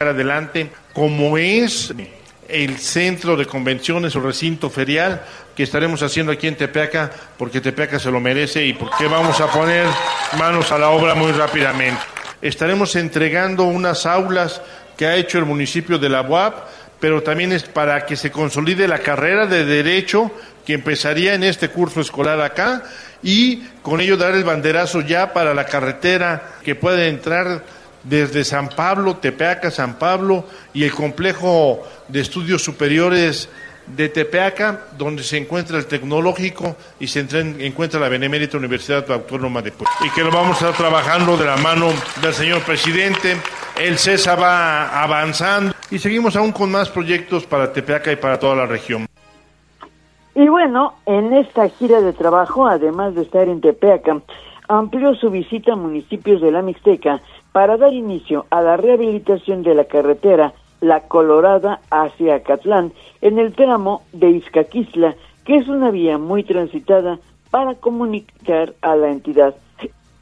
adelante como es el centro de convenciones o recinto ferial que estaremos haciendo aquí en Tepeaca, porque Tepeaca se lo merece y porque vamos a poner manos a la obra muy rápidamente. Estaremos entregando unas aulas que ha hecho el municipio de la UAP, pero también es para que se consolide la carrera de Derecho que empezaría en este curso escolar acá y con ello dar el banderazo ya para la carretera que puede entrar desde San Pablo, Tepeaca, San Pablo y el complejo de estudios superiores de Tepeaca, donde se encuentra el tecnológico y se encuentra la Benemérita Universidad Autónoma de Puebla. Y que lo vamos a estar trabajando de la mano del señor presidente. El CESA va avanzando y seguimos aún con más proyectos para Tepeaca y para toda la región. Y bueno, en esta gira de trabajo, además de estar en Tepeaca, amplió su visita a municipios de la Mixteca para dar inicio a la rehabilitación de la carretera La Colorada hacia Acatlán en el tramo de Izcaquisla, que es una vía muy transitada para comunicar a la entidad.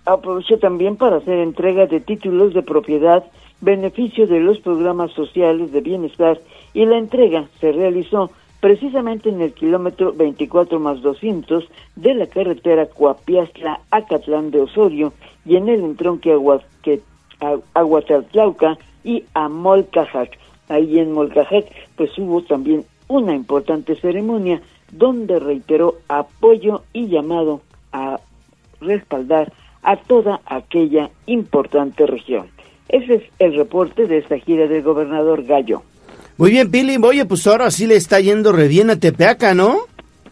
Aprovechó también para hacer entrega de títulos de propiedad, beneficio de los programas sociales de bienestar y la entrega se realizó precisamente en el kilómetro 24 más 200 de la carretera Coapiastla-Acatlán de Osorio y en el entronque que Aguatatlauca y a Molcajac. Ahí en Molcajac pues hubo también una importante ceremonia donde reiteró apoyo y llamado a respaldar a toda aquella importante región. Ese es el reporte de esta gira del gobernador Gallo. Muy bien, Pili. Oye, pues ahora sí le está yendo re bien a Tepeaca, ¿no?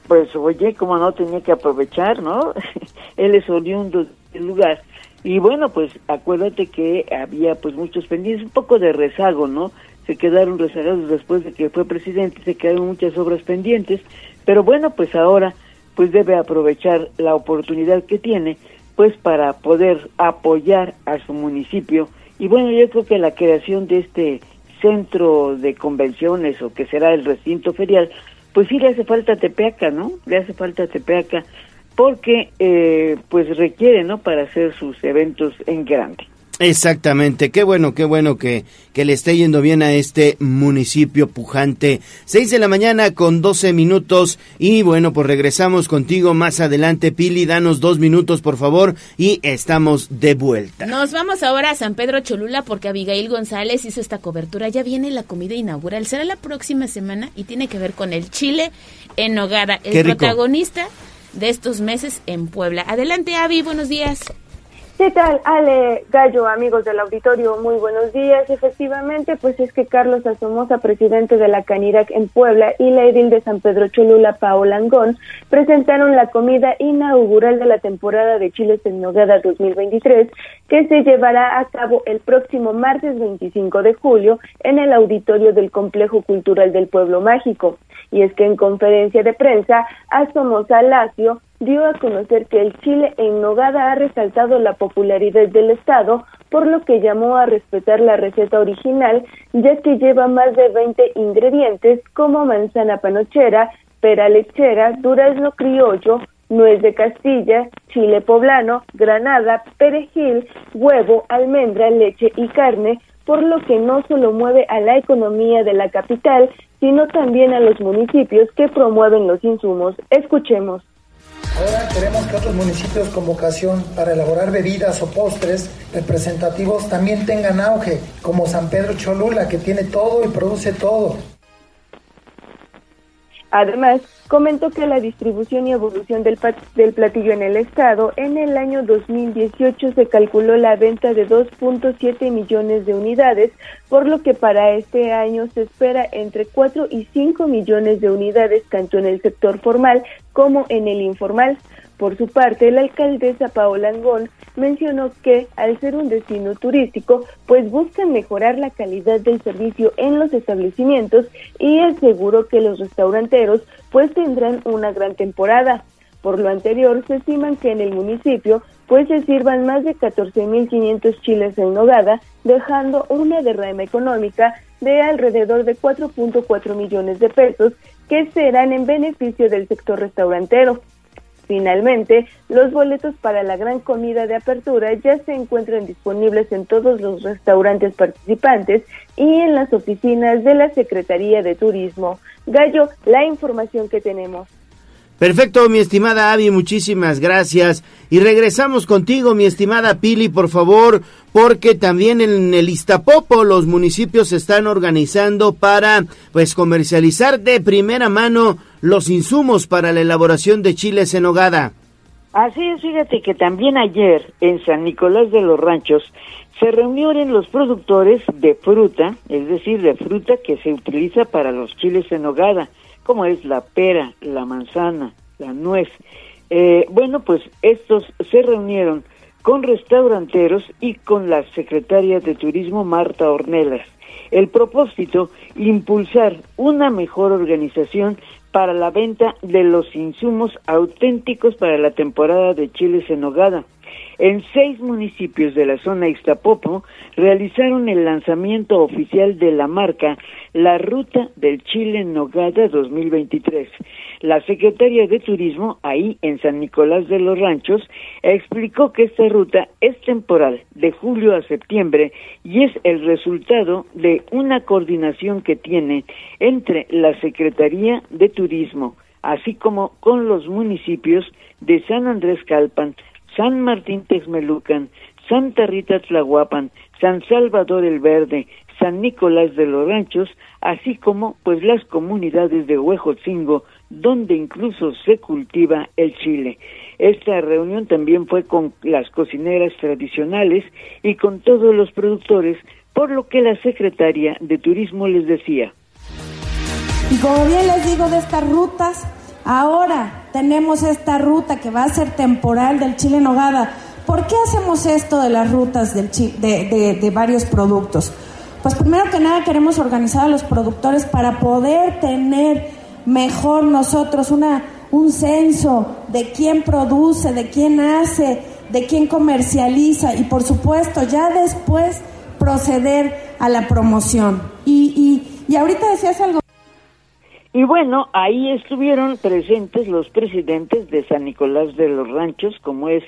Pues oye, como no tenía que aprovechar, ¿no? Él es oriundo del lugar y bueno, pues acuérdate que había pues muchos pendientes, un poco de rezago, ¿no? Se quedaron rezagados después de que fue presidente, se quedaron muchas obras pendientes, pero bueno, pues ahora pues debe aprovechar la oportunidad que tiene pues para poder apoyar a su municipio. Y bueno, yo creo que la creación de este centro de convenciones o que será el recinto ferial, pues sí le hace falta a Tepeaca, ¿no? Le hace falta a Tepeaca porque eh, pues requiere, ¿no? Para hacer sus eventos en grande. Exactamente, qué bueno, qué bueno que, que le esté yendo bien a este municipio pujante. Seis de la mañana con doce minutos y bueno, pues regresamos contigo más adelante. Pili, danos dos minutos por favor y estamos de vuelta. Nos vamos ahora a San Pedro Cholula porque Abigail González hizo esta cobertura. Ya viene la comida inaugural, será la próxima semana y tiene que ver con el chile en hogada. El protagonista de estos meses en Puebla. Adelante, Avi, buenos días. ¿Qué tal, Ale Gallo, amigos del auditorio? Muy buenos días. Efectivamente, pues es que Carlos Asomosa, presidente de la Canirac en Puebla, y la edil de San Pedro Cholula, Paola Angón, presentaron la comida inaugural de la temporada de Chiles en Nogada 2023, que se llevará a cabo el próximo martes 25 de julio en el auditorio del Complejo Cultural del Pueblo Mágico. Y es que en conferencia de prensa, Asomosa Lacio dio a conocer que el chile en nogada ha resaltado la popularidad del Estado, por lo que llamó a respetar la receta original, ya que lleva más de 20 ingredientes como manzana panochera, pera lechera, durazno criollo, nuez de Castilla, chile poblano, granada, perejil, huevo, almendra, leche y carne, por lo que no solo mueve a la economía de la capital, sino también a los municipios que promueven los insumos. Escuchemos. Ahora queremos que otros municipios con vocación para elaborar bebidas o postres representativos también tengan auge, como San Pedro Cholula, que tiene todo y produce todo. Además, comentó que la distribución y evolución del, platillo en el estado, en el año 2018 se calculó la venta de 2.7 millones de unidades, por lo que para este año se espera entre 4 y 5 millones de unidades, tanto en el sector formal como en el informal. Por su parte, la alcaldesa Paola Angón mencionó que, al ser un destino turístico, pues buscan mejorar la calidad del servicio en los establecimientos y aseguró que los restauranteros pues tendrán una gran temporada. Por lo anterior, se estiman que en el municipio pues se sirvan más de 14.500 chiles en nogada, dejando una derrama económica de alrededor de 4.4 millones de pesos que serán en beneficio del sector restaurantero. Finalmente, los boletos para la gran comida de apertura ya se encuentran disponibles en todos los restaurantes participantes y en las oficinas de la Secretaría de Turismo. Gallo, la información que tenemos. Perfecto, mi estimada Avi, muchísimas gracias. Y regresamos contigo, mi estimada Pili, por favor, porque también en el Iztapopo los municipios se están organizando para pues comercializar de primera mano los insumos para la elaboración de chiles en hogada. Así es, fíjate que también ayer en San Nicolás de los Ranchos se reunieron los productores de fruta, es decir, de fruta que se utiliza para los chiles en hogada como es la pera, la manzana, la nuez. Eh, bueno, pues estos se reunieron con restauranteros y con la secretaria de Turismo Marta Ornelas. El propósito, impulsar una mejor organización para la venta de los insumos auténticos para la temporada de chiles en hogada. En seis municipios de la zona Ixtapopo realizaron el lanzamiento oficial de la marca La Ruta del Chile Nogada 2023. La secretaria de Turismo, ahí en San Nicolás de los Ranchos, explicó que esta ruta es temporal, de julio a septiembre, y es el resultado de una coordinación que tiene entre la Secretaría de Turismo, así como con los municipios de San Andrés Calpan, San Martín Texmelucan, Santa Rita Tlahuapan, San Salvador el Verde, San Nicolás de los Ranchos, así como pues las comunidades de Huejotzingo, donde incluso se cultiva el chile. Esta reunión también fue con las cocineras tradicionales y con todos los productores, por lo que la secretaria de Turismo les decía. Y como bien les digo de estas rutas, Ahora tenemos esta ruta que va a ser temporal del chile en nogada. ¿Por qué hacemos esto de las rutas de, varios productos? Pues primero que nada queremos organizar a los productores para poder tener mejor nosotros una, un censo de quién produce, de quién hace, de quién comercializa y por supuesto ya después proceder a la promoción. Y, y, y ahorita decías algo y bueno, ahí estuvieron presentes los presidentes de San Nicolás de los Ranchos, como es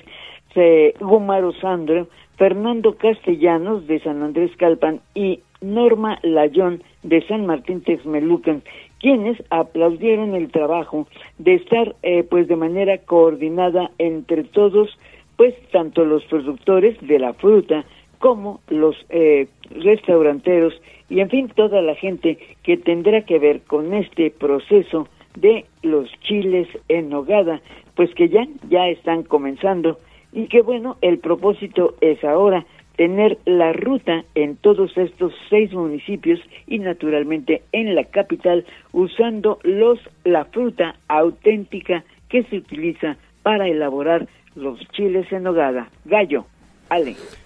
eh, Gumaro Sandro, Fernando Castellanos de San Andrés Calpan y Norma Layón de San Martín Texmelucan, quienes aplaudieron el trabajo de estar eh, pues de manera coordinada entre todos, pues tanto los productores de la fruta como los eh, restauranteros y en fin toda la gente que tendrá que ver con este proceso de los chiles en nogada, pues que ya ya están comenzando y que bueno, el propósito es ahora tener la ruta en todos estos seis municipios y naturalmente en la capital usando los la fruta auténtica que se utiliza para elaborar los chiles en nogada. Gallo.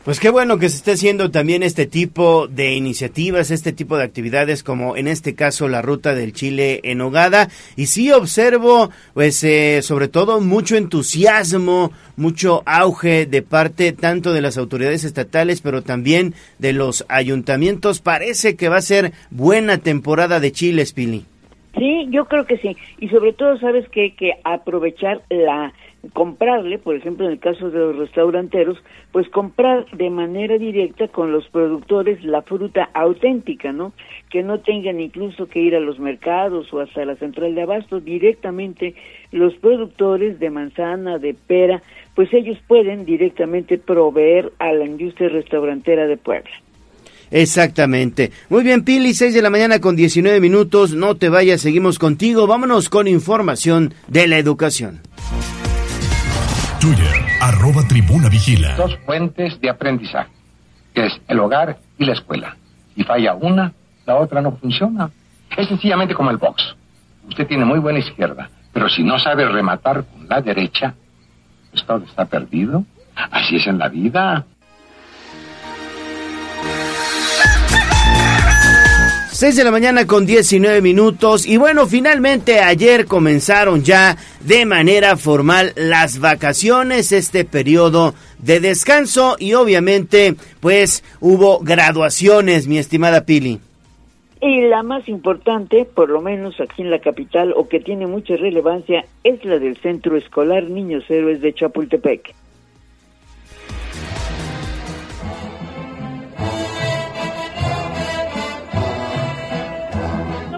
Pues qué bueno que se esté haciendo también este tipo de iniciativas, este tipo de actividades, como en este caso la ruta del Chile en Hogada. Y sí observo, pues, eh, sobre todo mucho entusiasmo, mucho auge de parte tanto de las autoridades estatales, pero también de los ayuntamientos. Parece que va a ser buena temporada de Chile, Pili. Sí, yo creo que sí. Y sobre todo, sabes que que aprovechar la comprarle, por ejemplo, en el caso de los restauranteros, pues comprar de manera directa con los productores la fruta auténtica, ¿no? Que no tengan incluso que ir a los mercados o hasta la central de abasto, directamente los productores de manzana, de pera, pues ellos pueden directamente proveer a la industria restaurantera de Puebla. Exactamente. Muy bien, Pili, 6 de la mañana con 19 minutos. No te vayas, seguimos contigo. Vámonos con información de la educación. Twitter, arroba tribuna vigila. Dos fuentes de aprendizaje, que es el hogar y la escuela. Si falla una, la otra no funciona. Es sencillamente como el box. Usted tiene muy buena izquierda, pero si no sabe rematar con la derecha, pues todo está perdido. Así es en la vida. 6 de la mañana con 19 minutos y bueno, finalmente ayer comenzaron ya de manera formal las vacaciones, este periodo de descanso y obviamente pues hubo graduaciones, mi estimada Pili. Y la más importante, por lo menos aquí en la capital, o que tiene mucha relevancia, es la del Centro Escolar Niños Héroes de Chapultepec.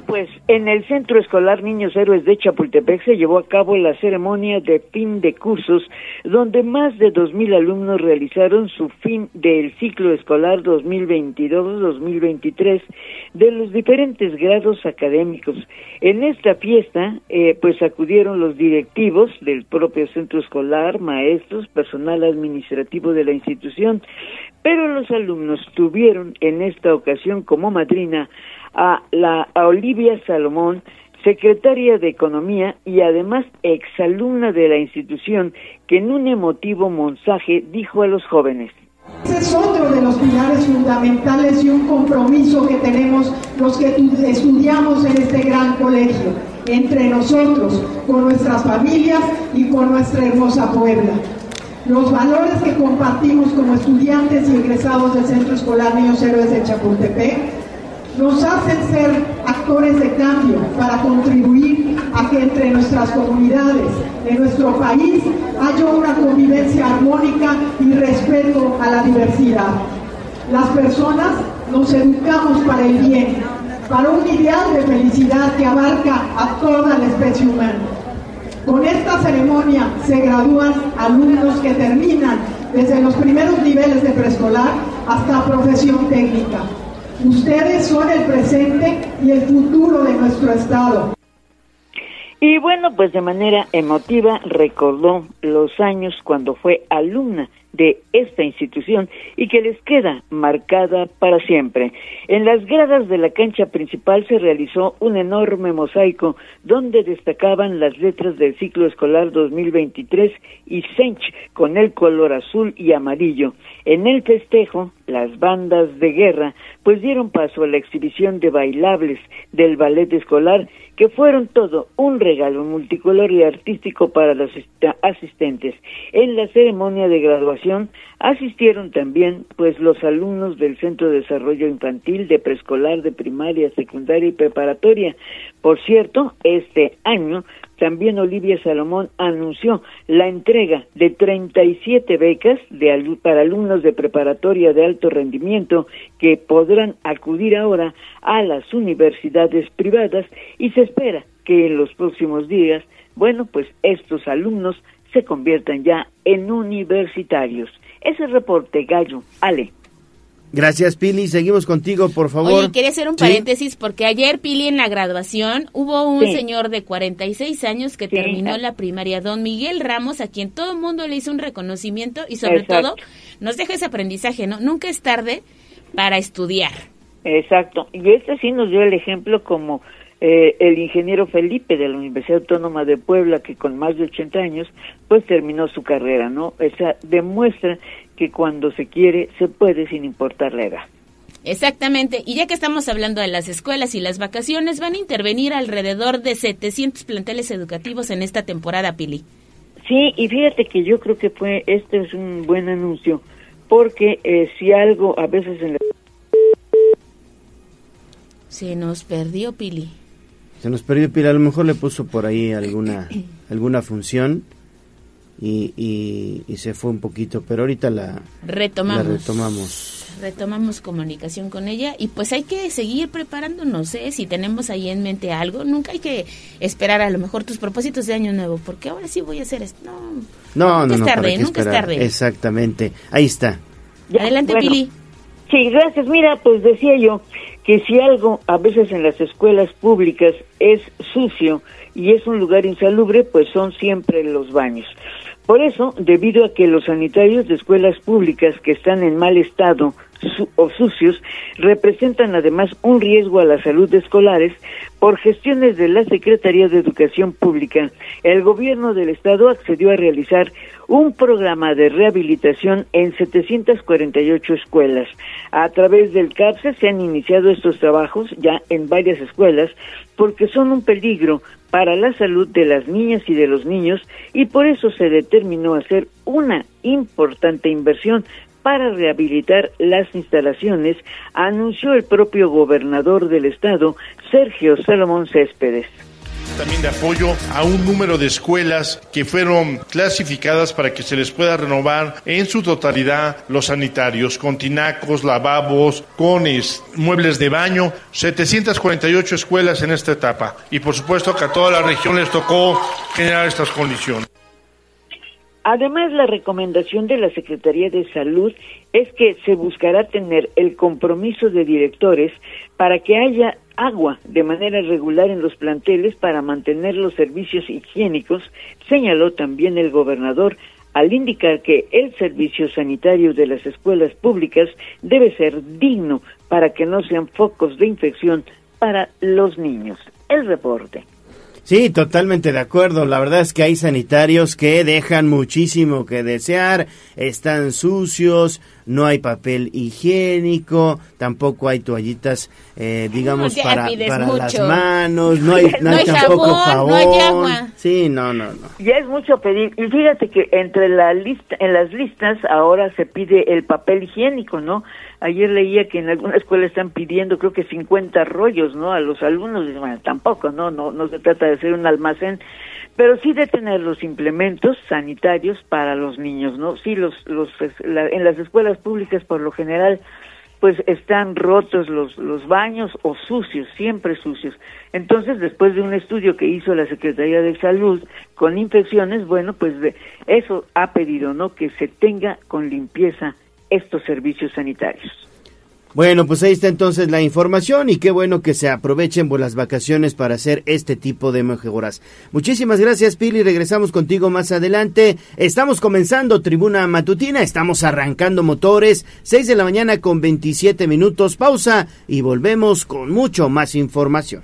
Pues en el Centro Escolar Niños Héroes de Chapultepec se llevó a cabo la ceremonia de fin de cursos, donde más de 2.000 alumnos realizaron su fin del ciclo escolar 2022-2023 de los diferentes grados académicos. En esta fiesta, eh, pues acudieron los directivos del propio centro escolar, maestros, personal administrativo de la institución, pero los alumnos tuvieron en esta ocasión como madrina a, la, Olivia Salomón, secretaria de Economía y además exalumna de la institución, que en un emotivo mensaje dijo a los jóvenes. Ese es otro de los pilares fundamentales y un compromiso que tenemos los que estudiamos en este gran colegio, entre nosotros, con nuestras familias y con nuestra hermosa Puebla. Los valores que compartimos como estudiantes y egresados del Centro Escolar Niños Héroes de Chapultepec nos hacen ser actores de cambio para contribuir a que entre nuestras comunidades, en nuestro país, haya una convivencia armónica y respeto a la diversidad. Las personas nos educamos para el bien, para un ideal de felicidad que abarca a toda la especie humana. Con esta ceremonia se gradúan alumnos que terminan desde los primeros niveles de preescolar hasta profesión técnica. Ustedes son el presente y el futuro de nuestro Estado. Y bueno, pues de manera emotiva recordó los años cuando fue alumna de esta institución y que les queda marcada para siempre. En las gradas de la cancha principal se realizó un enorme mosaico donde destacaban las letras del ciclo escolar 2023 y Sench con el color azul y amarillo. En el festejo, las bandas de guerra pues dieron paso a la exhibición de bailables del ballet escolar que fueron todo un regalo multicolor y artístico para los asistentes. En la ceremonia de graduación asistieron también pues los alumnos del Centro de Desarrollo Infantil, de preescolar, de primaria, secundaria y preparatoria. Por cierto, este año también Olivia Salomón anunció la entrega de 37 becas de, para alumnos de preparatoria de alto rendimiento que podrán acudir ahora a las universidades privadas y se espera que en los próximos días, bueno, pues estos alumnos se conviertan ya en universitarios. Ese reporte, Gallo. Ale. Gracias, Pili. Seguimos contigo, por favor. Oye, quería hacer un paréntesis porque ayer, Pili, en la graduación, hubo un señor de 46 años que terminó la primaria, don Miguel Ramos, a quien todo el mundo le hizo un reconocimiento y sobre todo nos deja ese aprendizaje, ¿no? Nunca es tarde para estudiar. Exacto. Y este sí nos dio el ejemplo como eh, el ingeniero Felipe de la Universidad Autónoma de Puebla, que con más de 80 años, pues terminó su carrera, ¿no? O sea, demuestra que cuando se quiere se puede sin importar la edad. Exactamente, y ya que estamos hablando de las escuelas y las vacaciones, van a intervenir alrededor de 700 planteles educativos en esta temporada, Pili. Sí, y fíjate que yo creo que fue este es un buen anuncio, porque eh, si algo a veces en la... Se nos perdió Pili. Se nos perdió Pili, a lo mejor le puso por ahí alguna, alguna función y, y, se fue un poquito, pero ahorita la retomamos. retomamos. Retomamos comunicación con ella y pues hay que seguir preparándonos, ¿eh? Si tenemos ahí en mente algo, nunca hay que esperar a lo mejor tus propósitos de año nuevo, porque ahora sí voy a hacer esto. No, no, no, es tarde, nunca es tarde. Exactamente, ahí está. Adelante, Pili. Sí, gracias. Mira, pues decía yo que si algo a veces en las escuelas públicas es sucio y es un lugar insalubre, pues son siempre los baños. Por eso, debido a que los sanitarios de escuelas públicas que están en mal estado o sucios representan además un riesgo a la salud de escolares, por gestiones de la Secretaría de Educación Pública, el gobierno del estado accedió a realizar un programa de rehabilitación en 748 escuelas. A través del CAPSE se han iniciado estos trabajos ya en varias escuelas porque son un peligro para la salud de las niñas y de los niños y por eso se determinó hacer una importante inversión para rehabilitar las instalaciones, anunció el propio gobernador del estado, Sergio Salomón Céspedes también de apoyo a un número de escuelas que fueron clasificadas para que se les pueda renovar en su totalidad los sanitarios, con tinacos, lavabos, con muebles de baño, 748 escuelas en esta etapa. Y por supuesto que a toda la región les tocó generar estas condiciones. Además, la recomendación de la Secretaría de Salud es que se buscará tener el compromiso de directores para que haya agua de manera regular en los planteles para mantener los servicios higiénicos, señaló también el gobernador al indicar que el servicio sanitario de las escuelas públicas debe ser digno para que no sean focos de infección para los niños. El reporte. Sí, totalmente de acuerdo. La verdad es que hay sanitarios que dejan muchísimo que desear, están sucios, no hay papel higiénico, tampoco hay toallitas, eh, digamos, para, para las manos, no hay, no hay, tampoco jabón. No hay agua. Sí, no, no, no. Ya es mucho pedir. Y fíjate que entre la lista, en las listas ahora se pide el papel higiénico, ¿no? Ayer leía que en alguna escuela están pidiendo, creo que 50 rollos, ¿no? A los alumnos, bueno, tampoco, ¿no? No, no se trata de ser un almacén, pero sí de tener los implementos sanitarios para los niños, ¿no? Sí, los, los, en las escuelas públicas por lo general pues están rotos los, los baños o sucios, siempre sucios. Entonces, después de un estudio que hizo la Secretaría de Salud con infecciones, bueno, pues eso ha pedido, ¿no? Que se tenga con limpieza estos servicios sanitarios. Bueno, pues ahí está entonces la información y qué bueno que se aprovechen por las vacaciones para hacer este tipo de mejoras. Muchísimas gracias, Pili. Regresamos contigo más adelante. Estamos comenzando Tribuna Matutina, estamos arrancando motores. 6 de la mañana con 27 minutos. Pausa y volvemos con mucho más información.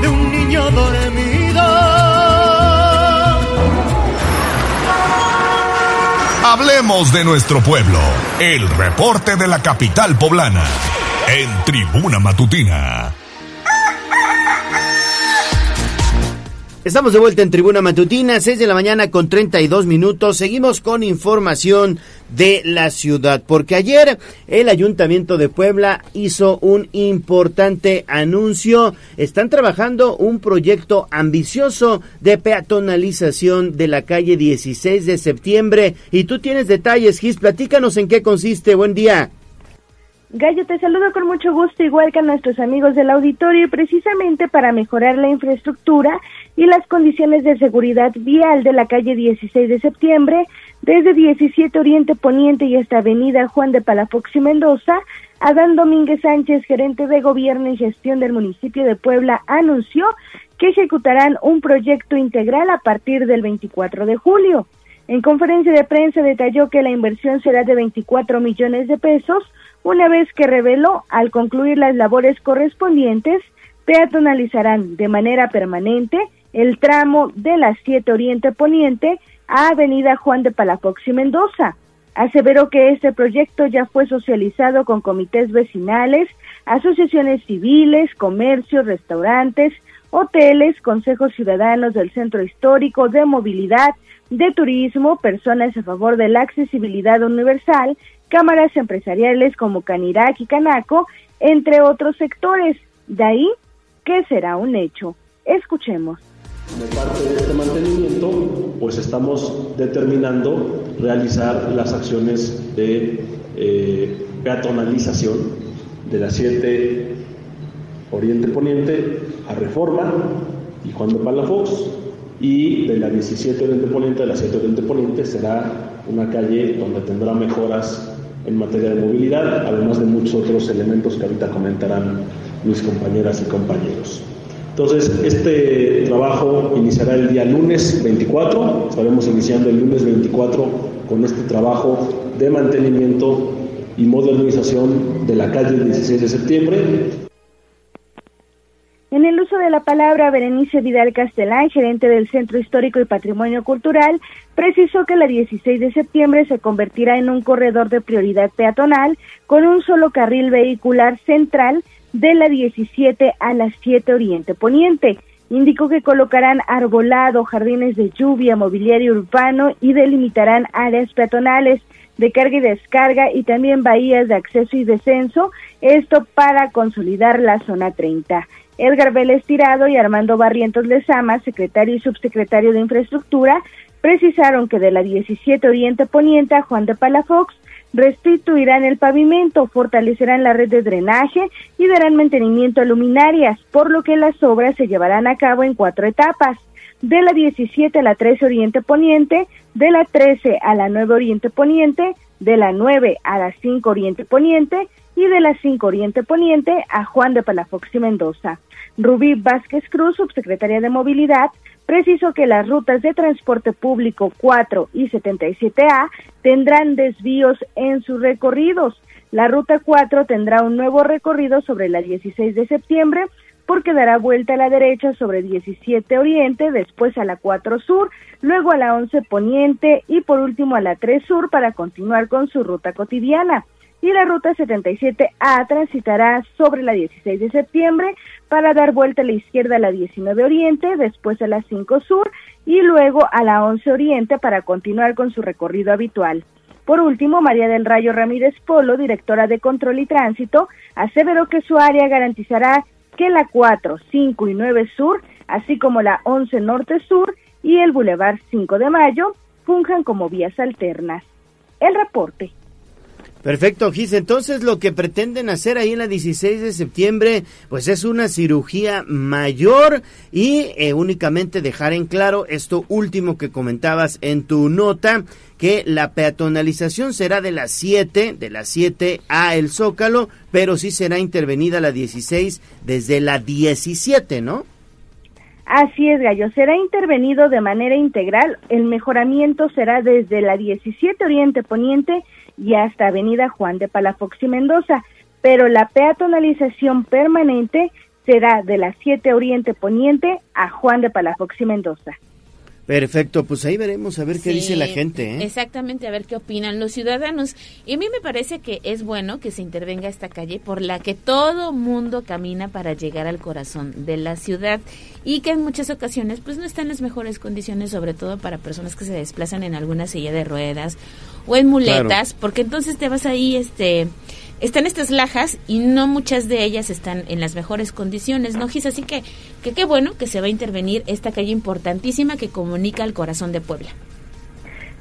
de un niño dormido. Hablemos de nuestro pueblo. El reporte de la capital poblana. En Tribuna Matutina. Estamos de vuelta en Tribuna Matutina, 6 de la mañana con 32 minutos. Seguimos con información de la ciudad, porque ayer el Ayuntamiento de Puebla hizo un importante anuncio. Están trabajando un proyecto ambicioso de peatonalización de la calle 16 de septiembre. Y tú tienes detalles, Gis, platícanos en qué consiste. Buen día. Gallo, te saludo con mucho gusto, igual que a nuestros amigos del auditorio, precisamente para mejorar la infraestructura y las condiciones de seguridad vial de la calle 16 de septiembre, desde 17 Oriente Poniente y hasta Avenida Juan de Palafox y Mendoza, Adán Domínguez Sánchez, gerente de gobierno y gestión del municipio de Puebla, anunció que ejecutarán un proyecto integral a partir del 24 de julio. En conferencia de prensa detalló que la inversión será de 24 millones de pesos, una vez que reveló, al concluir las labores correspondientes, peatonalizarán de manera permanente el tramo de la 7 Oriente Poniente a Avenida Juan de Palafox y Mendoza. Aseveró que este proyecto ya fue socializado con comités vecinales, asociaciones civiles, comercios, restaurantes, hoteles, consejos ciudadanos del centro histórico, de movilidad, de turismo, personas a favor de la accesibilidad universal, cámaras empresariales como Canirac y Canaco, entre otros sectores. De ahí que será un hecho. Escuchemos. De parte de este mantenimiento, pues estamos determinando realizar las acciones de eh, peatonalización de la 7 Oriente Poniente a Reforma y Juan de Palafox y de la 17 Oriente Poniente a la 7 Oriente Poniente será una calle donde tendrá mejoras en materia de movilidad, además de muchos otros elementos que ahorita comentarán mis compañeras y compañeros. Entonces, este trabajo iniciará el día lunes 24, estaremos iniciando el lunes 24 con este trabajo de mantenimiento y modernización de la calle 16 de septiembre. En el uso de la palabra, Berenice Vidal Castellán, gerente del Centro Histórico y Patrimonio Cultural, precisó que la 16 de septiembre se convertirá en un corredor de prioridad peatonal con un solo carril vehicular central de la 17 a las 7 Oriente Poniente. Indicó que colocarán arbolado, jardines de lluvia, mobiliario urbano y delimitarán áreas peatonales de carga y descarga y también bahías de acceso y descenso, esto para consolidar la zona 30. Edgar Vélez Tirado y Armando Barrientos Lezama, secretario y subsecretario de Infraestructura, precisaron que de la 17 Oriente Poniente a Juan de Palafox restituirán el pavimento, fortalecerán la red de drenaje y darán mantenimiento a luminarias, por lo que las obras se llevarán a cabo en cuatro etapas. De la 17 a la 13 Oriente Poniente, de la 13 a la 9 Oriente Poniente, de la 9 a la 5 Oriente Poniente y de la 5 Oriente Poniente a Juan de Palafox y Mendoza. Rubí Vázquez Cruz, subsecretaria de Movilidad, precisó que las rutas de transporte público 4 y 77A tendrán desvíos en sus recorridos. La ruta 4 tendrá un nuevo recorrido sobre la 16 de septiembre porque dará vuelta a la derecha sobre 17 Oriente, después a la 4 Sur, luego a la 11 Poniente y por último a la 3 Sur para continuar con su ruta cotidiana y la ruta 77A transitará sobre la 16 de septiembre para dar vuelta a la izquierda a la 19 Oriente, después a la 5 Sur y luego a la 11 Oriente para continuar con su recorrido habitual. Por último, María del Rayo Ramírez Polo, directora de Control y Tránsito, aseveró que su área garantizará que la 4, 5 y 9 Sur, así como la 11 Norte Sur y el Boulevard 5 de Mayo, funjan como vías alternas. El reporte. Perfecto, Gis. Entonces lo que pretenden hacer ahí en la 16 de septiembre, pues es una cirugía mayor y eh, únicamente dejar en claro esto último que comentabas en tu nota, que la peatonalización será de las 7, de las 7 a el Zócalo, pero sí será intervenida la 16 desde la 17, ¿no? Así es, Gallo. Será intervenido de manera integral. El mejoramiento será desde la 17 Oriente Poniente y hasta Avenida Juan de Palafox y Mendoza, pero la peatonalización permanente será de la 7 Oriente Poniente a Juan de Palafox y Mendoza. Perfecto, pues ahí veremos a ver qué dice la gente. ¿eh? Exactamente, a ver qué opinan los ciudadanos. Y a mí me parece que es bueno que se intervenga esta calle por la que todo mundo camina para llegar al corazón de la ciudad y que en muchas ocasiones pues no está en las mejores condiciones, sobre todo para personas que se desplazan en alguna silla de ruedas o en muletas, porque entonces te vas ahí, este están estas lajas y no muchas de ellas están en las mejores condiciones, ¿no, Gis? Así que, que qué bueno que se va a intervenir esta calle importantísima que comunica al corazón de Puebla.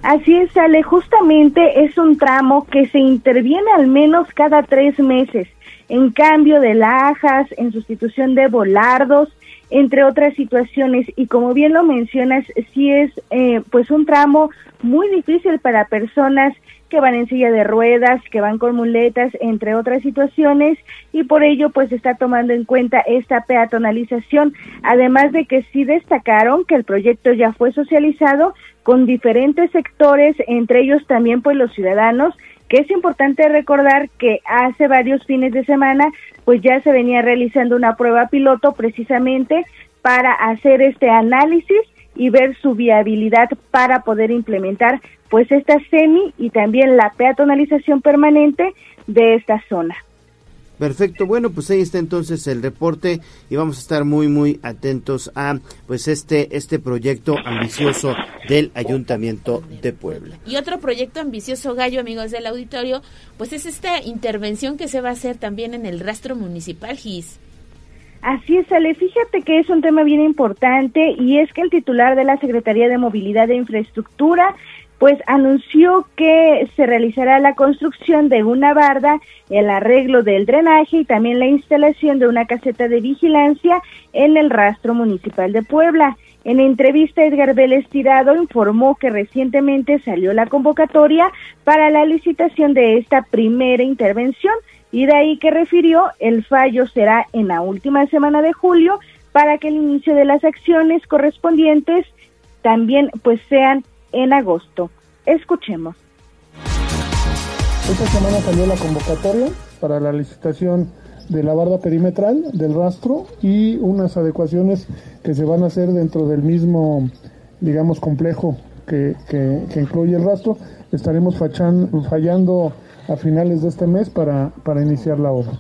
Así es, Ale, justamente es un tramo que se interviene al menos cada tres meses en cambio de lajas, en sustitución de volardos, entre otras situaciones. Y como bien lo mencionas, sí es eh, pues un tramo muy difícil para personas que van en silla de ruedas, que van con muletas, entre otras situaciones, y por ello pues está tomando en cuenta esta peatonalización, además de que sí destacaron que el proyecto ya fue socializado con diferentes sectores, entre ellos también pues los ciudadanos, que es importante recordar que hace varios fines de semana pues ya se venía realizando una prueba piloto precisamente para hacer este análisis y ver su viabilidad para poder implementar pues esta semi y también la peatonalización permanente de esta zona. Perfecto, bueno, pues ahí está entonces el reporte y vamos a estar muy muy atentos a pues este este proyecto ambicioso del Ayuntamiento de Puebla. Y otro proyecto ambicioso, Gallo, amigos del auditorio, pues es esta intervención que se va a hacer también en el rastro municipal GIS. Así es, Ale. Fíjate que es un tema bien importante y es que el titular de la Secretaría de Movilidad e Infraestructura pues anunció que se realizará la construcción de una barda, el arreglo del drenaje y también la instalación de una caseta de vigilancia en el rastro municipal de Puebla. En entrevista, Edgar Vélez Tirado informó que recientemente salió la convocatoria para la licitación de esta primera intervención y de ahí que refirió el fallo será en la última semana de julio para que el inicio de las acciones correspondientes también pues sean en agosto. Escuchemos. Esta semana salió la convocatoria para la licitación de la barda perimetral del rastro y unas adecuaciones que se van a hacer dentro del mismo, digamos, complejo que, que, incluye el rastro. Estaremos fallando a finales de este mes para, para iniciar la obra.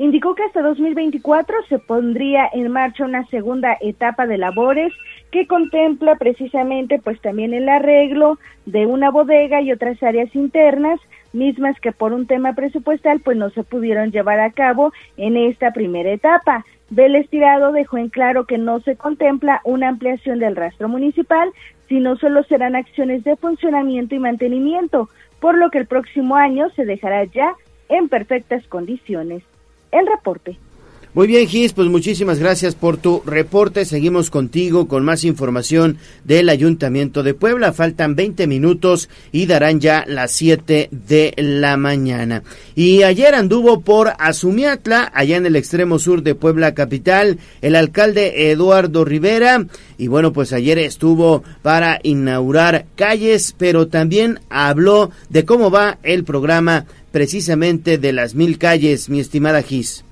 Indicó que hasta 2024 se pondría en marcha una segunda etapa de labores que contempla precisamente pues también el arreglo de una bodega y otras áreas internas mismas que por un tema presupuestal pues no se pudieron llevar a cabo en esta primera etapa. Vélez Tirado dejó en claro que no se contempla una ampliación del rastro municipal, sino solo serán acciones de funcionamiento y mantenimiento, por lo que el próximo año se dejará ya en perfectas condiciones el reporte. Muy bien, Gis, pues muchísimas gracias por tu reporte. Seguimos contigo con más información del Ayuntamiento de Puebla. Faltan 20 minutos y darán ya las 7 de la mañana. Y ayer anduvo por Azumiatla, allá en el extremo sur de Puebla capital, el alcalde Eduardo Rivera. Y bueno, pues ayer estuvo para inaugurar calles, pero también habló de cómo va el programa precisamente de las mil calles, mi estimada Gis.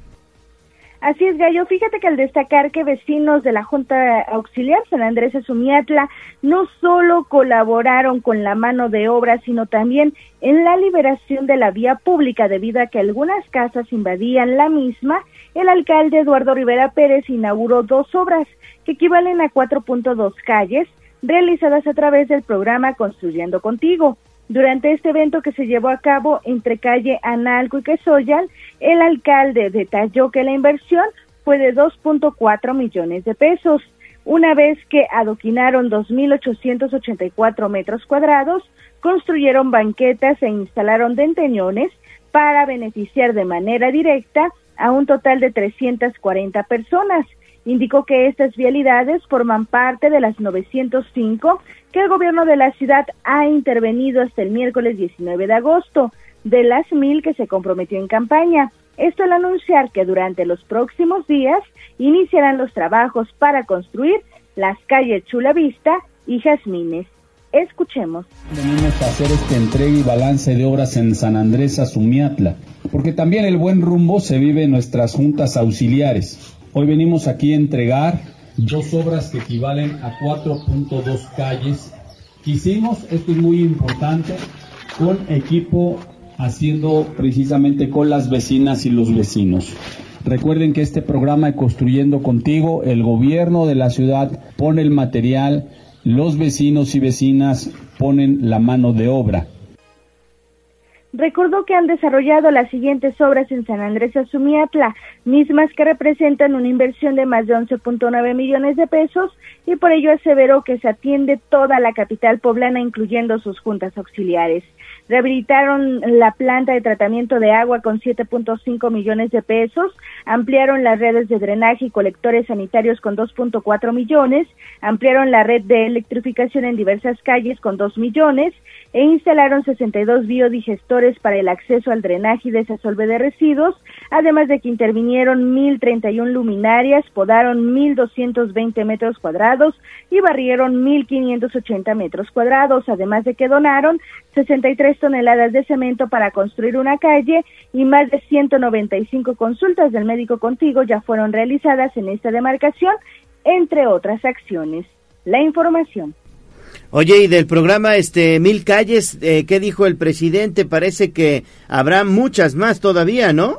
Así es, Gallo. Fíjate que al destacar que vecinos de la Junta Auxiliar San Andrés Azumiatla no solo colaboraron con la mano de obra, sino también en la liberación de la vía pública debido a que algunas casas invadían la misma, el alcalde Eduardo Rivera Pérez inauguró dos obras que equivalen a 4.2 calles realizadas a través del programa Construyendo Contigo. Durante este evento que se llevó a cabo entre calle Analco y Quesoyal, el alcalde detalló que la inversión fue de 2.4 millones de pesos. Una vez que adoquinaron 2.884 metros cuadrados, construyeron banquetas e instalaron denteñones para beneficiar de manera directa a un total de 340 personas. Indicó que estas vialidades forman parte de las 905 que el gobierno de la ciudad ha intervenido hasta el miércoles 19 de agosto, de las mil que se comprometió en campaña. Esto al anunciar que durante los próximos días iniciarán los trabajos para construir las calles Chula Vista y Jazmines. Escuchemos. Venimos a hacer este entrega y balance de obras en San Andrés Azumiatla, porque también el buen rumbo se vive en nuestras juntas auxiliares. Hoy venimos aquí a entregar dos obras que equivalen a 4.2 calles. Hicimos, esto es muy importante, con equipo haciendo precisamente con las vecinas y los vecinos. Recuerden que este programa de Construyendo Contigo, el gobierno de la ciudad pone el material, los vecinos y vecinas ponen la mano de obra recordó que han desarrollado las siguientes obras en San Andrés Azumiatla, mismas que representan una inversión de más de 11.9 millones de pesos y por ello aseveró que se atiende toda la capital poblana incluyendo sus juntas auxiliares. Rehabilitaron la planta de tratamiento de agua con 7.5 millones de pesos, ampliaron las redes de drenaje y colectores sanitarios con 2.4 millones, ampliaron la red de electrificación en diversas calles con 2 millones e instalaron 62 biodigestores para el acceso al drenaje y desasolve de residuos, además de que intervinieron 1.031 luminarias, podaron 1.220 metros cuadrados y barrieron 1.580 metros cuadrados, además de que donaron 63 toneladas de cemento para construir una calle y más de 195 consultas del médico contigo ya fueron realizadas en esta demarcación, entre otras acciones. La información. Oye, y del programa este Mil Calles, eh, ¿qué dijo el presidente? Parece que habrá muchas más todavía, ¿no?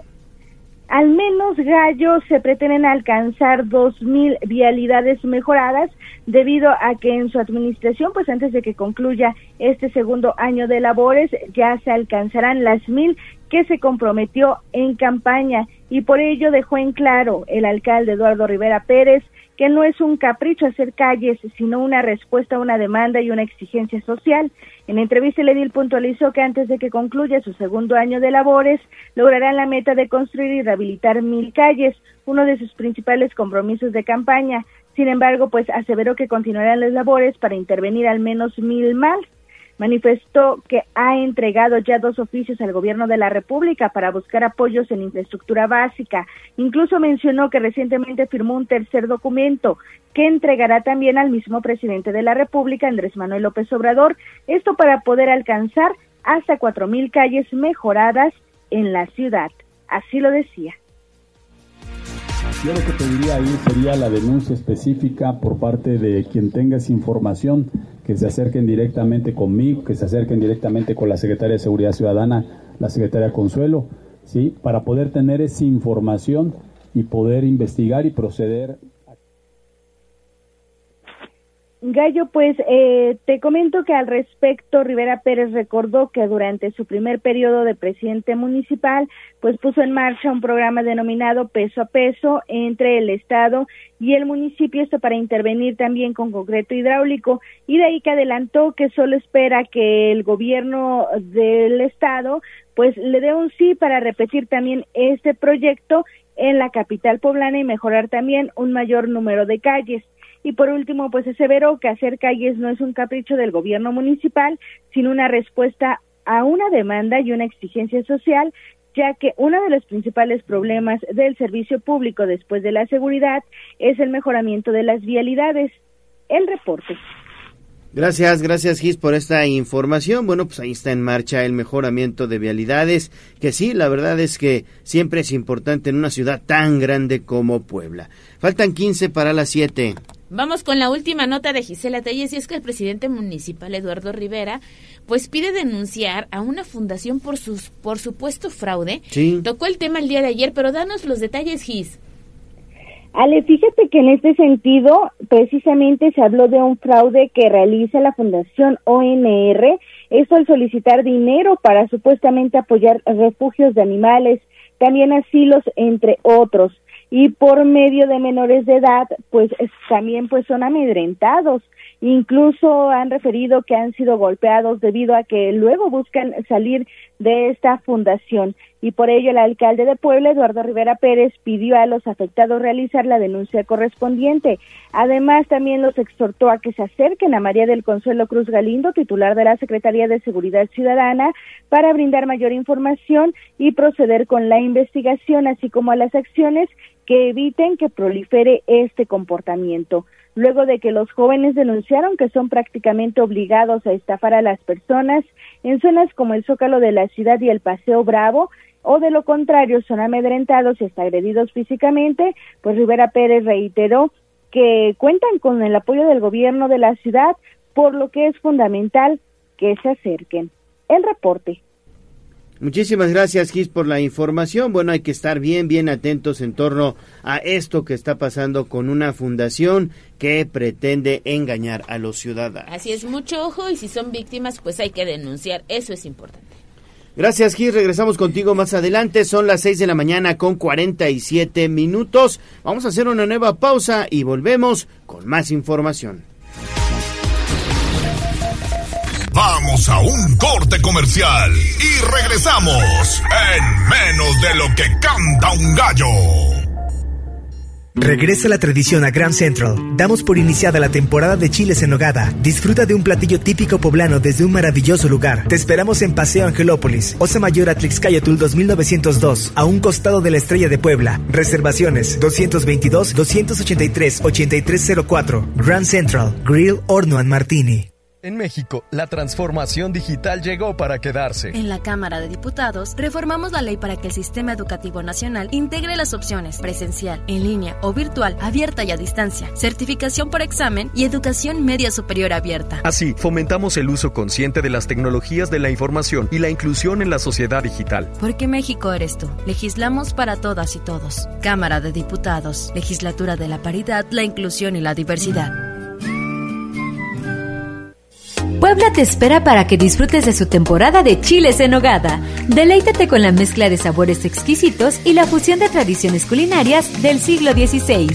Al menos Gallo se pretenden alcanzar dos mil vialidades mejoradas debido a que en su administración, pues antes de que concluya este segundo año de labores, ya se alcanzarán las mil que se comprometió en campaña y por ello dejó en claro el alcalde Eduardo Rivera Pérez que no es un capricho hacer calles, sino una respuesta a una demanda y una exigencia social. En entrevista, el edil puntualizó que antes de que concluya su segundo año de labores, lograrán la meta de construir y rehabilitar mil calles, uno de sus principales compromisos de campaña. Sin embargo, pues aseveró que continuarán las labores para intervenir al menos mil más. Manifestó que ha entregado ya dos oficios al gobierno de la República para buscar apoyos en infraestructura básica. Incluso mencionó que recientemente firmó un tercer documento que entregará también al mismo presidente de la República, Andrés Manuel López Obrador, esto para poder alcanzar hasta cuatro mil calles mejoradas en la ciudad. Así lo decía. Yo lo que pediría ahí sería la denuncia específica por parte de quien tenga esa información, que se acerquen directamente conmigo, que se acerquen directamente con la Secretaria de Seguridad Ciudadana, la Secretaria Consuelo, ¿sí? para poder tener esa información y poder investigar y proceder Gallo, pues eh, te comento que al respecto Rivera Pérez recordó que durante su primer periodo de presidente municipal, pues puso en marcha un programa denominado peso a peso entre el Estado y el municipio, esto para intervenir también con concreto hidráulico, y de ahí que adelantó que solo espera que el gobierno del Estado pues le dé un sí para repetir también este proyecto en la capital poblana y mejorar también un mayor número de calles. Y por último, pues aseveró que hacer calles no es un capricho del gobierno municipal, sino una respuesta a una demanda y una exigencia social, ya que uno de los principales problemas del servicio público después de la seguridad es el mejoramiento de las vialidades. El reporte. Gracias, gracias Gis por esta información. Bueno, pues ahí está en marcha el mejoramiento de vialidades, que sí, la verdad es que siempre es importante en una ciudad tan grande como Puebla. Faltan 15 para las 7. Vamos con la última nota de Gisela Telles y es que el presidente municipal Eduardo Rivera pues pide denunciar a una fundación por sus por supuesto fraude. Sí. Tocó el tema el día de ayer, pero danos los detalles, Gis. Ale, fíjate que en este sentido precisamente se habló de un fraude que realiza la Fundación ONR, esto al solicitar dinero para supuestamente apoyar refugios de animales, también asilos, entre otros y por medio de menores de edad, pues también pues son amedrentados. Incluso han referido que han sido golpeados debido a que luego buscan salir de esta fundación y por ello el alcalde de Puebla, Eduardo Rivera Pérez, pidió a los afectados realizar la denuncia correspondiente. Además, también los exhortó a que se acerquen a María del Consuelo Cruz Galindo, titular de la Secretaría de Seguridad Ciudadana, para brindar mayor información y proceder con la investigación, así como a las acciones que eviten que prolifere este comportamiento. Luego de que los jóvenes denunciaron que son prácticamente obligados a estafar a las personas en zonas como el Zócalo de la ciudad y el Paseo Bravo, o de lo contrario son amedrentados y hasta agredidos físicamente, pues Rivera Pérez reiteró que cuentan con el apoyo del gobierno de la ciudad, por lo que es fundamental que se acerquen. El reporte. Muchísimas gracias, Gis, por la información. Bueno, hay que estar bien, bien atentos en torno a esto que está pasando con una fundación que pretende engañar a los ciudadanos. Así es, mucho ojo y si son víctimas, pues hay que denunciar. Eso es importante. Gracias, Gis. Regresamos contigo más adelante. Son las 6 de la mañana con 47 minutos. Vamos a hacer una nueva pausa y volvemos con más información. Vamos a un corte comercial y regresamos en menos de lo que canta un gallo. Regresa la tradición a Grand Central. Damos por iniciada la temporada de chiles en nogada. Disfruta de un platillo típico poblano desde un maravilloso lugar. Te esperamos en Paseo Angelópolis, Osa Mayor Atlixcayatul 2902, a un costado de la Estrella de Puebla. Reservaciones 222 283 8304. Grand Central, Grill Horno and Martini. En México, la transformación digital llegó para quedarse. En la Cámara de Diputados, reformamos la ley para que el sistema educativo nacional integre las opciones presencial, en línea o virtual, abierta y a distancia, certificación por examen y educación media superior abierta. Así, fomentamos el uso consciente de las tecnologías de la información y la inclusión en la sociedad digital. Porque México eres tú. Legislamos para todas y todos. Cámara de Diputados, Legislatura de la Paridad, la Inclusión y la Diversidad. Puebla te espera para que disfrutes de su temporada de chiles en nogada. Deleítate con la mezcla de sabores exquisitos y la fusión de tradiciones culinarias del siglo XVI.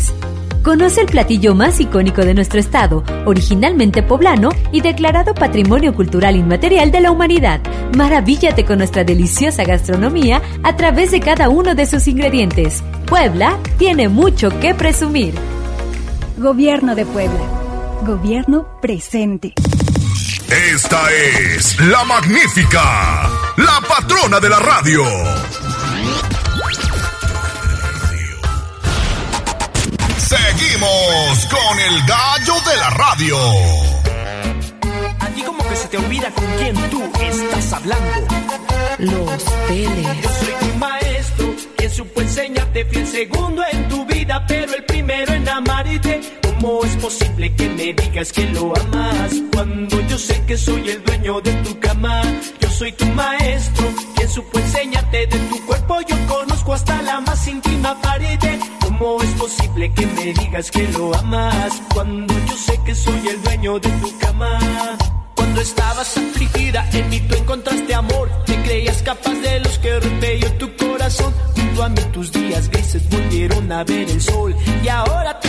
Conoce el platillo más icónico de nuestro estado, originalmente poblano y declarado Patrimonio Cultural Inmaterial de la Humanidad. Maravíllate con nuestra deliciosa gastronomía a través de cada uno de sus ingredientes. Puebla tiene mucho que presumir. Gobierno de Puebla. Gobierno presente. Esta es la magnífica, la patrona de la radio. Seguimos con el gallo de la radio. Aquí como que se te olvida con quién tú estás hablando. Los Teles. Yo soy tu maestro, quien supo enseñarte, fui el segundo en tu vida, pero el primero en amarte. ¿Cómo es posible que me digas que lo amas cuando yo sé que soy el dueño de tu cama? Yo soy tu maestro, quien supo enseñarte de tu cuerpo, yo conozco hasta la más íntima pared. ¿Cómo es posible que me digas que lo amas cuando yo sé que soy el dueño de tu cama? Cuando estabas afligida, en mí tú encontraste amor. Te creías capaz de los que rompió tu corazón. Junto a mí tus días grises volvieron a ver el sol. Y ahora tú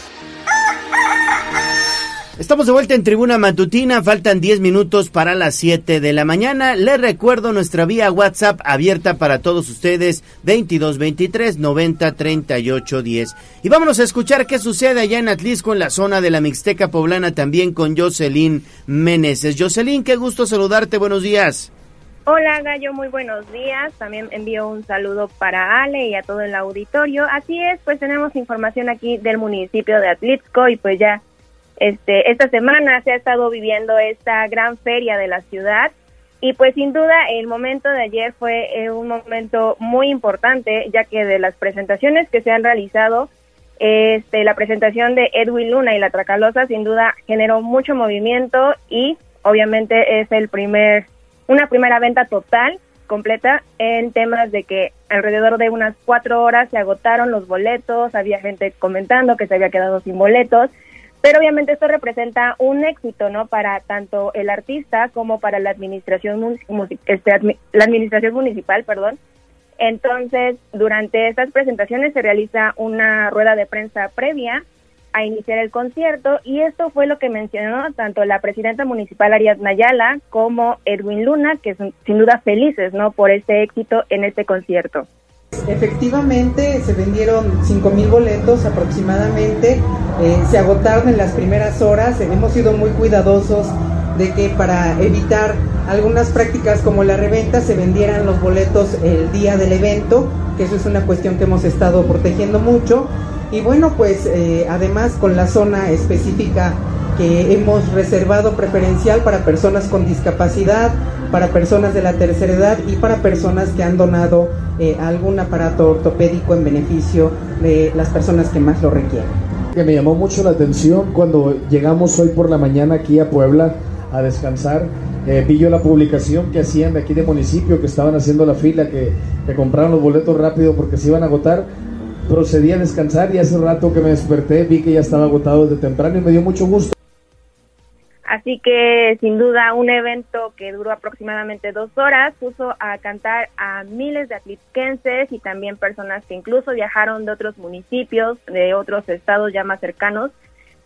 Estamos de vuelta en Tribuna Matutina, faltan 10 minutos para las 7 de la mañana. Les recuerdo nuestra vía WhatsApp abierta para todos ustedes, 2223 90 38 10. Y vámonos a escuchar qué sucede allá en Atlisco, en la zona de la Mixteca Poblana, también con Jocelyn Meneses. Jocelyn, qué gusto saludarte, buenos días. Hola Gallo, muy buenos días. También envío un saludo para Ale y a todo el auditorio. Así es, pues tenemos información aquí del municipio de Atlisco y pues ya este, esta semana se ha estado viviendo esta gran feria de la ciudad y pues sin duda el momento de ayer fue eh, un momento muy importante ya que de las presentaciones que se han realizado, este, la presentación de Edwin Luna y la Tracalosa sin duda generó mucho movimiento y obviamente es el primer, una primera venta total completa en temas de que alrededor de unas cuatro horas se agotaron los boletos, había gente comentando que se había quedado sin boletos pero obviamente esto representa un éxito, ¿no? Para tanto el artista como para la administración, este, la administración municipal, perdón. Entonces, durante estas presentaciones se realiza una rueda de prensa previa a iniciar el concierto y esto fue lo que mencionó tanto la presidenta municipal Ariadna Nayala como Edwin Luna, que son sin duda felices, ¿no? Por este éxito en este concierto. Efectivamente, se vendieron 5.000 boletos aproximadamente, eh, se agotaron en las primeras horas, hemos sido muy cuidadosos de que para evitar algunas prácticas como la reventa se vendieran los boletos el día del evento, que eso es una cuestión que hemos estado protegiendo mucho. Y bueno, pues eh, además con la zona específica que hemos reservado preferencial para personas con discapacidad, para personas de la tercera edad y para personas que han donado eh, algún aparato ortopédico en beneficio de las personas que más lo requieren. Que me llamó mucho la atención cuando llegamos hoy por la mañana aquí a Puebla a descansar. Eh, vi yo la publicación que hacían de aquí de municipio, que estaban haciendo la fila, que, que compraron los boletos rápido porque se iban a agotar. Procedí a descansar y hace rato que me desperté vi que ya estaba agotado desde temprano y me dio mucho gusto. Así que sin duda un evento que duró aproximadamente dos horas puso a cantar a miles de atlisquenses y también personas que incluso viajaron de otros municipios, de otros estados ya más cercanos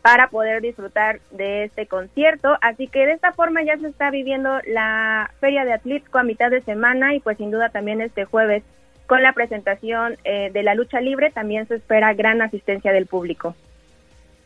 para poder disfrutar de este concierto. Así que de esta forma ya se está viviendo la Feria de Atlixco a mitad de semana y pues sin duda también este jueves con la presentación eh, de la lucha libre también se espera gran asistencia del público.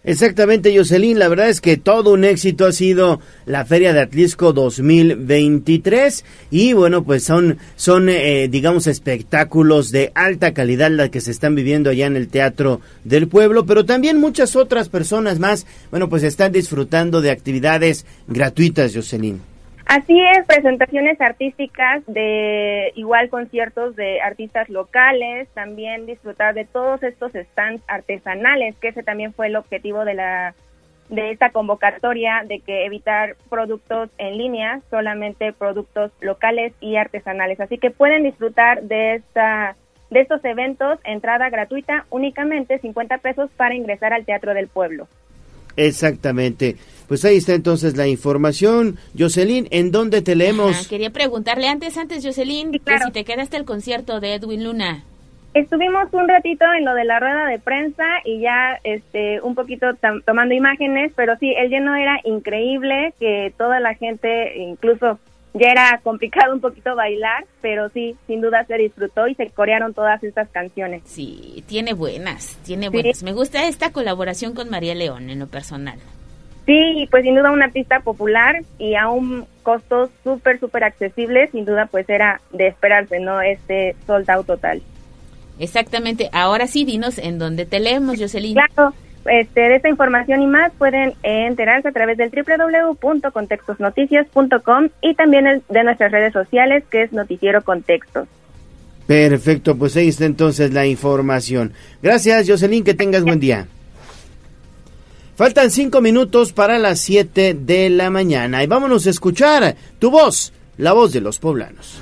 Exactamente, Jocelyn. La verdad es que todo un éxito ha sido la Feria de Atlisco 2023 y bueno, pues son, son eh, digamos, espectáculos de alta calidad la que se están viviendo allá en el Teatro del Pueblo, pero también muchas otras personas más, bueno, pues están disfrutando de actividades gratuitas, Jocelyn. Así es, presentaciones artísticas de igual conciertos de artistas locales, también disfrutar de todos estos stands artesanales, que ese también fue el objetivo de la de esta convocatoria de que evitar productos en línea, solamente productos locales y artesanales. Así que pueden disfrutar de esta de estos eventos, entrada gratuita, únicamente 50 pesos para ingresar al Teatro del Pueblo. Exactamente. Pues ahí está entonces la información. Jocelyn, ¿en dónde te leemos? quería preguntarle antes, antes, Jocelyn, que si te quedaste el concierto de Edwin Luna. Estuvimos un ratito en lo de la rueda de prensa y ya este un poquito tomando imágenes, pero sí, el lleno era increíble, que toda la gente, incluso ya era complicado un poquito bailar, pero sí, sin duda se disfrutó y se corearon todas estas canciones. Sí, tiene buenas, tiene buenas. Me gusta esta colaboración con María León en lo personal. Sí, pues sin duda una artista popular y a un costo súper, súper accesible, sin duda pues era de esperarse, ¿no? Este sold out total. Exactamente, ahora sí, dinos en dónde te leemos, Jocelyn. Claro, este, de esta información y más pueden enterarse a través del www.contextosnoticias.com y también de nuestras redes sociales, que es Noticiero Contextos. Perfecto, pues ahí está entonces la información. Gracias, Jocelyn, que tengas buen día. Faltan cinco minutos para las siete de la mañana y vámonos a escuchar tu voz, la voz de los poblanos.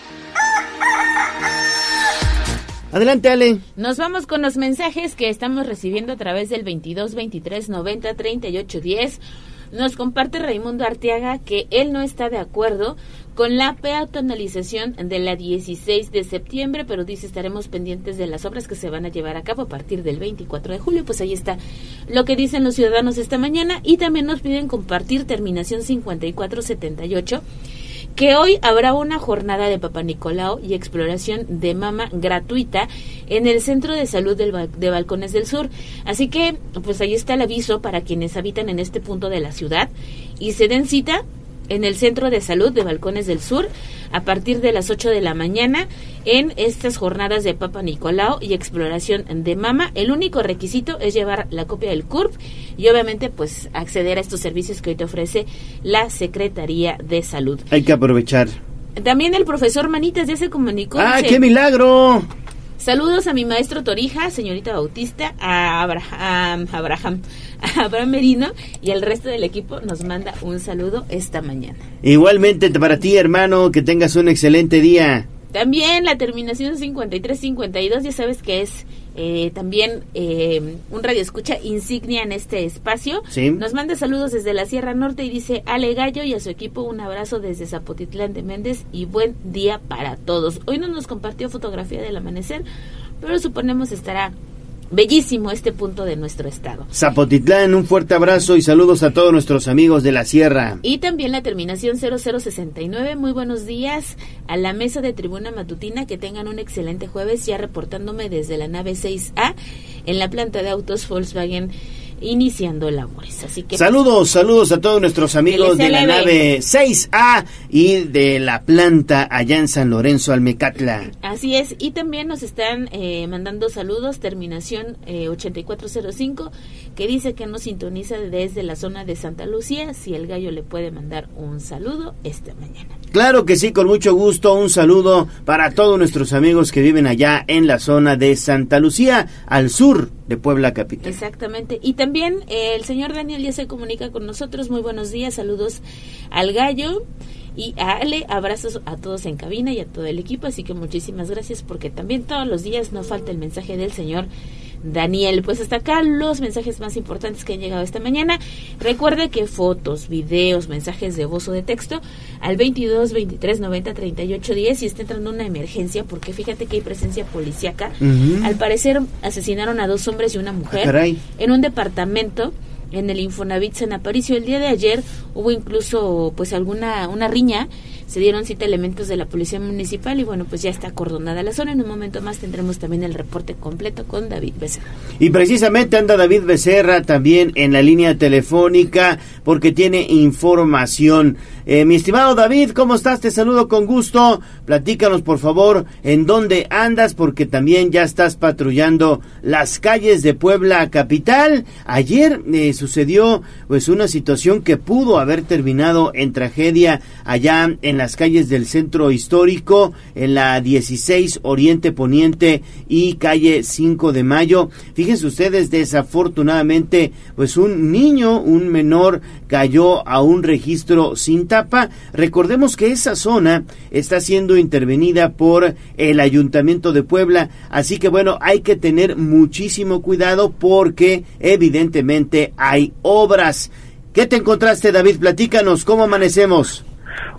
Adelante, Ale. Nos vamos con los mensajes que estamos recibiendo a través del 22 23 90 38 10. Nos comparte Raimundo Arteaga que él no está de acuerdo con la peatonalización de la 16 de septiembre, pero dice estaremos pendientes de las obras que se van a llevar a cabo a partir del 24 de julio. Pues ahí está lo que dicen los ciudadanos esta mañana y también nos piden compartir terminación 5478 que hoy habrá una jornada de Papa Nicolau y exploración de mama gratuita en el Centro de Salud de Balcones del Sur. Así que, pues ahí está el aviso para quienes habitan en este punto de la ciudad y se den cita en el Centro de Salud de Balcones del Sur a partir de las 8 de la mañana en estas jornadas de Papa Nicolau y exploración de mama. El único requisito es llevar la copia del CURP y obviamente pues acceder a estos servicios que hoy te ofrece la Secretaría de Salud. Hay que aprovechar. También el profesor Manitas ya se comunicó. ¡Ah, qué milagro! Saludos a mi maestro Torija, señorita Bautista, a Abraham, Abraham, a Abraham Merino y el resto del equipo nos manda un saludo esta mañana. Igualmente para ti, hermano, que tengas un excelente día. También la terminación 5352, ya sabes que es eh, también eh, un radio escucha insignia en este espacio. Nos manda saludos desde la Sierra Norte y dice Ale Gallo y a su equipo un abrazo desde Zapotitlán de Méndez y buen día para todos. Hoy no nos compartió fotografía del amanecer, pero suponemos estará bellísimo este punto de nuestro estado. Zapotitlán, un fuerte abrazo y saludos a todos nuestros amigos de la sierra. Y también la terminación 0069, muy buenos días a la mesa de tribuna matutina, que tengan un excelente jueves, ya reportándome desde la nave 6A en la planta de autos Volkswagen iniciando labores. Así que saludos, saludos a todos nuestros amigos de la nave 6A y de la planta allá en San Lorenzo Almecatla. Así es, y también nos están eh, mandando saludos, terminación 8405, eh, que dice que nos sintoniza desde la zona de Santa Lucía, si el gallo le puede mandar un saludo esta mañana. Claro que sí, con mucho gusto, un saludo para todos nuestros amigos que viven allá en la zona de Santa Lucía, al sur de Puebla Capital. Exactamente. Y también eh, el señor Daniel ya se comunica con nosotros. Muy buenos días, saludos al gallo y a Ale, abrazos a todos en cabina y a todo el equipo. Así que muchísimas gracias porque también todos los días nos falta el mensaje del señor Daniel. Pues hasta acá los mensajes más importantes que han llegado esta mañana. Recuerde que fotos, videos, mensajes de voz o de texto al 22 23 90 38 10 y está entrando una emergencia porque fíjate que hay presencia policíaca. Al parecer asesinaron a dos hombres y una mujer ah, en un departamento en el Infonavit San Aparicio. El día de ayer hubo incluso pues alguna una riña se dieron cita elementos de la Policía Municipal y bueno, pues ya está acordonada la zona. En un momento más tendremos también el reporte completo con David Becerra. Y precisamente anda David Becerra también en la línea telefónica porque tiene información. Eh, mi estimado David, ¿cómo estás? Te saludo con gusto. Platícanos por favor en dónde andas porque también ya estás patrullando las calles de Puebla capital. Ayer eh, sucedió pues una situación que pudo haber terminado en tragedia allá en las calles del centro histórico, en la 16 Oriente Poniente y calle 5 de Mayo. Fíjense ustedes, desafortunadamente, pues un niño, un menor, cayó a un registro sin tapa. Recordemos que esa zona está siendo intervenida por el Ayuntamiento de Puebla, así que bueno, hay que tener muchísimo cuidado porque evidentemente hay obras. ¿Qué te encontraste, David? Platícanos, ¿cómo amanecemos?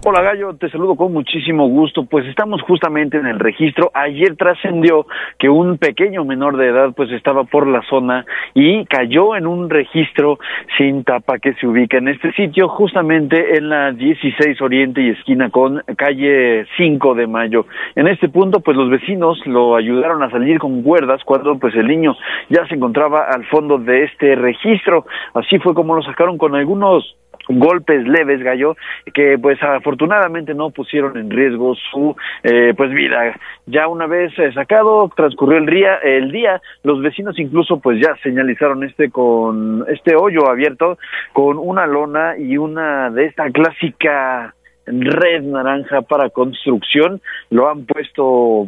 Hola Gallo, te saludo con muchísimo gusto. Pues estamos justamente en el registro. Ayer trascendió que un pequeño menor de edad pues estaba por la zona y cayó en un registro sin tapa que se ubica en este sitio justamente en la 16 Oriente y esquina con calle 5 de Mayo. En este punto pues los vecinos lo ayudaron a salir con cuerdas cuando pues el niño ya se encontraba al fondo de este registro. Así fue como lo sacaron con algunos golpes leves, Gallo, que pues afortunadamente no pusieron en riesgo su eh, pues vida. Ya una vez eh, sacado, transcurrió el día, el día, los vecinos incluso pues ya señalizaron este con este hoyo abierto con una lona y una de esta clásica red naranja para construcción, lo han puesto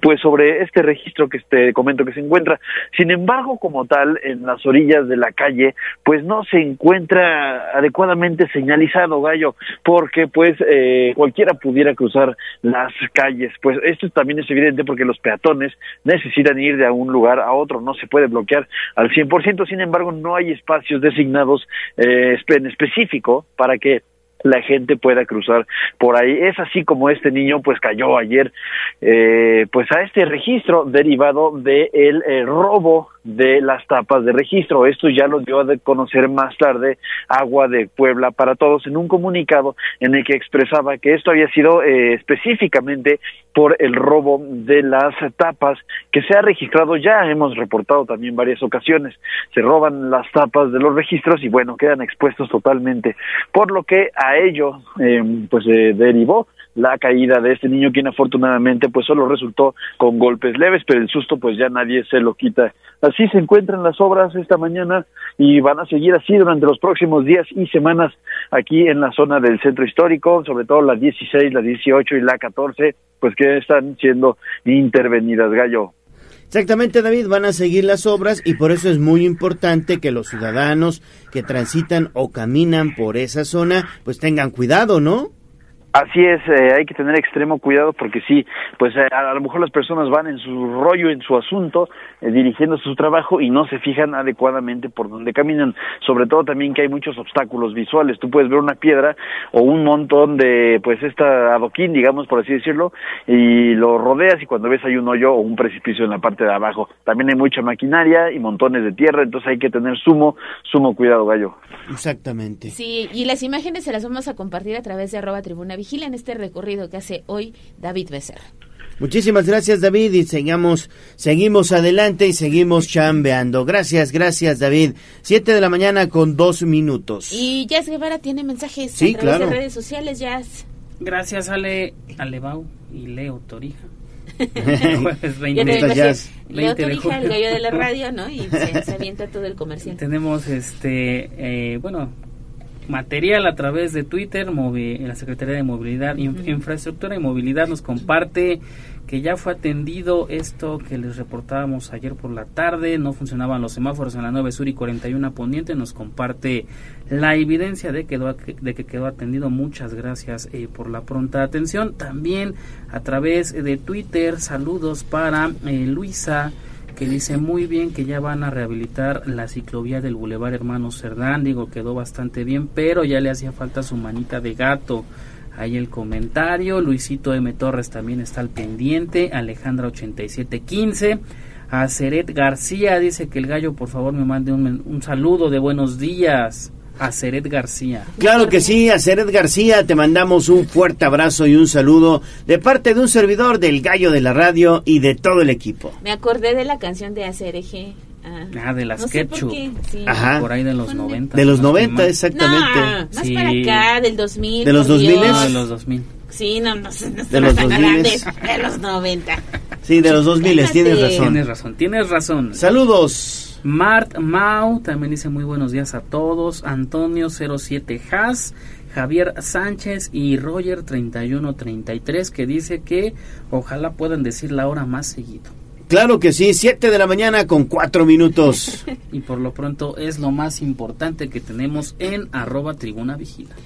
pues sobre este registro que te comento que se encuentra. Sin embargo, como tal, en las orillas de la calle, pues no se encuentra adecuadamente señalizado, Gallo, porque pues eh, cualquiera pudiera cruzar las calles. Pues esto también es evidente porque los peatones necesitan ir de un lugar a otro, no se puede bloquear al 100%, sin embargo, no hay espacios designados eh, en específico para que la gente pueda cruzar por ahí. Es así como este niño pues cayó ayer eh, pues a este registro derivado del el eh, robo de las tapas de registro. Esto ya lo dio a conocer más tarde Agua de Puebla para Todos en un comunicado en el que expresaba que esto había sido eh, específicamente por el robo de las tapas que se ha registrado ya, hemos reportado también varias ocasiones. Se roban las tapas de los registros y bueno, quedan expuestos totalmente. Por lo que a ello eh, pues se derivó la caída de este niño quien afortunadamente pues solo resultó con golpes leves, pero el susto pues ya nadie se lo quita. Así se encuentran las obras esta mañana y van a seguir así durante los próximos días y semanas aquí en la zona del centro histórico, sobre todo la 16, la 18 y la 14, pues que están siendo intervenidas, Gallo. Exactamente, David, van a seguir las obras y por eso es muy importante que los ciudadanos que transitan o caminan por esa zona, pues tengan cuidado, ¿no? Así es, eh, hay que tener extremo cuidado porque sí, pues eh, a, lo mejor las personas van en su rollo, en su asunto, eh, dirigiendo su trabajo y no se fijan adecuadamente por donde caminan. Sobre todo también que hay muchos obstáculos visuales. Tú puedes ver una piedra o un montón de, pues esta adoquín, digamos por así decirlo, y lo rodeas y cuando ves hay un hoyo o un precipicio en la parte de abajo. También hay mucha maquinaria y montones de tierra, entonces hay que tener sumo, sumo cuidado, gallo. Exactamente. Sí, y las imágenes se las vamos a compartir a través de arroba tribuna en este recorrido que hace hoy David Becerra. Muchísimas gracias David y seguimos, seguimos adelante y seguimos chambeando. Gracias, gracias David. Siete de la mañana con dos minutos. Y Jazz Guevara tiene mensajes sí, a través de redes sociales, Jazz. Gracias Ale, Alebau y Leo Torija. Jueves 20, Leo Torija, el gallo de la radio, ¿no? Y se, avienta todo el comercial. Tenemos este, eh, bueno, material a través de Twitter, la Secretaría de Movilidad, Infraestructura y Movilidad nos comparte que ya fue atendido esto que les reportábamos ayer por la tarde, no funcionaban los semáforos en la 9 Sur y 41 Poniente, nos comparte la evidencia de, que quedó atendido. Muchas gracias eh, por la pronta atención. También a través de Twitter, saludos para eh, Luisa que dice muy bien que ya van a rehabilitar la ciclovía del Boulevard Hermano Cerdán, digo, quedó bastante bien, pero ya le hacía falta su manita de gato. Ahí el comentario, Luisito M. Torres también está al pendiente, Alejandra 8715, a Ceret García dice que el gallo por favor me mande un, un saludo de buenos días a Ceret García. Claro que sí, a Ceret García te mandamos un fuerte abrazo y un saludo de parte de un servidor del Gallo de la Radio y de todo el equipo. Me acordé de la canción de ACRG. Ah, ah, de las Ketchup. Ajá. Por ahí de los 90. De los 90, exactamente. No, más para acá, del 2000. ¿De los 2000? de los 2000. Sí, no, no, no, de los 2000. De los 90. Sí, de los 2000, tienes razón. Tienes razón, tienes razón. Saludos. Mart Mau también dice muy buenos días a todos. Antonio 07 Haas. Javier Sánchez y Roger 3133 que dice que ojalá puedan decir la hora más seguido. Claro que sí, 7 de la mañana con 4 minutos. y por lo pronto es lo más importante que tenemos en arroba tribuna vigila.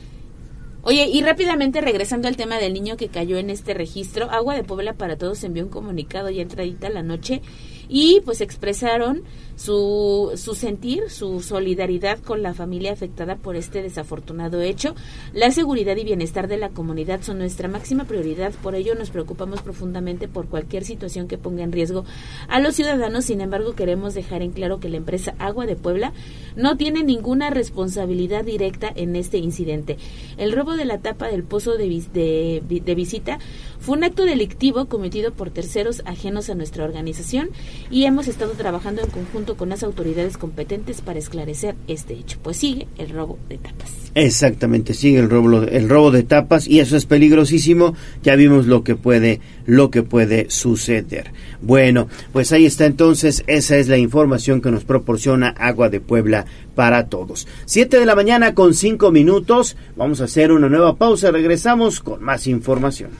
Oye, y rápidamente regresando al tema del niño que cayó en este registro, Agua de Puebla para Todos envió un comunicado ya entradita la noche y pues expresaron su, su sentir, su solidaridad con la familia afectada por este desafortunado hecho. La seguridad y bienestar de la comunidad son nuestra máxima prioridad, por ello nos preocupamos profundamente por cualquier situación que ponga en riesgo a los ciudadanos. Sin embargo, queremos dejar en claro que la empresa Agua de Puebla no tiene ninguna responsabilidad directa en este incidente. El robo de la tapa del pozo de, de, de visita fue un acto delictivo cometido por terceros ajenos a nuestra organización y hemos estado trabajando en conjunto con las autoridades competentes para esclarecer este hecho. Pues sigue el robo de tapas. Exactamente, sigue el robo, el robo de tapas y eso es peligrosísimo. Ya vimos lo que puede, lo que puede suceder. Bueno, pues ahí está entonces, esa es la información que nos proporciona Agua de Puebla para todos. Siete de la mañana con cinco minutos. Vamos a hacer una nueva pausa. Regresamos con más información.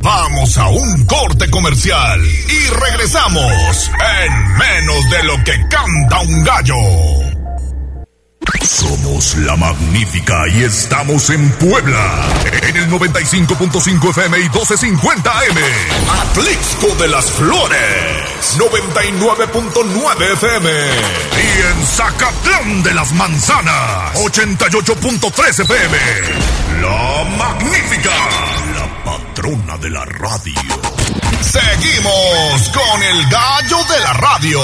Vamos a un corte comercial y regresamos en menos de lo que canta un gallo. Somos la magnífica y estamos en Puebla, en el 95.5 FM y 1250 M. Atlixco de las Flores, 99.9 FM. Y en Zacatlán de las Manzanas, 88.3 FM. La magnífica patrona de la radio. Seguimos con el gallo de la radio.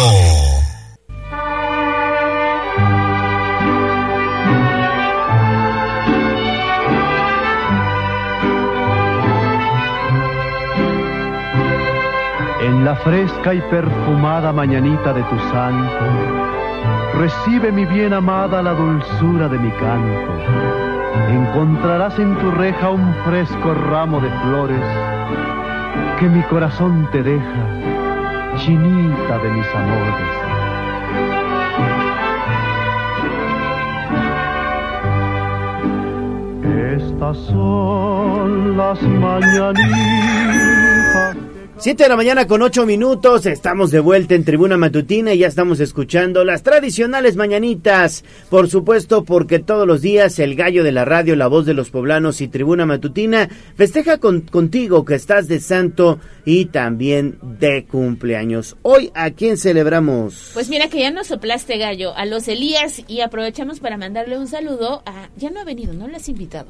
En la fresca y perfumada mañanita de tu santo, recibe mi bien amada la dulzura de mi canto encontrarás en tu reja un fresco ramo de flores que mi corazón te deja, chinita de mis amores. Estas son las mañanitas Siete de la mañana con ocho minutos, estamos de vuelta en Tribuna Matutina y ya estamos escuchando las tradicionales mañanitas. Por supuesto, porque todos los días el gallo de la radio, la voz de los poblanos y Tribuna Matutina festeja contigo que estás de santo y también de cumpleaños. Hoy, ¿a quién celebramos? Pues mira que ya nos soplaste gallo, a los Elías y aprovechamos para mandarle un saludo a... Ya no ha venido, no lo has invitado.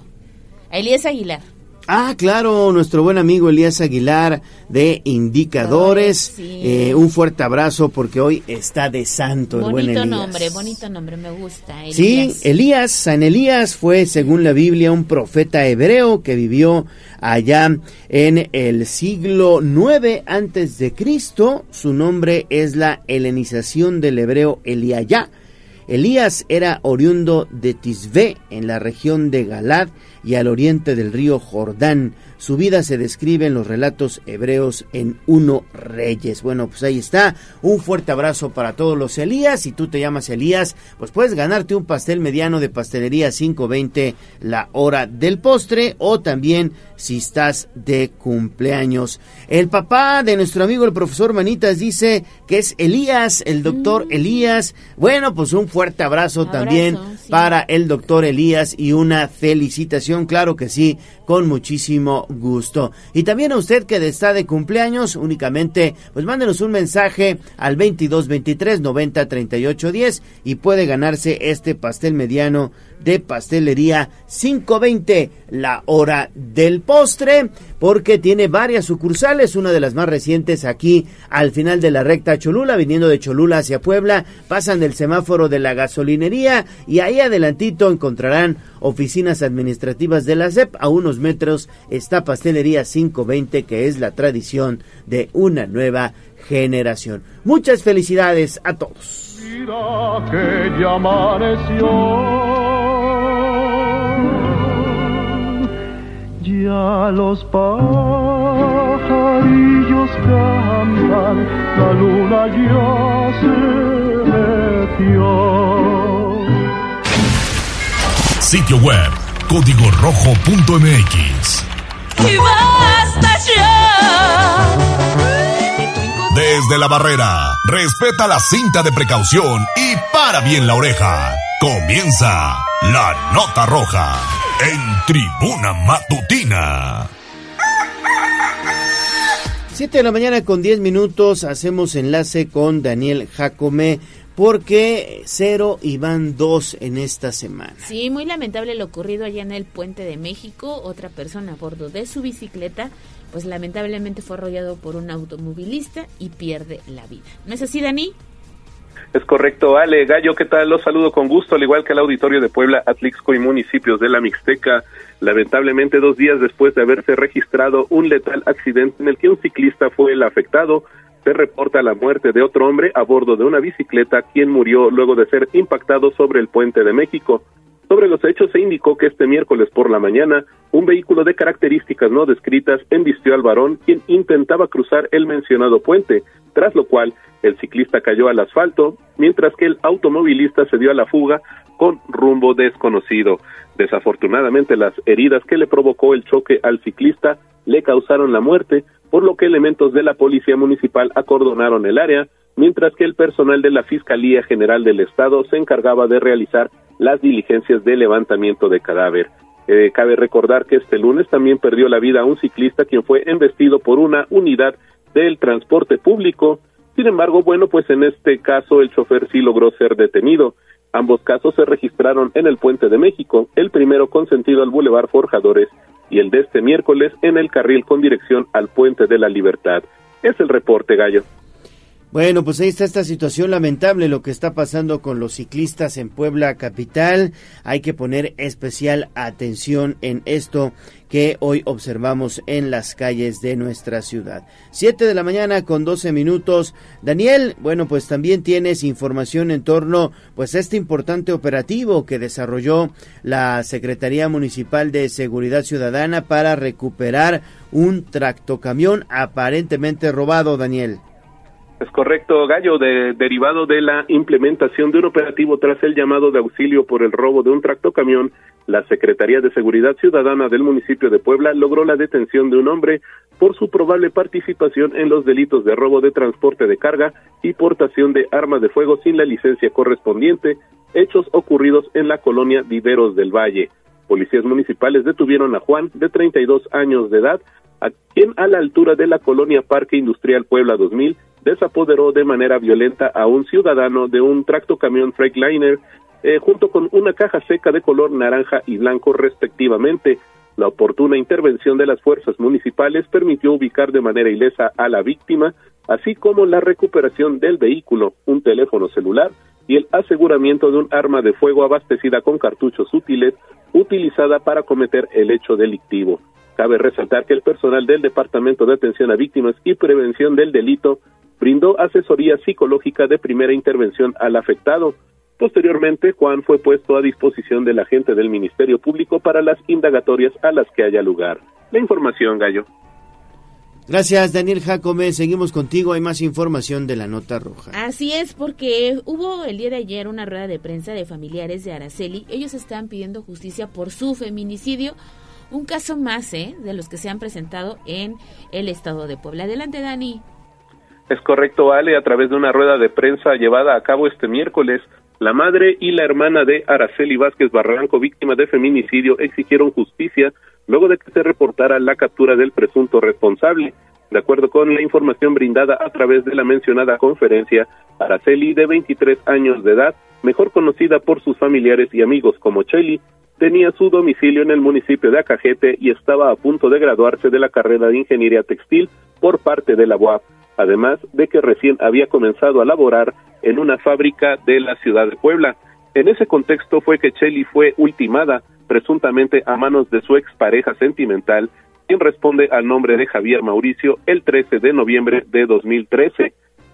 A Elías Aguilar. Ah, claro, nuestro buen amigo Elías Aguilar de Indicadores. Eh, un fuerte abrazo porque hoy está de santo bonito el buen Elías. nombre, bonito nombre, me gusta. Elías. Sí, Elías, San Elías fue, según la Biblia, un profeta hebreo que vivió allá en el siglo 9 antes de Cristo. Su nombre es la helenización del hebreo Eliayá. Elías era oriundo de Tisbe, en la región de Galad, y al oriente del río Jordán. Su vida se describe en los relatos hebreos en Uno Reyes. Bueno, pues ahí está. Un fuerte abrazo para todos los Elías. Si tú te llamas Elías, pues puedes ganarte un pastel mediano de pastelería 520 la hora del postre o también si estás de cumpleaños. El papá de nuestro amigo el profesor Manitas dice que es Elías, el doctor mm. Elías. Bueno, pues un fuerte abrazo, también para el doctor Elías y una felicitación, claro que sí, con muchísimo gusto. Y también a usted que está de cumpleaños, únicamente pues mándenos un mensaje al 22 23 90 38 10 y puede ganarse este pastel mediano de pastelería 520 la hora del postre porque tiene varias sucursales, una de las más recientes aquí al final de la recta Cholula, viniendo de Cholula hacia Puebla, pasan del semáforo de la gasolinería y ahí adelantito encontrarán oficinas administrativas de la SEP, a unos metros está Pastelería 520 que es la tradición de una nueva generación. Muchas felicidades a todos. que ya los pajarillos cantan, la luna ya se metió. Sitio web, código rojo.mx. Y basta ya. Desde la barrera, respeta la cinta de precaución y para bien la oreja. Comienza la nota roja en tribuna matutina. 7 de la mañana con 10 minutos hacemos enlace con Daniel Jacome porque cero y van dos en esta semana. Sí, muy lamentable lo ocurrido allá en el Puente de México. Otra persona a bordo de su bicicleta, pues lamentablemente fue arrollado por un automovilista y pierde la vida. ¿No es así, Dani? Es correcto, Ale Gallo, ¿qué tal? Los saludo con gusto, al igual que el auditorio de Puebla, Atlixco y municipios de la Mixteca. Lamentablemente, dos días después de haberse registrado un letal accidente en el que un ciclista fue el afectado, se reporta la muerte de otro hombre a bordo de una bicicleta, quien murió luego de ser impactado sobre el puente de México. Sobre los hechos se indicó que este miércoles por la mañana un vehículo de características no descritas embistió al varón quien intentaba cruzar el mencionado puente, tras lo cual el ciclista cayó al asfalto, mientras que el automovilista se dio a la fuga con rumbo desconocido. Desafortunadamente las heridas que le provocó el choque al ciclista le causaron la muerte, por lo que elementos de la Policía Municipal acordonaron el área, mientras que el personal de la Fiscalía General del Estado se encargaba de realizar las diligencias de levantamiento de cadáver. Eh, cabe recordar que este lunes también perdió la vida un ciclista quien fue embestido por una unidad del transporte público. Sin embargo, bueno, pues en este caso el chofer sí logró ser detenido. Ambos casos se registraron en el Puente de México, el primero con sentido al Boulevard Forjadores y el de este miércoles en el carril con dirección al Puente de la Libertad. Es el reporte, Gallo. Bueno, pues ahí está esta situación lamentable, lo que está pasando con los ciclistas en Puebla Capital. Hay que poner especial atención en esto que hoy observamos en las calles de nuestra ciudad. Siete de la mañana con doce minutos. Daniel, bueno, pues también tienes información en torno pues a este importante operativo que desarrolló la Secretaría Municipal de Seguridad Ciudadana para recuperar un tractocamión aparentemente robado, Daniel. Es correcto, Gallo, de, derivado de la implementación de un operativo tras el llamado de auxilio por el robo de un tractocamión, la Secretaría de Seguridad Ciudadana del municipio de Puebla logró la detención de un hombre por su probable participación en los delitos de robo de transporte de carga y portación de armas de fuego sin la licencia correspondiente, hechos ocurridos en la colonia Viveros del Valle. Policías municipales detuvieron a Juan, de 32 años de edad, a quien a la altura de la colonia Parque Industrial Puebla 2000 desapoderó de manera violenta a un ciudadano de un tractocamión Freightliner eh, junto con una caja seca de color naranja y blanco respectivamente. La oportuna intervención de las fuerzas municipales permitió ubicar de manera ilesa a la víctima, así como la recuperación del vehículo, un teléfono celular y el aseguramiento de un arma de fuego abastecida con cartuchos útiles utilizada para cometer el hecho delictivo. Cabe resaltar que el personal del Departamento de Atención a Víctimas y Prevención del Delito brindó asesoría psicológica de primera intervención al afectado. Posteriormente, Juan fue puesto a disposición del agente del Ministerio Público para las indagatorias a las que haya lugar. La información, Gallo. Gracias, Daniel Jacome. Seguimos contigo. Hay más información de la nota roja. Así es, porque hubo el día de ayer una rueda de prensa de familiares de Araceli. Ellos están pidiendo justicia por su feminicidio. Un caso más, ¿eh? De los que se han presentado en el estado de Puebla. Adelante, Dani. Es correcto, Ale, a través de una rueda de prensa llevada a cabo este miércoles, la madre y la hermana de Araceli Vázquez Barranco, víctima de feminicidio, exigieron justicia luego de que se reportara la captura del presunto responsable. De acuerdo con la información brindada a través de la mencionada conferencia, Araceli, de 23 años de edad, mejor conocida por sus familiares y amigos como Cheli, tenía su domicilio en el municipio de Acajete y estaba a punto de graduarse de la carrera de Ingeniería Textil por parte de la UAP además de que recién había comenzado a laborar en una fábrica de la ciudad de Puebla. En ese contexto fue que Chelly fue ultimada, presuntamente a manos de su expareja sentimental, quien responde al nombre de Javier Mauricio el 13 de noviembre de 2013.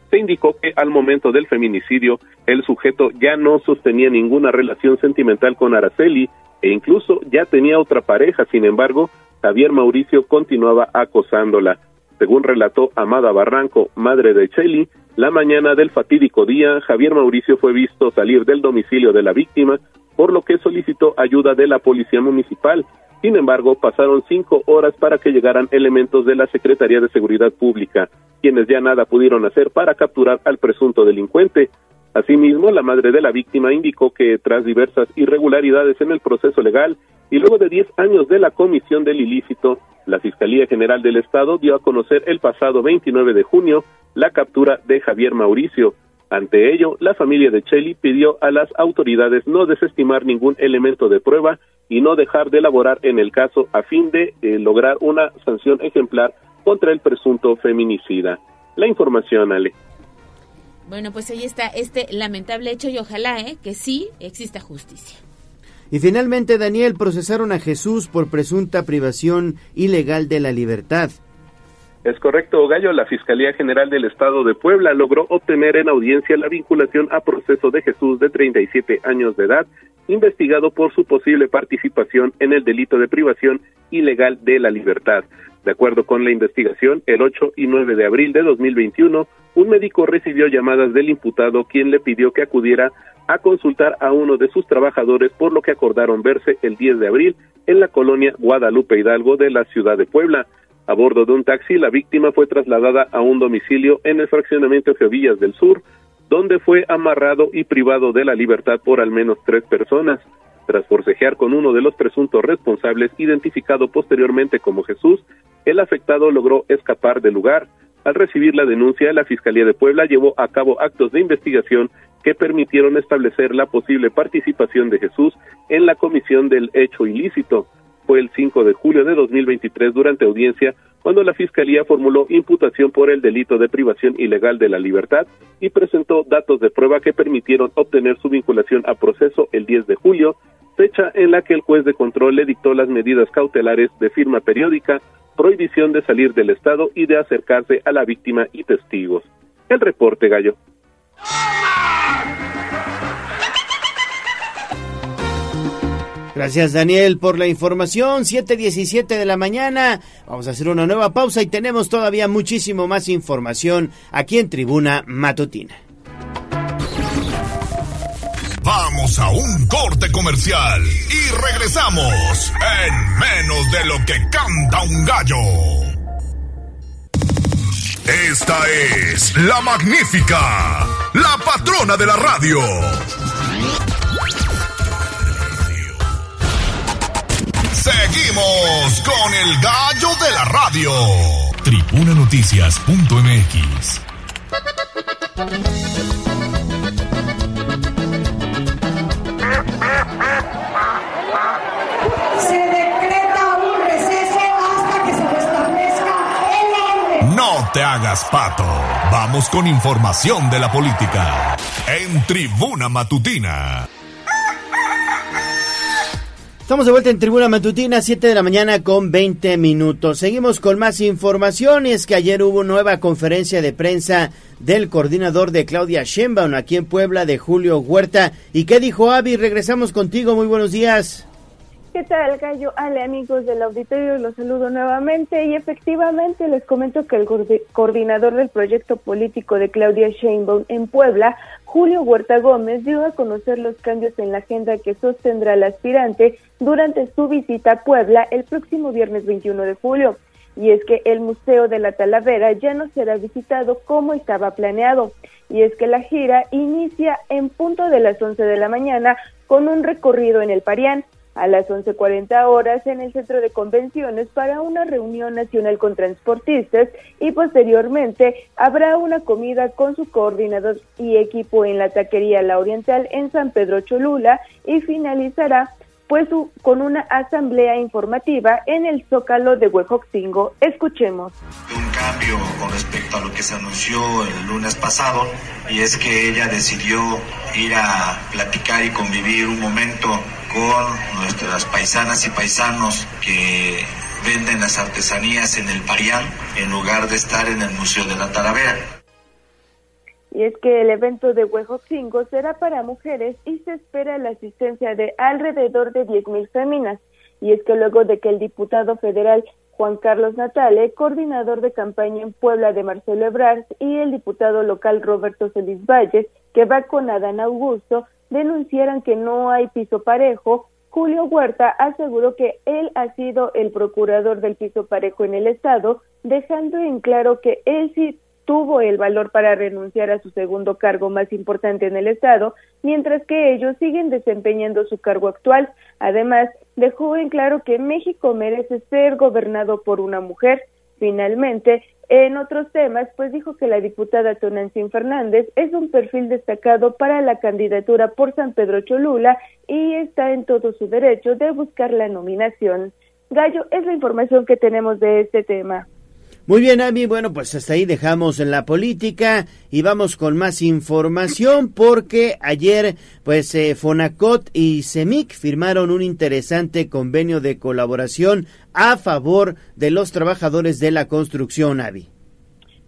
Se indicó que al momento del feminicidio, el sujeto ya no sostenía ninguna relación sentimental con Araceli e incluso ya tenía otra pareja, sin embargo, Javier Mauricio continuaba acosándola. Según relató Amada Barranco, madre de Chely, la mañana del fatídico día, Javier Mauricio fue visto salir del domicilio de la víctima, por lo que solicitó ayuda de la policía municipal. Sin embargo, pasaron cinco horas para que llegaran elementos de la Secretaría de Seguridad Pública, quienes ya nada pudieron hacer para capturar al presunto delincuente. Asimismo, la madre de la víctima indicó que tras diversas irregularidades en el proceso legal y luego de 10 años de la comisión del ilícito, la Fiscalía General del Estado dio a conocer el pasado 29 de junio la captura de Javier Mauricio. Ante ello, la familia de Cheli pidió a las autoridades no desestimar ningún elemento de prueba y no dejar de elaborar en el caso a fin de eh, lograr una sanción ejemplar contra el presunto feminicida. La información, Ale. Bueno, pues ahí está este lamentable hecho y ojalá ¿eh? que sí exista justicia. Y finalmente, Daniel, procesaron a Jesús por presunta privación ilegal de la libertad. Es correcto, Gallo. La Fiscalía General del Estado de Puebla logró obtener en audiencia la vinculación a proceso de Jesús de 37 años de edad, investigado por su posible participación en el delito de privación ilegal de la libertad. De acuerdo con la investigación, el 8 y 9 de abril de 2021, un médico recibió llamadas del imputado quien le pidió que acudiera a consultar a uno de sus trabajadores, por lo que acordaron verse el 10 de abril en la colonia Guadalupe Hidalgo de la ciudad de Puebla. A bordo de un taxi, la víctima fue trasladada a un domicilio en el fraccionamiento Geovillas del Sur, donde fue amarrado y privado de la libertad por al menos tres personas. Tras forcejear con uno de los presuntos responsables, identificado posteriormente como Jesús, el afectado logró escapar del lugar. Al recibir la denuncia, la Fiscalía de Puebla llevó a cabo actos de investigación que permitieron establecer la posible participación de Jesús en la comisión del hecho ilícito. Fue el 5 de julio de 2023 durante audiencia cuando la Fiscalía formuló imputación por el delito de privación ilegal de la libertad y presentó datos de prueba que permitieron obtener su vinculación a proceso el 10 de julio fecha en la que el juez de control le dictó las medidas cautelares de firma periódica, prohibición de salir del Estado y de acercarse a la víctima y testigos. El reporte, Gallo. Gracias Daniel por la información. 7.17 de la mañana. Vamos a hacer una nueva pausa y tenemos todavía muchísimo más información aquí en Tribuna Matutina. Vamos a un corte comercial y regresamos en menos de lo que canta un gallo. Esta es la magnífica, la patrona de la radio. Seguimos con el gallo de la radio. Tribunanoticias.mx. Se decreta un receso hasta que se restablezca el orden. No te hagas pato. Vamos con información de la política. En Tribuna Matutina. Estamos de vuelta en Tribuna Matutina, 7 de la mañana con 20 minutos. Seguimos con más información y es que ayer hubo nueva conferencia de prensa del coordinador de Claudia Sheinbaum aquí en Puebla de Julio Huerta. ¿Y qué dijo Avi? Regresamos contigo, muy buenos días. ¿Qué tal, Gallo? Ale, amigos del auditorio, los saludo nuevamente y efectivamente les comento que el coordinador del proyecto político de Claudia Sheinbaum en Puebla, Julio Huerta Gómez, dio a conocer los cambios en la agenda que sostendrá el aspirante durante su visita a Puebla el próximo viernes 21 de julio. Y es que el Museo de la Talavera ya no será visitado como estaba planeado. Y es que la gira inicia en punto de las 11 de la mañana con un recorrido en el Parián a las 11.40 horas en el centro de convenciones para una reunión nacional con transportistas y posteriormente habrá una comida con su coordinador y equipo en la taquería La Oriental en San Pedro Cholula y finalizará pues con una asamblea informativa en el Zócalo de Huejoxingo. Escuchemos. Un cambio con respecto a lo que se anunció el lunes pasado y es que ella decidió ir a platicar y convivir un momento con nuestras paisanas y paisanos que venden las artesanías en el Parián en lugar de estar en el Museo de la Talavera. Y es que el evento de Huejotzingo será para mujeres y se espera la asistencia de alrededor de 10.000 féminas. Y es que luego de que el diputado federal Juan Carlos Natale, coordinador de campaña en Puebla de Marcelo Ebrard, y el diputado local Roberto Celis Valles, que va con Adán Augusto, denunciaran que no hay piso parejo, Julio Huerta aseguró que él ha sido el procurador del piso parejo en el Estado, dejando en claro que él sí tuvo el valor para renunciar a su segundo cargo más importante en el Estado, mientras que ellos siguen desempeñando su cargo actual. Además, dejó en claro que México merece ser gobernado por una mujer. Finalmente, en otros temas, pues dijo que la diputada Tonancín Fernández es un perfil destacado para la candidatura por San Pedro Cholula y está en todo su derecho de buscar la nominación. Gallo, es la información que tenemos de este tema. Muy bien, Ami. Bueno, pues hasta ahí dejamos la política y vamos con más información porque ayer, pues, eh, Fonacot y CEMIC firmaron un interesante convenio de colaboración a favor de los trabajadores de la construcción, Avi.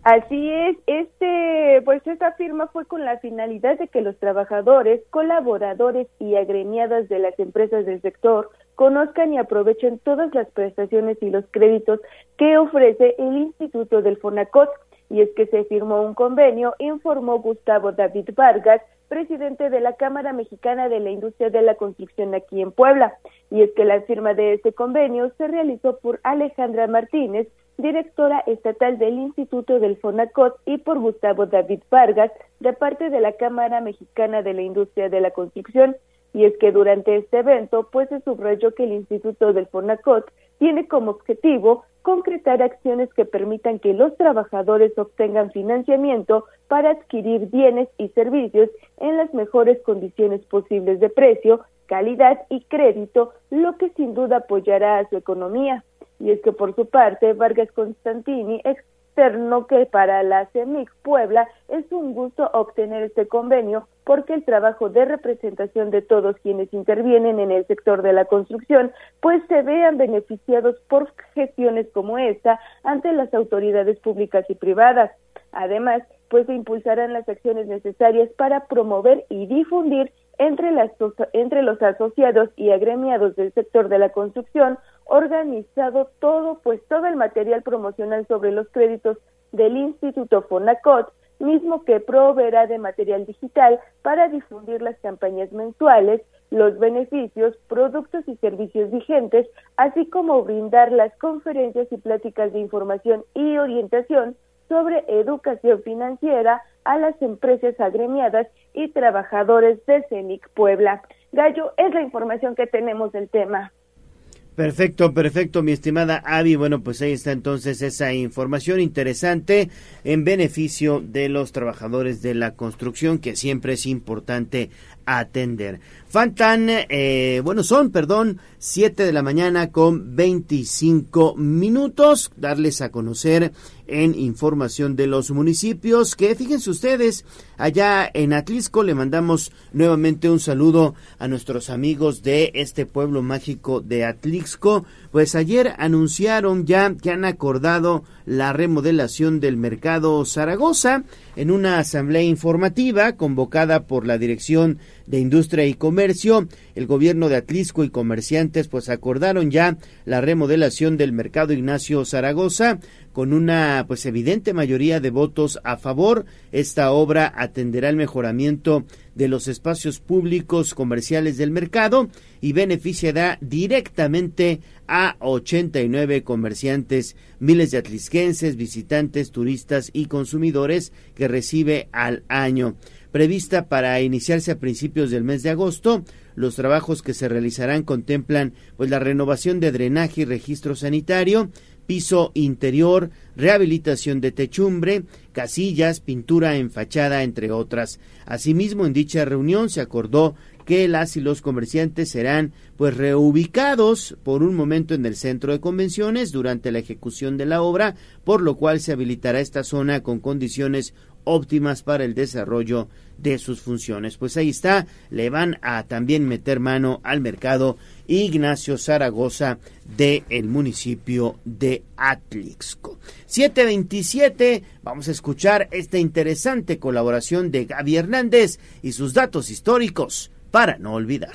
Así es, este, pues esta firma fue con la finalidad de que los trabajadores, colaboradores y agremiadas de las empresas del sector conozcan y aprovechen todas las prestaciones y los créditos que ofrece el Instituto del FONACOT. Y es que se firmó un convenio, informó Gustavo David Vargas, presidente de la Cámara Mexicana de la Industria de la Construcción aquí en Puebla. Y es que la firma de este convenio se realizó por Alejandra Martínez, directora estatal del Instituto del FONACOT, y por Gustavo David Vargas, de parte de la Cámara Mexicana de la Industria de la Construcción. Y es que durante este evento, pues se subrayó que el Instituto del FONACOT tiene como objetivo concretar acciones que permitan que los trabajadores obtengan financiamiento para adquirir bienes y servicios en las mejores condiciones posibles de precio, calidad y crédito, lo que sin duda apoyará a su economía. Y es que por su parte, Vargas Constantini, externo que para la CEMIC Puebla es un gusto obtener este convenio porque el trabajo de representación de todos quienes intervienen en el sector de la construcción pues se vean beneficiados por gestiones como esta ante las autoridades públicas y privadas. Además, pues se impulsarán las acciones necesarias para promover y difundir entre, las, los asociados y agremiados del sector de la construcción organizado todo, pues todo el material promocional sobre los créditos del Instituto Fonacot, mismo que proveerá de material digital para difundir las campañas mensuales, los beneficios, productos y servicios vigentes, así como brindar las conferencias y pláticas de información y orientación sobre educación financiera a las empresas agremiadas y trabajadores de CENIC Puebla. Gallo, es la información que tenemos del tema. Perfecto, perfecto, mi estimada Avi. Bueno, pues ahí está entonces esa información interesante en beneficio de los trabajadores de la construcción, que siempre es importante atender. Faltan, eh, bueno, son, perdón, 7 de la mañana con 25 minutos. Darles a conocer en información de los municipios que fíjense ustedes, allá en Atlisco le mandamos nuevamente un saludo a nuestros amigos de este pueblo mágico de Atlisco. Pues ayer anunciaron ya que han acordado la remodelación del mercado Zaragoza en una asamblea informativa convocada por la Dirección de Industria y Comercio. El gobierno de Atlisco y comerciantes pues acordaron ya la remodelación del mercado Ignacio Zaragoza con una pues evidente mayoría de votos a favor. Esta obra atenderá el mejoramiento de los espacios públicos comerciales del mercado y beneficiará directamente a 89 comerciantes, miles de atlisquenses, visitantes, turistas y consumidores que recibe al año. Prevista para iniciarse a principios del mes de agosto, los trabajos que se realizarán contemplan pues la renovación de drenaje y registro sanitario, piso interior, rehabilitación de techumbre, casillas, pintura en fachada, entre otras. Asimismo, en dicha reunión se acordó que las y los comerciantes serán pues reubicados por un momento en el centro de convenciones durante la ejecución de la obra, por lo cual se habilitará esta zona con condiciones óptimas para el desarrollo de sus funciones. Pues ahí está, le van a también meter mano al mercado Ignacio Zaragoza del el municipio de Atlixco. 727, vamos a escuchar esta interesante colaboración de Gaby Hernández y sus datos históricos para no olvidar.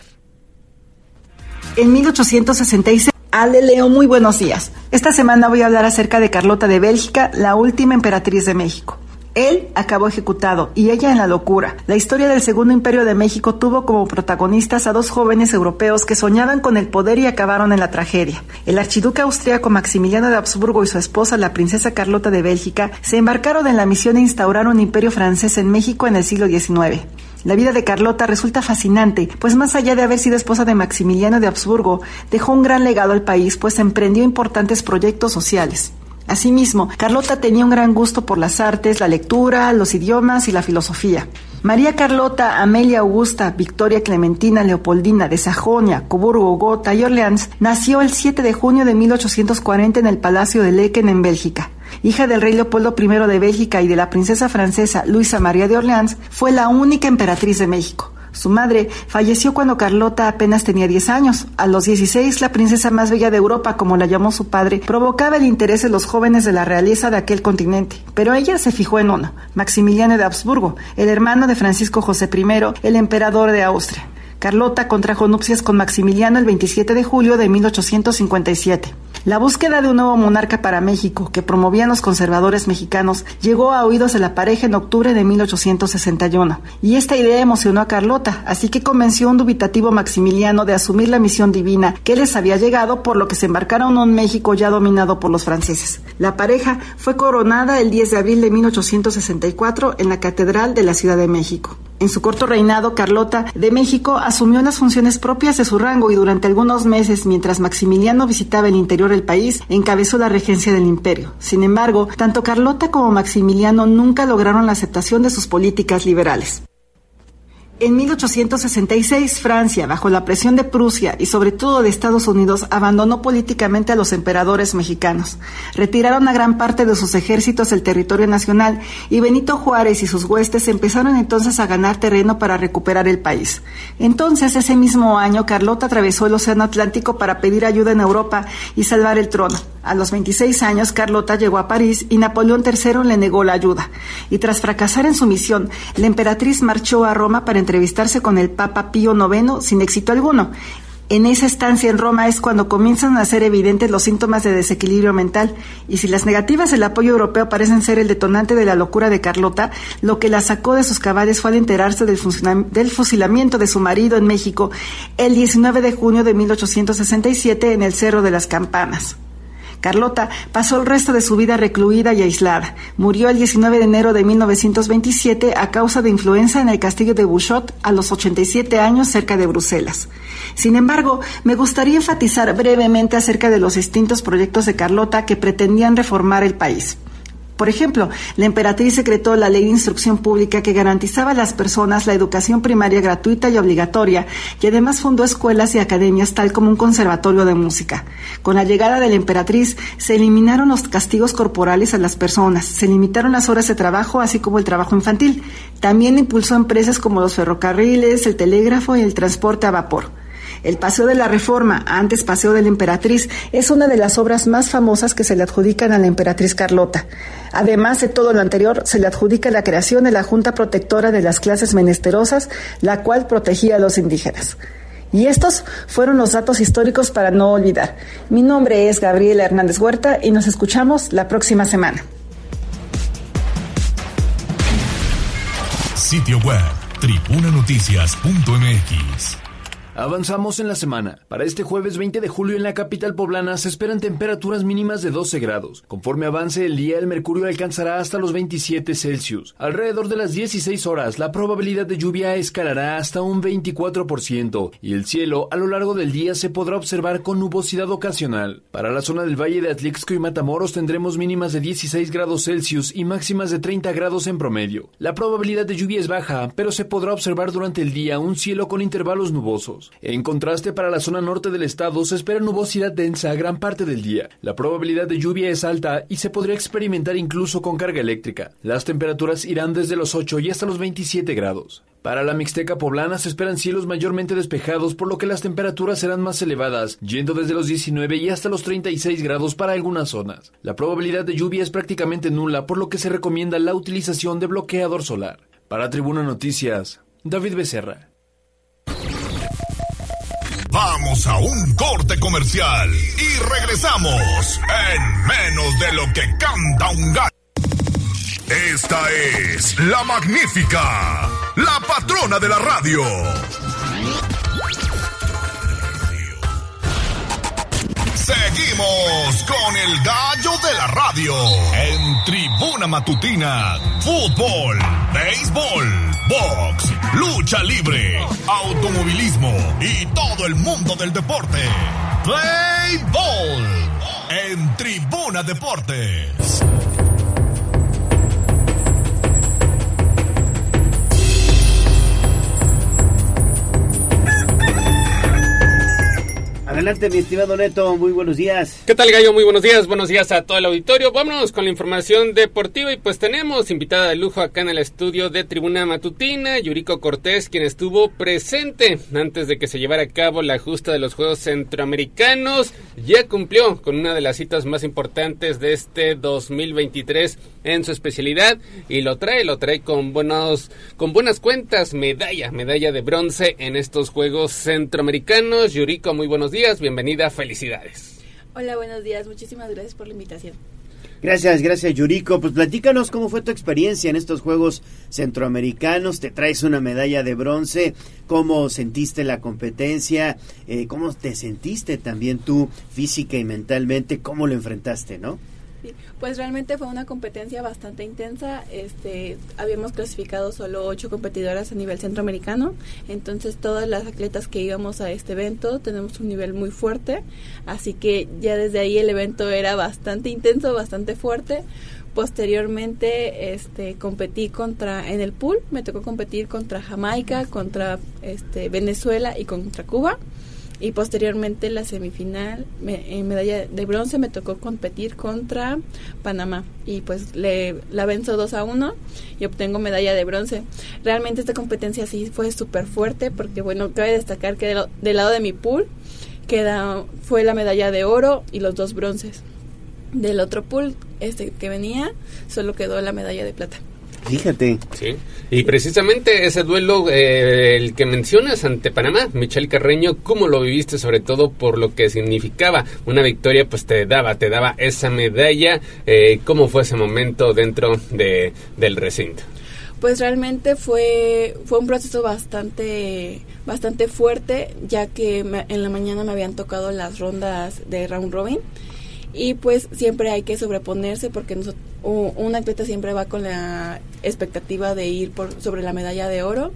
En 1866 Ale Leo, muy buenos días. Esta semana voy a hablar acerca de Carlota de Bélgica, la última emperatriz de México. Él acabó ejecutado y ella en la locura. La historia del Segundo Imperio de México tuvo como protagonistas a dos jóvenes europeos que soñaban con el poder y acabaron en la tragedia. El archiduque austríaco Maximiliano de Habsburgo y su esposa, la princesa Carlota de Bélgica, se embarcaron en la misión de instaurar un imperio francés en México en el siglo XIX. La vida de Carlota resulta fascinante, pues más allá de haber sido esposa de Maximiliano de Habsburgo, dejó un gran legado al país, pues emprendió importantes proyectos sociales. Asimismo, Carlota tenía un gran gusto por las artes, la lectura, los idiomas y la filosofía. María Carlota Amelia Augusta Victoria Clementina Leopoldina de Sajonia, Coburgo, Gotha y Orleans nació el 7 de junio de 1840 en el Palacio de Lequen en Bélgica. Hija del rey Leopoldo I de Bélgica y de la princesa francesa Luisa María de Orleans, fue la única emperatriz de México. Su madre falleció cuando Carlota apenas tenía 10 años. A los 16, la princesa más bella de Europa, como la llamó su padre, provocaba el interés de los jóvenes de la realeza de aquel continente. Pero ella se fijó en uno, Maximiliano de Habsburgo, el hermano de Francisco José I, el emperador de Austria. Carlota contrajo nupcias con Maximiliano el 27 de julio de 1857. La búsqueda de un nuevo monarca para México, que promovían los conservadores mexicanos, llegó a oídos de la pareja en octubre de 1861, y esta idea emocionó a Carlota, así que convenció a un dubitativo Maximiliano de asumir la misión divina que les había llegado, por lo que se embarcaron en un México ya dominado por los franceses. La pareja fue coronada el 10 de abril de 1864 en la Catedral de la Ciudad de México. En su corto reinado, Carlota de México asumió las funciones propias de su rango y durante algunos meses, mientras Maximiliano visitaba el interior del país, encabezó la regencia del imperio. Sin embargo, tanto Carlota como Maximiliano nunca lograron la aceptación de sus políticas liberales. En 1866, Francia, bajo la presión de Prusia y sobre todo de Estados Unidos, abandonó políticamente a los emperadores mexicanos. Retiraron a gran parte de sus ejércitos del territorio nacional y Benito Juárez y sus huestes empezaron entonces a ganar terreno para recuperar el país. Entonces, ese mismo año, Carlota atravesó el Océano Atlántico para pedir ayuda en Europa y salvar el trono. A los 26 años, Carlota llegó a París y Napoleón III le negó la ayuda. Y tras fracasar en su misión, la emperatriz marchó a Roma para entrevistarse con el Papa Pío IX sin éxito alguno. En esa estancia en Roma es cuando comienzan a ser evidentes los síntomas de desequilibrio mental, y si las negativas del apoyo europeo parecen ser el detonante de la locura de Carlota, lo que la sacó de sus cabales fue al enterarse del, del fusilamiento de su marido en México el 19 de junio de 1867 en el Cerro de las Campanas. Carlota pasó el resto de su vida recluida y aislada. Murió el 19 de enero de 1927 a causa de influenza en el castillo de Bouchot a los 87 años cerca de Bruselas. Sin embargo, me gustaría enfatizar brevemente acerca de los distintos proyectos de Carlota que pretendían reformar el país. Por ejemplo, la emperatriz secretó la ley de instrucción pública que garantizaba a las personas la educación primaria gratuita y obligatoria y además fundó escuelas y academias tal como un conservatorio de música. Con la llegada de la emperatriz se eliminaron los castigos corporales a las personas, se limitaron las horas de trabajo así como el trabajo infantil. También impulsó empresas como los ferrocarriles, el telégrafo y el transporte a vapor. El Paseo de la Reforma, antes Paseo de la Emperatriz, es una de las obras más famosas que se le adjudican a la emperatriz Carlota. Además de todo lo anterior, se le adjudica la creación de la Junta Protectora de las Clases Menesterosas, la cual protegía a los indígenas. Y estos fueron los datos históricos para no olvidar. Mi nombre es Gabriela Hernández Huerta y nos escuchamos la próxima semana. Sitio web tribunanoticias.mx Avanzamos en la semana. Para este jueves 20 de julio en la capital poblana se esperan temperaturas mínimas de 12 grados. Conforme avance el día, el mercurio alcanzará hasta los 27 Celsius. Alrededor de las 16 horas, la probabilidad de lluvia escalará hasta un 24% y el cielo a lo largo del día se podrá observar con nubosidad ocasional. Para la zona del Valle de Atlixco y Matamoros tendremos mínimas de 16 grados Celsius y máximas de 30 grados en promedio. La probabilidad de lluvia es baja, pero se podrá observar durante el día un cielo con intervalos nubosos. En contraste, para la zona norte del estado se espera nubosidad densa gran parte del día. La probabilidad de lluvia es alta y se podría experimentar incluso con carga eléctrica. Las temperaturas irán desde los 8 y hasta los 27 grados. Para la Mixteca poblana se esperan cielos mayormente despejados, por lo que las temperaturas serán más elevadas, yendo desde los 19 y hasta los 36 grados para algunas zonas. La probabilidad de lluvia es prácticamente nula, por lo que se recomienda la utilización de bloqueador solar. Para Tribuna Noticias, David Becerra. Vamos a un corte comercial y regresamos en menos de lo que canta un gallo. Esta es la magnífica, la patrona de la radio. Seguimos con el gallo de la radio en Tribuna Matutina, fútbol, béisbol, box, lucha libre, automovilismo y todo el mundo del deporte. Play Ball en Tribuna Deportes. Adelante, mi estimado Neto, muy buenos días. ¿Qué tal, Gallo? Muy buenos días, buenos días a todo el auditorio. Vámonos con la información deportiva y pues tenemos invitada de lujo acá en el estudio de Tribuna Matutina, Yuriko Cortés, quien estuvo presente antes de que se llevara a cabo la justa de los Juegos Centroamericanos. Ya cumplió con una de las citas más importantes de este 2023 en su especialidad y lo trae, lo trae con buenos, con buenas cuentas, medalla, medalla de bronce en estos Juegos Centroamericanos. Yuriko, muy buenos días bienvenida, felicidades. Hola, buenos días, muchísimas gracias por la invitación. Gracias, gracias Yuriko. Pues platícanos cómo fue tu experiencia en estos Juegos Centroamericanos. Te traes una medalla de bronce. ¿Cómo sentiste la competencia? Eh, ¿Cómo te sentiste también tú física y mentalmente? ¿Cómo lo enfrentaste, no? Pues realmente fue una competencia bastante intensa. Este, habíamos clasificado solo ocho competidoras a nivel centroamericano, entonces todas las atletas que íbamos a este evento tenemos un nivel muy fuerte, así que ya desde ahí el evento era bastante intenso, bastante fuerte. Posteriormente, este, competí contra en el pool, me tocó competir contra Jamaica, contra este, Venezuela y contra Cuba y posteriormente la semifinal en medalla de bronce me tocó competir contra Panamá y pues le la venzo 2 a 1 y obtengo medalla de bronce. Realmente esta competencia sí fue súper fuerte porque bueno, cabe destacar que del, lado de mi pool queda, fue la medalla de oro y los dos bronces. Del otro pool este que venía solo quedó la medalla de plata. Fíjate. Sí. Y precisamente ese duelo, eh, el que mencionas ante Panamá, Michelle Carreño, ¿cómo lo viviste? Sobre todo por lo que significaba una victoria, pues te daba, te daba esa medalla. Eh, ¿Cómo fue ese momento dentro de, del recinto? Pues realmente fue, fue un proceso bastante, bastante fuerte, ya que en la mañana me habían tocado las rondas de round robin y pues siempre hay que sobreponerse porque un atleta siempre va con la expectativa de ir por sobre la medalla de oro.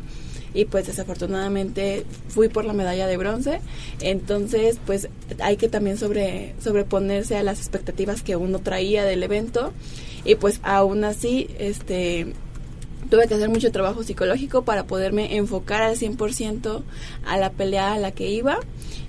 Y pues desafortunadamente fui por la medalla de bronce. Entonces pues hay que también sobre sobreponerse a las expectativas que uno traía del evento. Y pues aún así este tuve que hacer mucho trabajo psicológico para poderme enfocar al 100% a la pelea a la que iba.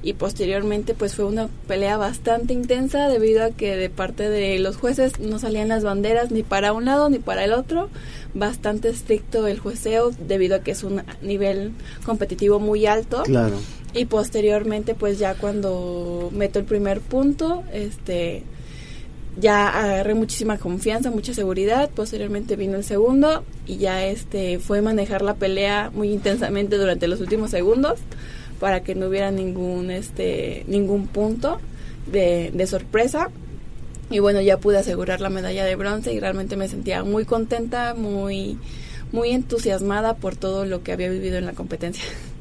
Y posteriormente pues fue una pelea bastante intensa debido a que de parte de los jueces no salían las banderas ni para un lado ni para el otro. Bastante estricto el jueceo debido a que es un nivel competitivo muy alto. Claro. Y posteriormente pues ya cuando meto el primer punto este ya agarré muchísima confianza, mucha seguridad, posteriormente vino el segundo y ya este fue manejar la pelea muy intensamente durante los últimos segundos para que no hubiera ningún este ningún punto de, de sorpresa. Y bueno ya pude asegurar la medalla de bronce y realmente me sentía muy contenta muy muy entusiasmada por todo lo que había vivido en la competencia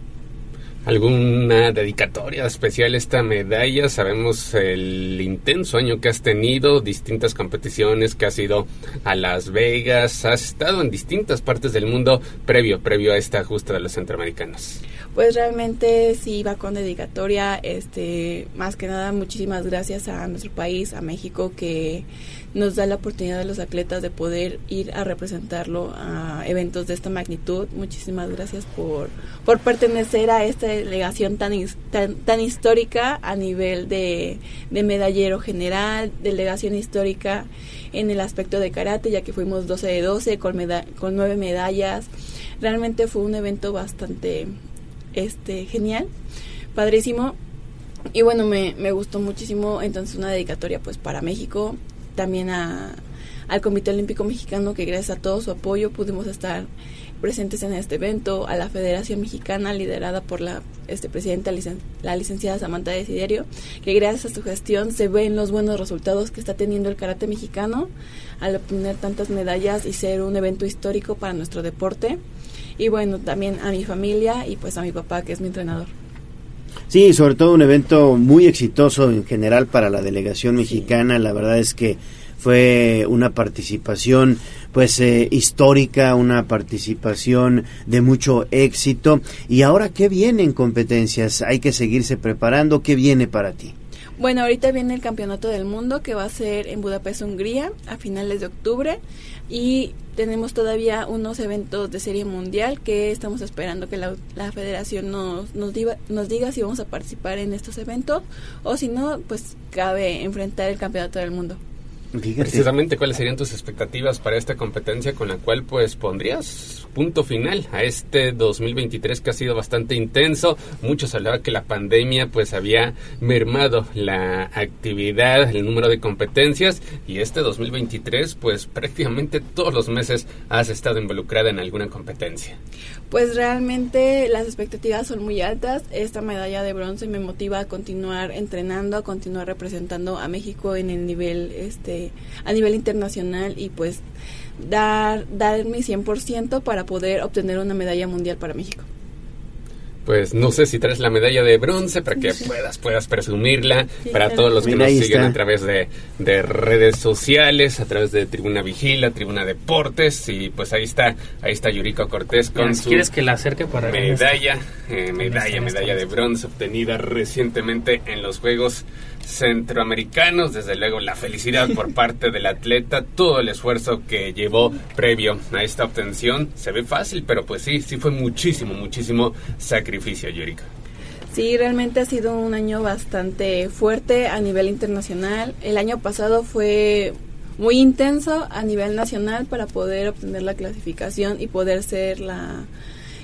alguna dedicatoria especial esta medalla. Sabemos el intenso año que has tenido, distintas competiciones que has ido a Las Vegas, has estado en distintas partes del mundo previo, previo a esta justa de los centroamericanos. Pues realmente sí va con dedicatoria, este, más que nada muchísimas gracias a nuestro país, a México que nos da la oportunidad a los atletas de poder ir a representarlo a eventos de esta magnitud. Muchísimas gracias por, por pertenecer a esta delegación tan, tan, histórica a nivel de, de medallero general, delegación histórica en el aspecto de karate, ya que fuimos 12 de 12 con, con 9 medallas. Realmente fue un evento bastante este, genial, padrísimo. Y bueno, me, me gustó muchísimo, entonces una dedicatoria pues para México, también a, al Comité Olímpico Mexicano que gracias a todo su apoyo pudimos estar presentes en este evento, a la Federación Mexicana liderada por la este, presidenta, la licenciada Samantha Desiderio, que gracias a su gestión se ven los buenos resultados que está teniendo el karate mexicano al obtener tantas medallas y ser un evento histórico para nuestro deporte. Y bueno, también a mi familia y pues a mi papá, que es mi entrenador. Sí, sobre todo un evento muy exitoso en general para la delegación mexicana. La verdad es que fue una participación pues eh, histórica, una participación de mucho éxito. Y ahora, ¿qué viene en competencias? Hay que seguirse preparando. ¿Qué viene para ti? Bueno, ahorita viene el Campeonato del Mundo que va a ser en Budapest, Hungría, a finales de octubre. Y tenemos todavía unos eventos de serie mundial que estamos esperando que la, federación nos, nos, diga, nos diga si vamos a participar en estos eventos o si no, pues cabe enfrentar el Campeonato del Mundo. Precisamente, ¿cuáles serían tus expectativas para esta competencia con la cual pues pondrías punto final a este 2023 que ha sido bastante intenso? Muchos hablaban que la pandemia pues había mermado la actividad, el número de competencias y este 2023 pues prácticamente todos los meses has estado involucrada en alguna competencia. Pues realmente las expectativas son muy altas. Esta medalla de bronce me motiva a continuar entrenando, a continuar representando a México en el nivel este a nivel internacional y pues dar, dar mi 100% para poder obtener una medalla mundial para México. Pues no sé si traes la medalla de bronce para que puedas puedas presumirla para todos los que nos siguen a través de, de, redes sociales, a través de Tribuna Vigila, Tribuna Deportes y pues ahí está, ahí está Yuriko Cortés con su ¿Quieres que la acerque para medalla, eh, medalla, medalla. de bronce obtenida recientemente en los Juegos centroamericanos, desde luego la felicidad por parte del atleta, todo el esfuerzo que llevó previo a esta obtención, se ve fácil, pero pues sí, sí fue muchísimo, muchísimo sacrificio, Yurika. Sí, realmente ha sido un año bastante fuerte a nivel internacional. El año pasado fue muy intenso a nivel nacional para poder obtener la clasificación y poder ser la,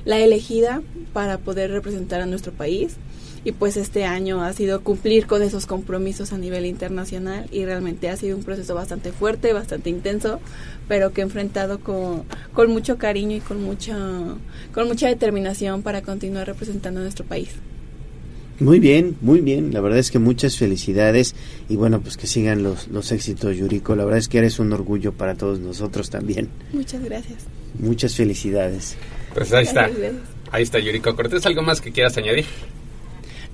la elegida para poder representar a nuestro país y pues este año ha sido cumplir con esos compromisos a nivel internacional y realmente ha sido un proceso bastante fuerte, bastante intenso, pero que he enfrentado con, con mucho cariño y con mucha, con mucha determinación para continuar representando a nuestro país. Muy bien, muy bien. La verdad es que muchas felicidades y bueno, pues que sigan los, los éxitos, Yuriko. La verdad es que eres un orgullo para todos nosotros también. Muchas gracias. Muchas felicidades. Pues ahí está. Ahí está Yuriko Cortés. ¿Algo más que quieras añadir?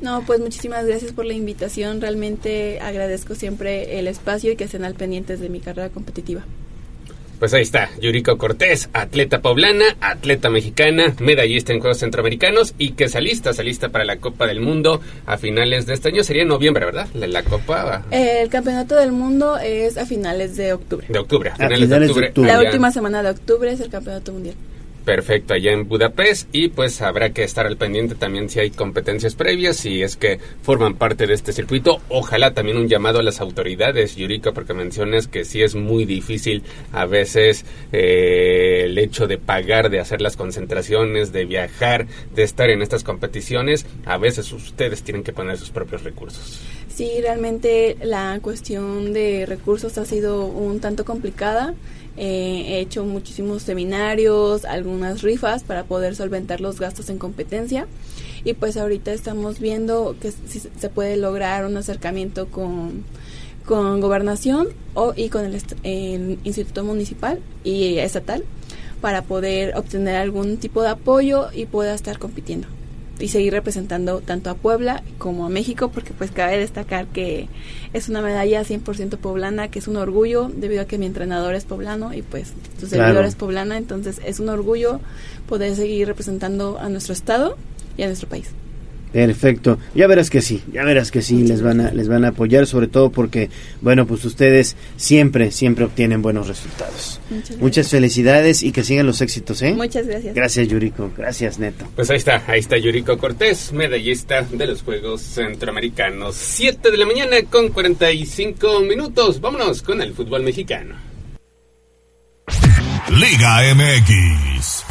No, pues muchísimas gracias por la invitación. Realmente agradezco siempre el espacio y que estén al pendientes de mi carrera competitiva. Pues ahí está, Yuriko Cortés, atleta poblana, atleta mexicana, medallista en Juegos Centroamericanos y que salista, salista para la Copa del Mundo a finales de este año. Sería en noviembre, ¿verdad? La, Copa. El Campeonato del Mundo es a finales de octubre. De octubre, a finales, de octubre. La última semana de octubre es el Campeonato Mundial. Perfecto, allá en Budapest y pues habrá que estar al pendiente también si hay competencias previas, si es que forman parte de este circuito. Ojalá también un llamado a las autoridades, Yurika, porque mencionas que sí es muy difícil a veces eh, el hecho de pagar, de hacer las concentraciones, de viajar, de estar en estas competiciones. A veces ustedes tienen que poner sus propios recursos. Sí, realmente la cuestión de recursos ha sido un tanto complicada. Eh, he hecho muchísimos seminarios, algunas rifas para poder solventar los gastos en competencia. Y pues ahorita estamos viendo que si se puede lograr un acercamiento con, con gobernación o, y con el, el instituto municipal y estatal para poder obtener algún tipo de apoyo y pueda estar compitiendo y seguir representando tanto a Puebla como a México, porque pues cabe destacar que es una medalla 100% poblana, que es un orgullo debido a que mi entrenador es poblano y pues su servidor es poblana, entonces es un orgullo poder seguir representando a nuestro estado y a nuestro país. Perfecto. Ya verás que sí, ya verás que sí, les van a les van a apoyar sobre todo porque bueno, pues ustedes siempre siempre obtienen buenos resultados. Muchas, felicidades y que sigan los éxitos, ¿eh? Muchas gracias. Gracias, Yuriko. Gracias, Neto. Pues ahí está, ahí está Yuriko Cortés, medallista de los Juegos Centroamericanos. 7 de la mañana con 45 minutos. Vámonos con el fútbol mexicano. Liga MX.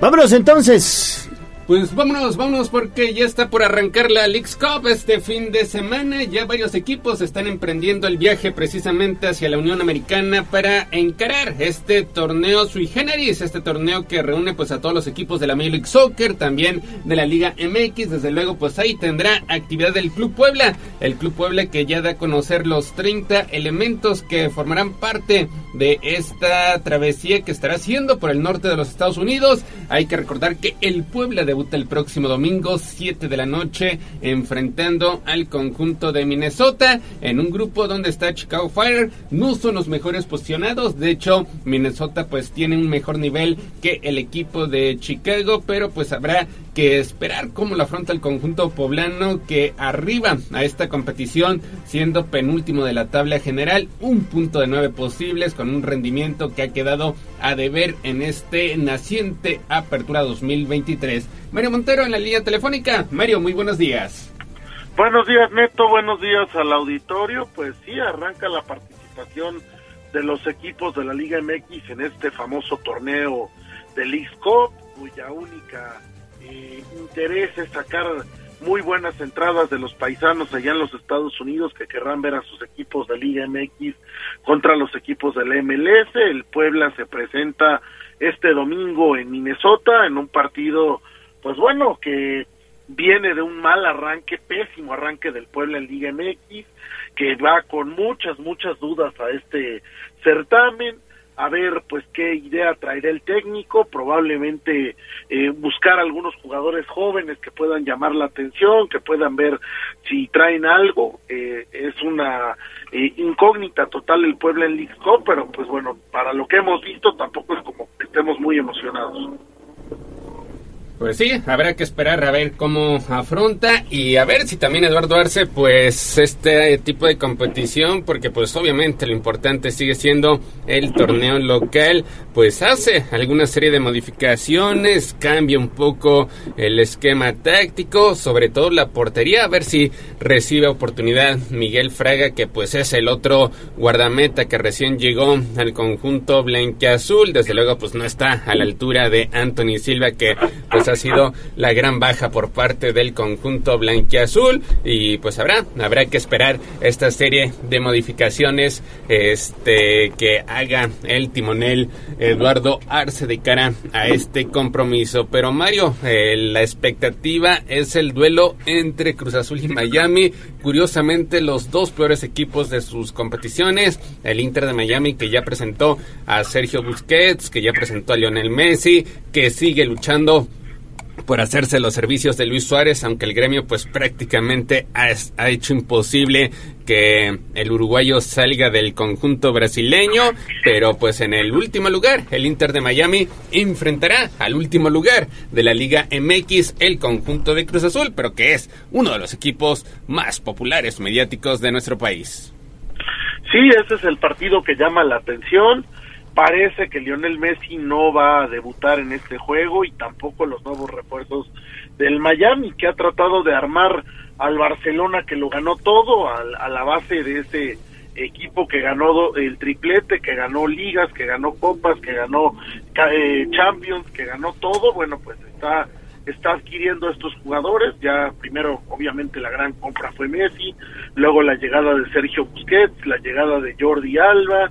Vámonos entonces Pues vámonos, vámonos porque ya está por arrancar la Leagues Cup este fin de semana. Ya varios equipos están emprendiendo el viaje precisamente hacia la Unión Americana para encarar este torneo sui generis, este torneo que reúne pues a todos los equipos de la Major League Soccer, también de la Liga MX. Desde luego pues ahí tendrá actividad del Club Puebla, el Club Puebla que ya da a conocer los 30 elementos que formarán parte de esta travesía que estará haciendo por el norte de los Estados Unidos. Hay que recordar que el Puebla de el próximo domingo, 7 de la noche, enfrentando al conjunto de Minnesota en un grupo donde está Chicago Fire. No son los mejores posicionados, de hecho, Minnesota pues tiene un mejor nivel que el equipo de Chicago, pero pues habrá que esperar cómo lo afronta el conjunto poblano que arriba a esta competición siendo penúltimo de la tabla general, un punto de nueve posibles con un rendimiento que ha quedado a deber en este naciente Apertura 2023. Mario Montero en la línea telefónica. Mario, muy buenos días. Buenos días, Neto. Buenos días al auditorio. Pues sí, arranca la participación de los equipos de la Liga MX en este famoso torneo del Cup, cuya única eh, interés es sacar muy buenas entradas de los paisanos allá en los Estados Unidos que querrán ver a sus equipos de Liga MX contra los equipos del MLS. El Puebla se presenta este domingo en Minnesota en un partido, pues bueno, que viene de un mal arranque, pésimo arranque del Puebla en Liga MX, que va con muchas, muchas dudas a este certamen a ver pues qué idea traerá el técnico, probablemente eh, buscar algunos jugadores jóvenes que puedan llamar la atención, que puedan ver si traen algo, eh, es una eh, incógnita total el pueblo en League Cup, pero pues bueno, para lo que hemos visto tampoco es como que estemos muy emocionados. Pues sí, habrá que esperar a ver cómo afronta y a ver si también Eduardo Arce, pues este tipo de competición, porque pues obviamente lo importante sigue siendo el torneo local, pues hace alguna serie de modificaciones, cambia un poco el esquema táctico, sobre todo la portería, a ver si recibe oportunidad Miguel Fraga, que pues es el otro guardameta que recién llegó al conjunto blanqueazul, desde luego pues no está a la altura de Anthony Silva, que pues ha sido la gran baja por parte del conjunto blanquiazul. Y pues habrá habrá que esperar esta serie de modificaciones este que haga el timonel Eduardo Arce de cara a este compromiso. Pero Mario eh, la expectativa es el duelo entre Cruz Azul y Miami. Curiosamente los dos peores equipos de sus competiciones el Inter de Miami que ya presentó a Sergio Busquets que ya presentó a Lionel Messi que sigue luchando por hacerse los servicios de Luis Suárez, aunque el gremio pues prácticamente ha, hecho imposible que el uruguayo salga del conjunto brasileño, pero pues en el último lugar, el Inter de Miami enfrentará al último lugar de la Liga MX, el conjunto de Cruz Azul, pero que es uno de los equipos más populares mediáticos de nuestro país. Sí, ese es el partido que llama la atención parece que Lionel Messi no va a debutar en este juego y tampoco los nuevos refuerzos del Miami, que ha tratado de armar al Barcelona que lo ganó todo a, la base de ese equipo que ganó el triplete, que ganó ligas, que ganó copas, que ganó eh, Champions, que ganó todo, bueno, pues está está adquiriendo estos jugadores, ya primero obviamente la gran compra fue Messi, luego la llegada de Sergio Busquets, la llegada de Jordi Alba,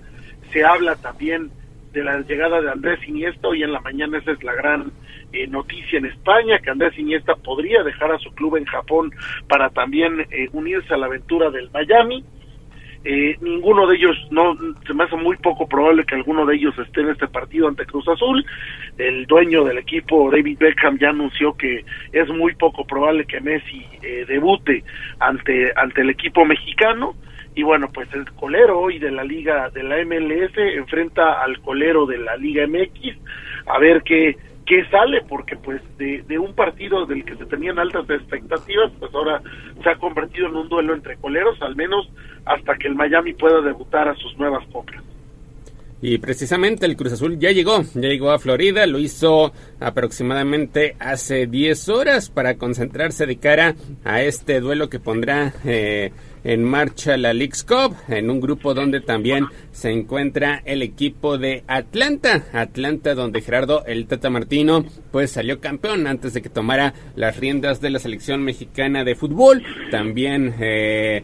se habla también de la llegada de Andrés Iniesta, hoy en la mañana esa es la gran eh, noticia en España, que Andrés Iniesta podría dejar a su club en Japón para también eh, unirse a la aventura del Miami. Eh, ninguno de ellos, no, se me hace muy poco probable que alguno de ellos esté en este partido ante Cruz Azul. El dueño del equipo, David Beckham, ya anunció que es muy poco probable que Messi debute ante, ante el equipo mexicano y bueno, pues el colero hoy de la liga de la MLS enfrenta al colero de la Liga MX a ver qué qué sale porque pues de, de un partido del que se tenían altas expectativas pues ahora se ha convertido en un duelo entre coleros al menos hasta que el Miami pueda debutar a sus nuevas compras. Y precisamente el Cruz Azul ya llegó, ya llegó a Florida, lo hizo aproximadamente hace 10 horas para concentrarse de cara a este duelo que pondrá eh, en marcha la League's Cup, en un grupo donde también se encuentra el equipo de Atlanta. Atlanta, donde Gerardo el Tata Martino, pues salió campeón antes de que tomara las riendas de la selección mexicana de fútbol. También eh,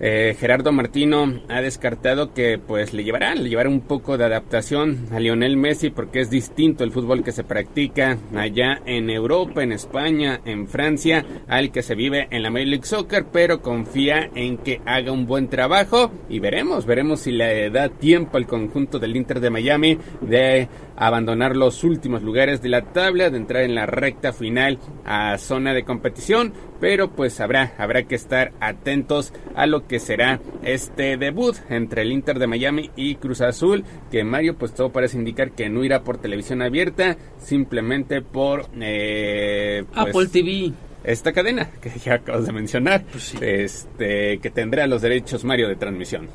eh, Gerardo Martino ha descartado que pues le llevará, le llevará un poco de adaptación a Lionel Messi porque es distinto el fútbol que se practica allá en Europa, en España, en Francia, al que se vive en la Major League Soccer, pero confía en que haga un buen trabajo y veremos, veremos si le da tiempo al conjunto del Inter de Miami de abandonar los últimos lugares de la tabla, de entrar en la recta final a zona de competición, pero pues habrá, habrá que estar atentos a lo que será este debut entre el Inter de Miami y Cruz Azul, que Mario pues todo parece indicar que no irá por televisión abierta, simplemente por eh, pues, Apple TV esta cadena que ya acabas de mencionar, pues este que tendrá los derechos Mario de transmisión.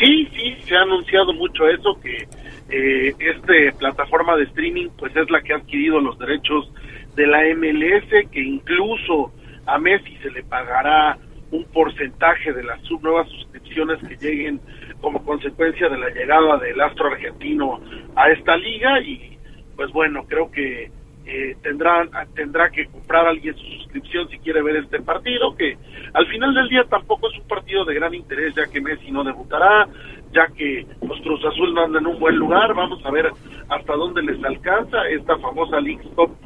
Sí, sí, se ha anunciado mucho eso que eh, esta plataforma de streaming pues es la que ha adquirido los derechos de la MLS que incluso a Messi se le pagará un porcentaje de las nuevas suscripciones que lleguen como consecuencia de la llegada del astro argentino a esta liga. Y pues bueno creo que eh, tendrán tendrá que comprar alguien su suscripción si quiere ver este partido que al final del día tampoco es un partido de gran interés ya que Messi no debutará ya que los Cruz Azul no andan en un buen lugar, vamos a ver hasta dónde les alcanza esta famosa League Cup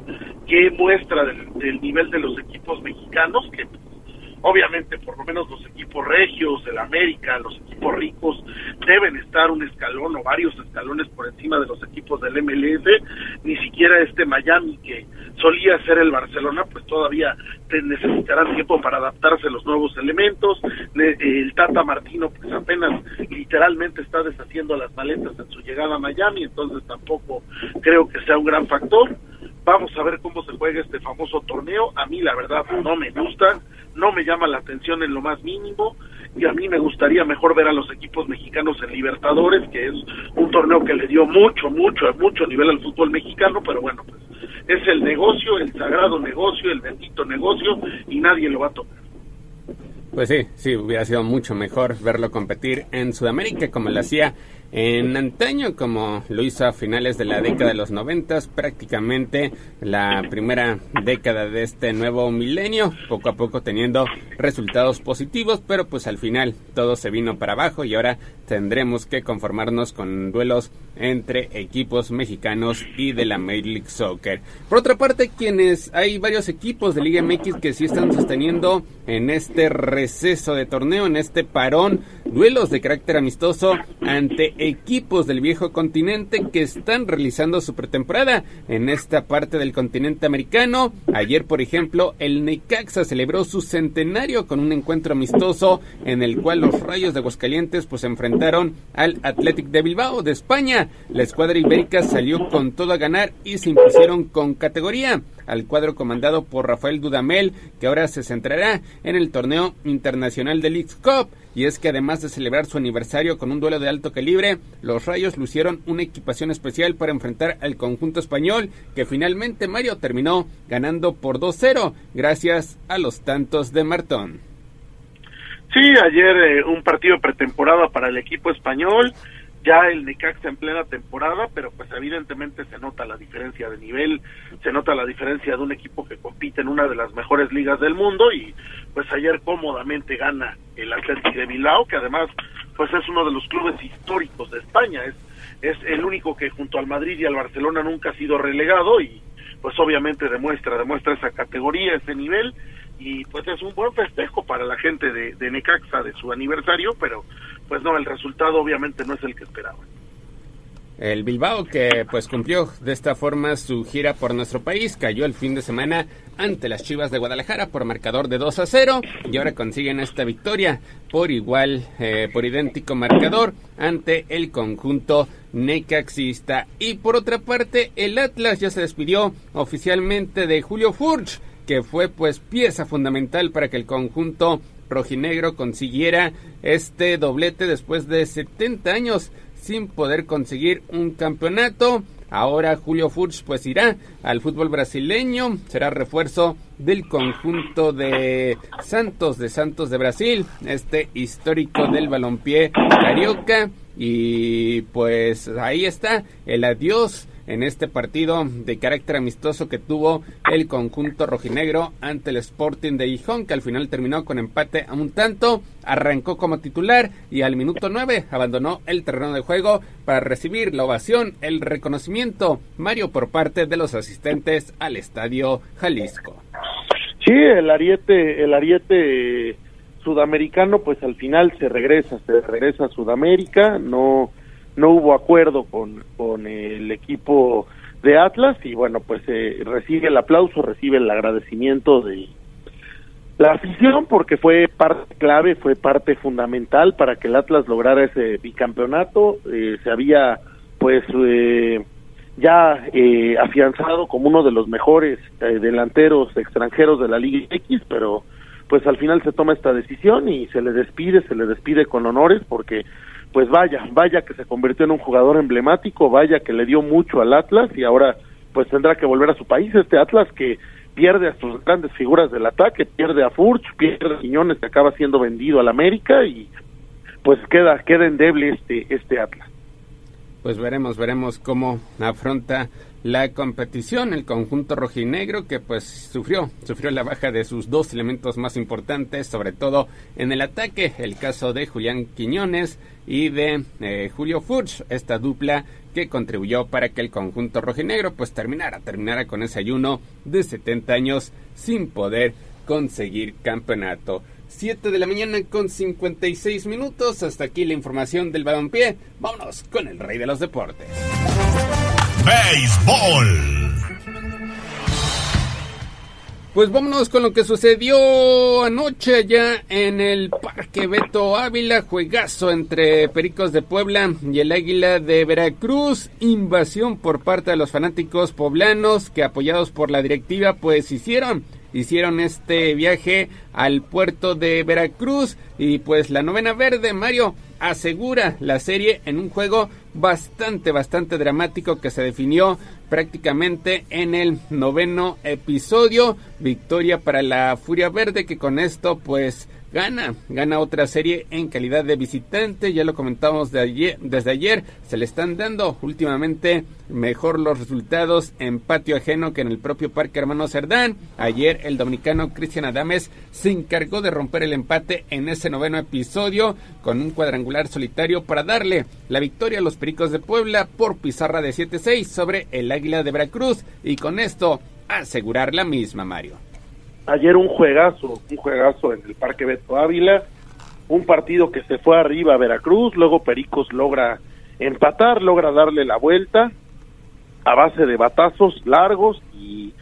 que muestra del, nivel de los equipos mexicanos, que obviamente por lo menos los equipos regios, el América, los equipos ricos deben estar un escalón o varios escalones por encima de los equipos del MLS, ni siquiera este Miami que solía ser el Barcelona, pues todavía necesitarán tiempo para adaptarse a los nuevos elementos. El Tata Martino, pues apenas literalmente está deshaciendo las maletas en su llegada a Miami, entonces tampoco creo que sea un gran factor. Vamos a ver cómo se juega este famoso torneo. A mí la verdad no me gusta, no me llama la atención en lo más mínimo y a mí me gustaría mejor ver a los equipos mexicanos en Libertadores, que es un torneo que le dio mucho, mucho, mucho nivel al fútbol mexicano, pero bueno, pues es el negocio, el sagrado negocio, el bendito negocio y nadie lo va a tocar. Pues sí, sí, hubiera sido mucho mejor verlo competir en Sudamérica como lo hacía en antaño, como lo hizo a finales de la década de los noventas, prácticamente la primera década de este nuevo milenio, poco a poco teniendo resultados positivos, pero pues al final todo se vino para abajo y ahora tendremos que conformarnos con duelos entre equipos mexicanos y de la Major League Soccer. Por otra parte, quienes hay varios equipos de Liga MX que sí están sosteniendo en este receso de torneo, en este parón, duelos de carácter amistoso ante equipos del viejo continente que están realizando su pretemporada en esta parte del continente americano. Ayer, por ejemplo, el Necaxa celebró su centenario con un encuentro amistoso en el cual los Rayos de Aguascalientes pues enfrentaron al Athletic de Bilbao de España. La escuadra ibérica salió con todo a ganar y se impusieron con categoría al cuadro comandado por Rafael Dudamel, que ahora se centrará en el torneo internacional de League Cup. Y es que además de celebrar su aniversario con un duelo de alto calibre, los Rayos lucieron una equipación especial para enfrentar al conjunto español, que finalmente Mario terminó ganando por 2-0, gracias a los tantos de Martón. Sí, ayer eh, un partido pretemporada para el equipo español ya el Necaxa en plena temporada, pero pues evidentemente se nota la diferencia de nivel, se nota la diferencia de un equipo que compite en una de las mejores ligas del mundo y pues ayer cómodamente gana el Atlético de Bilbao, que además pues es uno de los clubes históricos de España, es es el único que junto al Madrid y al Barcelona nunca ha sido relegado y pues obviamente demuestra demuestra esa categoría, ese nivel y pues es un buen festejo para la gente de, de Necaxa de su aniversario, pero pues no, el resultado obviamente no es el que esperaban. El Bilbao, que pues cumplió de esta forma su gira por nuestro país, cayó el fin de semana ante las Chivas de Guadalajara por marcador de 2 a 0 y ahora consiguen esta victoria por igual, eh, por idéntico marcador ante el conjunto necaxista. Y por otra parte, el Atlas ya se despidió oficialmente de Julio Furch, que fue pues pieza fundamental para que el conjunto rojinegro consiguiera este doblete después de 70 años sin poder conseguir un campeonato. Ahora Julio Furch pues irá al fútbol brasileño, será refuerzo del conjunto de Santos, de Santos de Brasil, este histórico del balompié carioca. Y pues ahí está el adiós en este partido de carácter amistoso que tuvo el conjunto rojinegro ante el Sporting de Gijón, que al final terminó con empate a un tanto, arrancó como titular y al minuto 9 abandonó el terreno de juego para recibir la ovación, el reconocimiento, Mario, por parte de los asistentes al Estadio Jalisco. Sí, el ariete, el ariete sudamericano, pues al final se regresa, se regresa a Sudamérica, no no hubo acuerdo con, con el equipo de Atlas y bueno, pues eh, recibe el aplauso, recibe el agradecimiento de la afición porque fue parte clave, fue parte fundamental para que el Atlas lograra ese bicampeonato. Eh, se había pues eh, ya eh, afianzado como uno de los mejores eh, delanteros extranjeros de la Liga X, pero pues al final se toma esta decisión y se le despide, se le despide con honores porque pues vaya, vaya que se convirtió en un jugador emblemático, vaya que le dio mucho al Atlas y ahora pues tendrá que volver a su país, este Atlas que pierde a sus grandes figuras del ataque, pierde a Furch, pierde a Quiñones que acaba siendo vendido al América y pues queda queda endeble este este Atlas. Pues veremos, veremos cómo afronta la competición el conjunto rojinegro que pues sufrió sufrió la baja de sus dos elementos más importantes sobre todo en el ataque el caso de Julián Quiñones y de eh, Julio Furch esta dupla que contribuyó para que el conjunto rojinegro pues terminara terminara con ese ayuno de 70 años sin poder conseguir campeonato 7 de la mañana con 56 minutos. Hasta aquí la información del balompié. Vámonos con el rey de los deportes. Béisbol. Pues vámonos con lo que sucedió anoche allá en el Parque Beto Ávila, juegazo entre Pericos de Puebla y el Águila de Veracruz, invasión por parte de los fanáticos poblanos que apoyados por la directiva pues hicieron hicieron este viaje al puerto de Veracruz. Y pues la novena verde Mario asegura la serie en un juego bastante bastante dramático que se definió prácticamente en el noveno episodio. Victoria para la Furia Verde que con esto pues gana, gana otra serie en calidad de visitante, ya lo comentamos de ayer, desde ayer, se le están dando últimamente mejor los resultados en patio ajeno que en el propio Parque Hermano Cerdán. Ayer el dominicano Cristian Adames se encargó de romper el empate en ese noveno episodio con un cuadrangular solitario para darle la victoria a los Pericos de Puebla por pizarra de 7-6 sobre el Águila de Veracruz y con esto asegurar la misma, Mario ayer un juegazo, un juegazo en el Parque Beto Ávila, un partido que se fue arriba a Veracruz, luego Pericos logra empatar, logra darle la vuelta a base de batazos largos y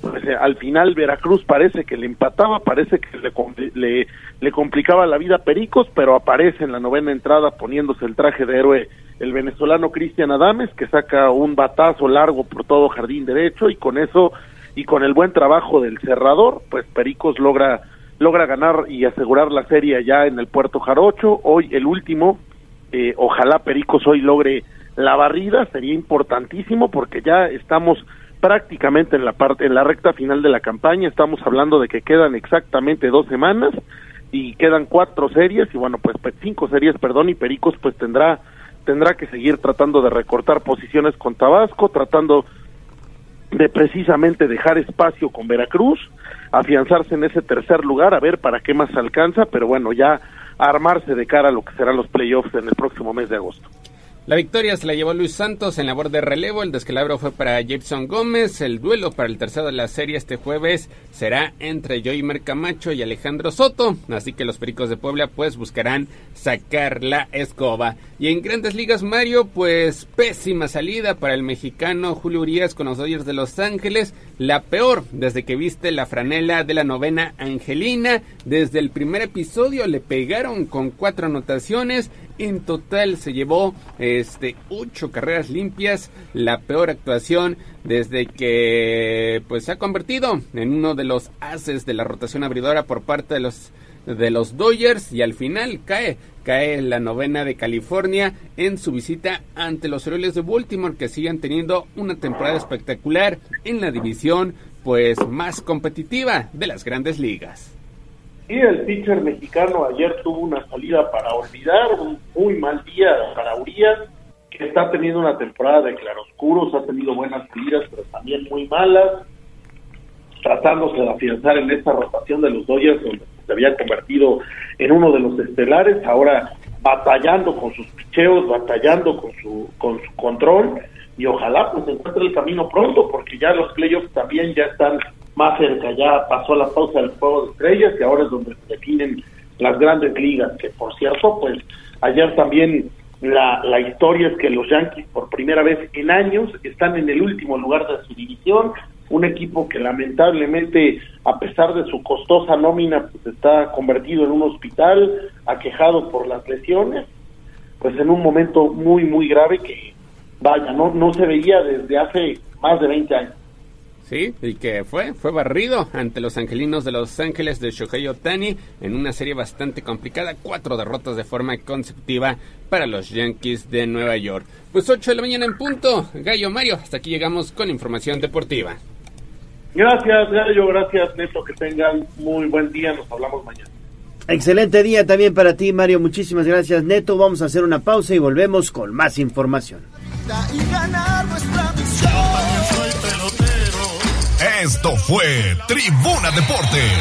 pues, eh, al final Veracruz parece que le empataba, parece que le, le, le complicaba la vida a Pericos, pero aparece en la novena entrada poniéndose el traje de héroe el venezolano Cristian Adames, que saca un batazo largo por todo jardín derecho y con eso y con el buen trabajo del cerrador, pues Pericos logra logra ganar y asegurar la serie ya en el Puerto Jarocho. Hoy el último, eh, ojalá Pericos hoy logre la barrida, sería importantísimo porque ya estamos prácticamente en la parte en la recta final de la campaña. Estamos hablando de que quedan exactamente dos semanas y quedan cuatro series y bueno pues cinco series, perdón, y Pericos pues tendrá tendrá que seguir tratando de recortar posiciones con Tabasco, tratando de precisamente dejar espacio con Veracruz, afianzarse en ese tercer lugar, a ver para qué más alcanza, pero bueno, ya armarse de cara a lo que serán los playoffs en el próximo mes de agosto. La victoria se la llevó Luis Santos en labor de relevo, el descalabro fue para Jason Gómez, el duelo para el tercero de la serie este jueves será entre Joymer Camacho y Alejandro Soto, así que los Pericos de Puebla pues buscarán sacar la escoba. Y en Grandes Ligas Mario pues pésima salida para el mexicano Julio Urias con los Dodgers de Los Ángeles, la peor desde que viste la franela de la novena Angelina, desde el primer episodio le pegaron con cuatro anotaciones, en total se llevó este ocho carreras limpias, la peor actuación desde que pues se ha convertido en uno de los haces de la rotación abridora por parte de los de los Dodgers y al final cae cae la novena de California en su visita ante los Orioles de Baltimore que siguen teniendo una temporada espectacular en la división pues más competitiva de las grandes ligas. Y el pitcher mexicano ayer tuvo una salida para olvidar, un muy mal día para Urias, que está teniendo una temporada de claroscuros, ha tenido buenas salidas, pero también muy malas, tratándose de afianzar en esta rotación de los Dodgers, donde se había convertido en uno de los estelares, ahora batallando con sus picheos, batallando con su, con su control, y ojalá pues encuentre el camino pronto, porque ya los playoffs también ya están más cerca, ya pasó la pausa del juego de estrellas y ahora es donde se definen las grandes ligas, que por cierto, pues ayer también la, la historia es que los Yankees por primera vez en años están en el último lugar de su división, un equipo que lamentablemente, a pesar de su costosa nómina, pues está convertido en un hospital, aquejado por las lesiones, pues en un momento muy, muy grave que, vaya, no, no se veía desde hace más de 20 años. Sí, y que fue, fue barrido ante los angelinos de Los Ángeles de Shohei Otani en una serie bastante complicada, cuatro derrotas de forma consecutiva para los Yankees de Nueva York. Pues 8 de la mañana en punto, Gallo Mario, hasta aquí llegamos con información deportiva. Gracias, Gallo, gracias, Neto, que tengan muy buen día, nos hablamos mañana. Excelente día también para ti, Mario, muchísimas gracias, Neto. Vamos a hacer una pausa y volvemos con más información. Esto fue Tribuna Deportes.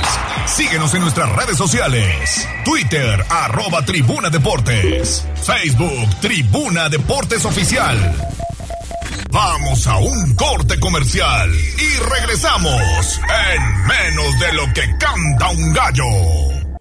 Síguenos en nuestras redes sociales. Twitter, arroba Tribuna Deportes. Facebook, Tribuna Deportes Oficial. Vamos a un corte comercial y regresamos en menos de lo que canta un gallo.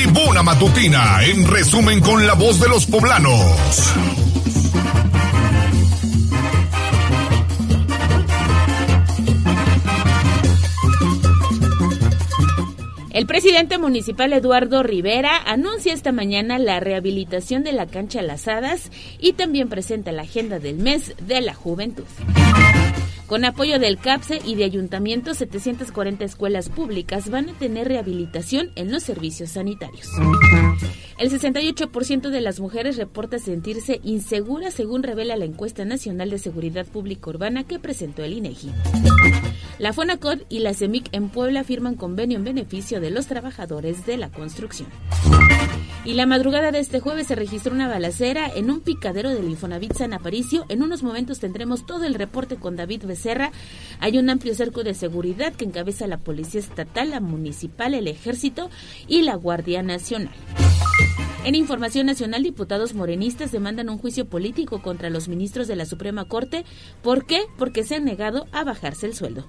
Tribuna Matutina, en resumen con la voz de los poblanos. El presidente municipal Eduardo Rivera anuncia esta mañana la rehabilitación de la cancha Las Hadas y también presenta la agenda del mes de la juventud. Con apoyo del CAPSE y de ayuntamientos, 740 escuelas públicas van a tener rehabilitación en los servicios sanitarios. El 68% de las mujeres reporta sentirse inseguras según revela la encuesta nacional de seguridad pública urbana que presentó el INEGI. La FONACOD y la CEMIC en Puebla firman convenio en beneficio de los trabajadores de la construcción. Y la madrugada de este jueves se registró una balacera en un picadero del Infonavit San Aparicio. En unos momentos tendremos todo el reporte con David Becerra. Hay un amplio cerco de seguridad que encabeza la Policía Estatal, la Municipal, el Ejército y la Guardia Nacional. En información nacional, diputados morenistas demandan un juicio político contra los ministros de la Suprema Corte. ¿Por qué? Porque se han negado a bajarse el sueldo.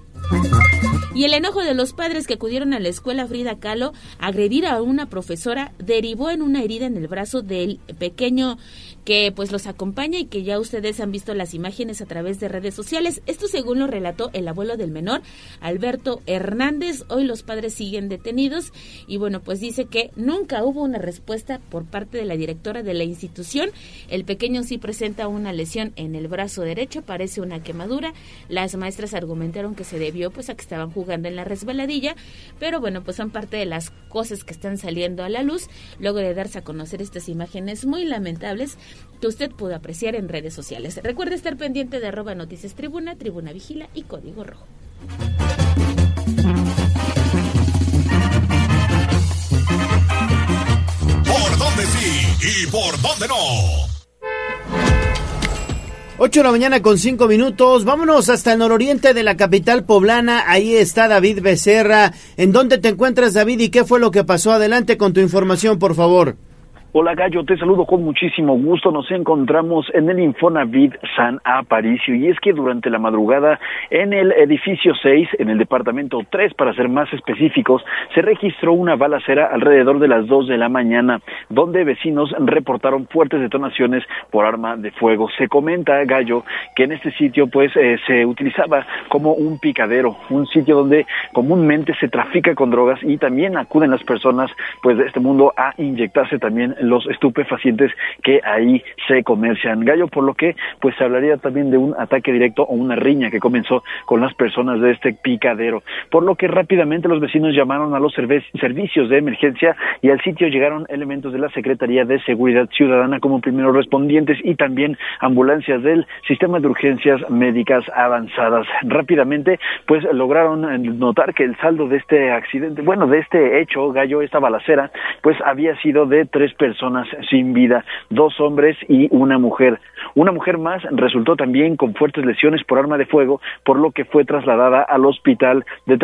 Y el enojo de los padres que acudieron a la escuela Frida Kahlo a agredir a una profesora derivó en una herida en el brazo del pequeño que pues los acompaña y que ya ustedes han visto las imágenes a través de redes sociales. Esto según lo relató el abuelo del menor, Alberto Hernández. Hoy los padres siguen detenidos y bueno, pues dice que nunca hubo una respuesta por parte de la directora de la institución. El pequeño sí presenta una lesión en el brazo derecho, parece una quemadura. Las maestras argumentaron que se debió pues a que estaban jugando en la resbaladilla, pero bueno, pues son parte de las cosas que están saliendo a la luz luego de darse a conocer estas imágenes muy lamentables que usted pudo apreciar en redes sociales. Recuerde estar pendiente de arroba noticias tribuna, tribuna vigila y código rojo. ¿Por dónde sí y por dónde no? 8 de la mañana con 5 minutos. Vámonos hasta el nororiente de la capital poblana. Ahí está David Becerra. ¿En dónde te encuentras, David? ¿Y qué fue lo que pasó? Adelante con tu información, por favor. Hola Gallo, te saludo con muchísimo gusto. Nos encontramos en el Infonavit San Aparicio y es que durante la madrugada en el edificio 6, en el departamento 3 para ser más específicos, se registró una balacera alrededor de las 2 de la mañana donde vecinos reportaron fuertes detonaciones por arma de fuego. Se comenta, Gallo, que en este sitio pues eh, se utilizaba como un picadero, un sitio donde comúnmente se trafica con drogas y también acuden las personas pues de este mundo a inyectarse también los estupefacientes que ahí se comercian. Gallo, por lo que pues se hablaría también de un ataque directo o una riña que comenzó con las personas de este picadero, por lo que rápidamente los vecinos llamaron a los servicios de emergencia y al sitio llegaron elementos de la Secretaría de Seguridad Ciudadana como primeros respondientes y también ambulancias del sistema de urgencias médicas avanzadas. Rápidamente pues lograron notar que el saldo de este accidente, bueno, de este hecho, Gallo, esta balacera, pues había sido de tres personas personas sin vida, dos hombres y una mujer. Una mujer más resultó también con fuertes lesiones por arma de fuego, por lo que fue trasladada al Hospital de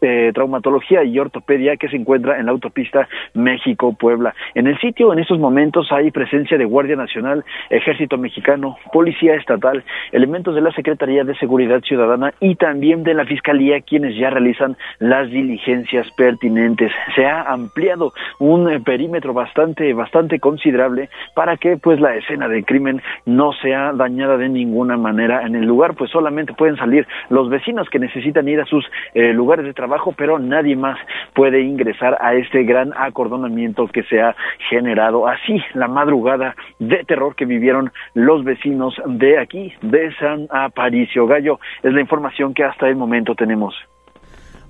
eh, Traumatología y Ortopedia que se encuentra en la autopista México-Puebla. En el sitio en estos momentos hay presencia de Guardia Nacional, Ejército Mexicano, Policía Estatal, elementos de la Secretaría de Seguridad Ciudadana y también de la Fiscalía quienes ya realizan las diligencias pertinentes. Se ha ampliado un perímetro bastante bastante considerable para que pues la escena del crimen no sea dañada de ninguna manera en el lugar, pues solamente pueden salir los vecinos que necesitan ir a sus eh, lugares de trabajo, pero nadie más puede ingresar a este gran acordonamiento que se ha generado. Así, la madrugada de terror que vivieron los vecinos de aquí, de San Aparicio Gallo, es la información que hasta el momento tenemos.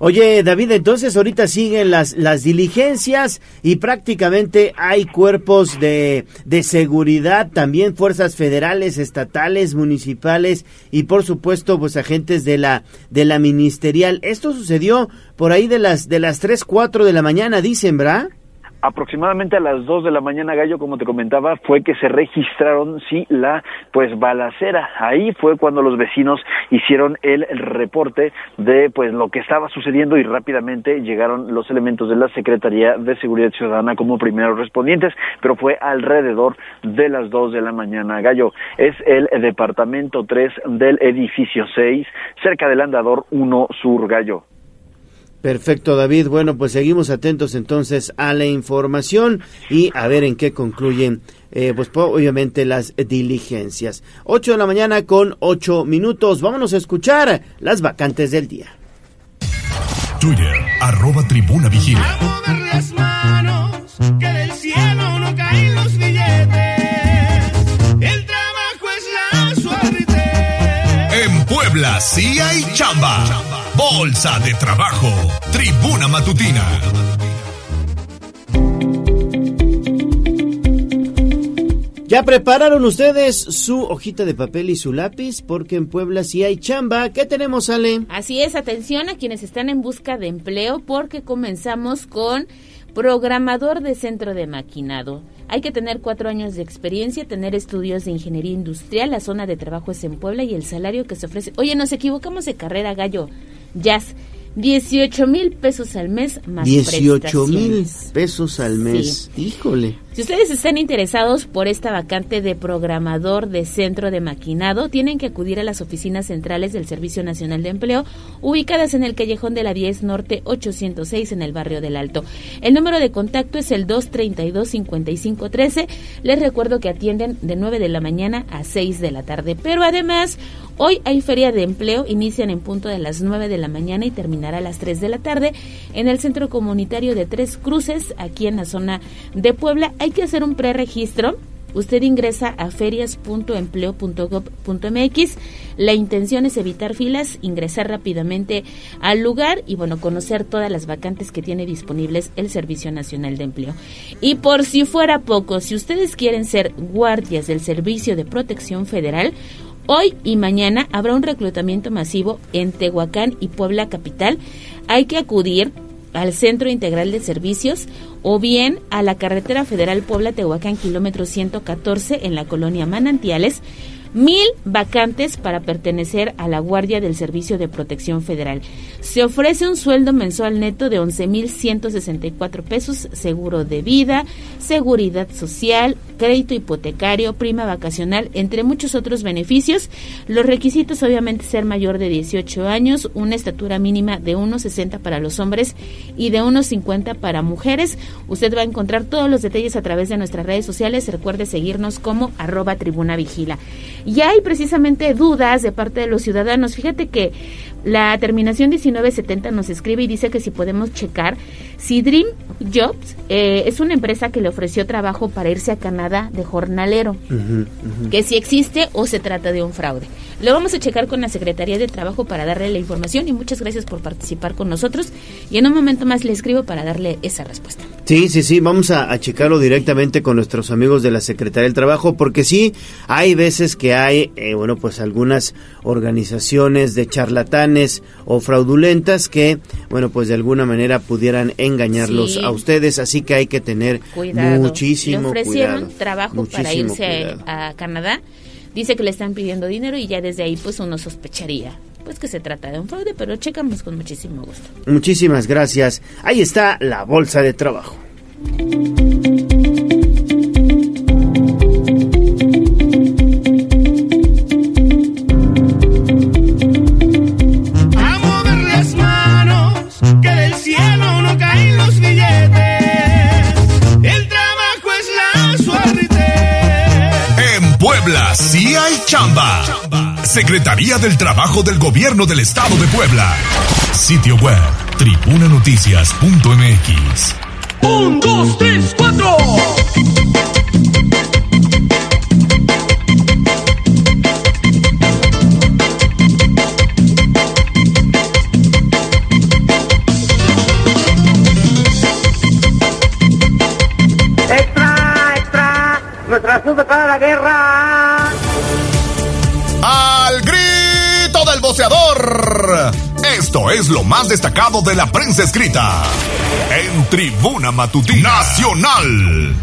Oye, David, entonces ahorita siguen las, las diligencias y prácticamente hay cuerpos de, de seguridad, también fuerzas federales, estatales, municipales y por supuesto pues agentes de la, de la ministerial. Esto sucedió por ahí de las, de las 3, 4 de la mañana, dicen, ¿verdad? Aproximadamente a las 2 de la mañana, Gallo, como te comentaba, fue que se registraron, sí, la pues balacera. Ahí fue cuando los vecinos hicieron el, reporte de pues lo que estaba sucediendo y rápidamente llegaron los elementos de la Secretaría de Seguridad Ciudadana como primeros respondientes, pero fue alrededor de las 2 de la mañana, Gallo. Es el departamento 3 del edificio 6, cerca del andador 1 Sur, Gallo. Perfecto, David. Bueno, pues seguimos atentos entonces a la información y a ver en qué concluyen, eh, pues obviamente las diligencias. 8 de la mañana con 8 minutos. Vámonos a escuchar las vacantes del día. Twitter, arroba tribuna vigila. las manos, que del cielo no caen los billetes. El trabajo es la suerte. En Puebla sí hay chamba. Bolsa de Trabajo, Tribuna Matutina. ¿Ya prepararon ustedes su hojita de papel y su lápiz? Porque en Puebla sí hay chamba. ¿Qué tenemos, Ale? Así es, atención a quienes están en busca de empleo porque comenzamos con programador de centro de maquinado. Hay que tener cuatro años de experiencia, tener estudios de ingeniería industrial, la zona de trabajo es en Puebla y el salario que se ofrece. Oye, nos equivocamos de carrera, gallo. Jazz. 18 mil pesos al mes más 18 mil pesos al mes. Híjole. Si ustedes están interesados por esta vacante de programador de centro de maquinado, tienen que acudir a las oficinas centrales del Servicio Nacional de Empleo, ubicadas en el callejón de la 10 Norte 806 en el barrio del Alto. El número de contacto es el 232-5513. Les recuerdo que atienden de 9 de la mañana a 6 de la tarde. Pero además, hoy hay feria de empleo, inician en punto de las 9 de la mañana y terminará a las 3 de la tarde en el Centro Comunitario de Tres Cruces, aquí en la zona de Puebla hay que hacer un preregistro. Usted ingresa a ferias.empleo.gov.mx. La intención es evitar filas, ingresar rápidamente al lugar y bueno, conocer todas las vacantes que tiene disponibles el Servicio Nacional de Empleo. Y por si fuera poco, si ustedes quieren ser guardias del Servicio de Protección Federal, Hoy y mañana habrá un reclutamiento masivo en Tehuacán y Puebla Capital. Hay que acudir al Centro Integral de Servicios o bien a la Carretera Federal Puebla-Tehuacán, kilómetro 114, en la colonia Manantiales, mil vacantes para pertenecer a la Guardia del Servicio de Protección Federal. Se ofrece un sueldo mensual neto de 11.164 pesos, seguro de vida, seguridad social, crédito hipotecario, prima vacacional, entre muchos otros beneficios. Los requisitos obviamente ser mayor de 18 años, una estatura mínima de 1,60 para los hombres y de 1,50 para mujeres. Usted va a encontrar todos los detalles a través de nuestras redes sociales. Recuerde seguirnos como arroba tribuna vigila. Y hay precisamente dudas de parte de los ciudadanos. Fíjate que la terminación 1970 nos escribe y dice que si podemos checar si Dream Jobs eh, es una empresa que le ofreció trabajo para irse a Canadá de jornalero, que si existe o se trata de un fraude. Lo vamos a checar con la Secretaría de Trabajo para darle la información y muchas gracias por participar con nosotros. Y en un momento más le escribo para darle esa respuesta. Sí, sí, sí, vamos a, a checarlo directamente con nuestros amigos de la Secretaría del Trabajo, porque sí, hay veces que hay, eh, bueno, pues algunas organizaciones de charlatanes o fraudulentas que, bueno, pues de alguna manera pudieran engañarlos Sí. a ustedes, así que hay que tener Cuidado. muchísimo le ofrecieron cuidado. trabajo para irse a Canadá. Dice que le están pidiendo dinero y ya desde ahí pues uno sospecharía pues que se trata de un fraude, pero checamos con muchísimo gusto. Muchísimas gracias. Ahí está la bolsa de trabajo. Chamba. Secretaría del Trabajo del Gobierno del Estado de Puebla. Sitio web tribunanoticias.mx. Un, dos, tres, cuatro. Es lo más destacado de la prensa escrita. En Tribuna Matutina Nacional.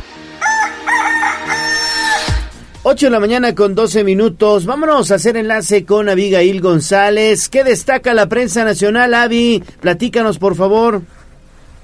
8 de la mañana con 12 minutos. Vámonos a hacer enlace con Abigail González. ¿Qué destaca la prensa nacional, Avi? Platícanos, por favor.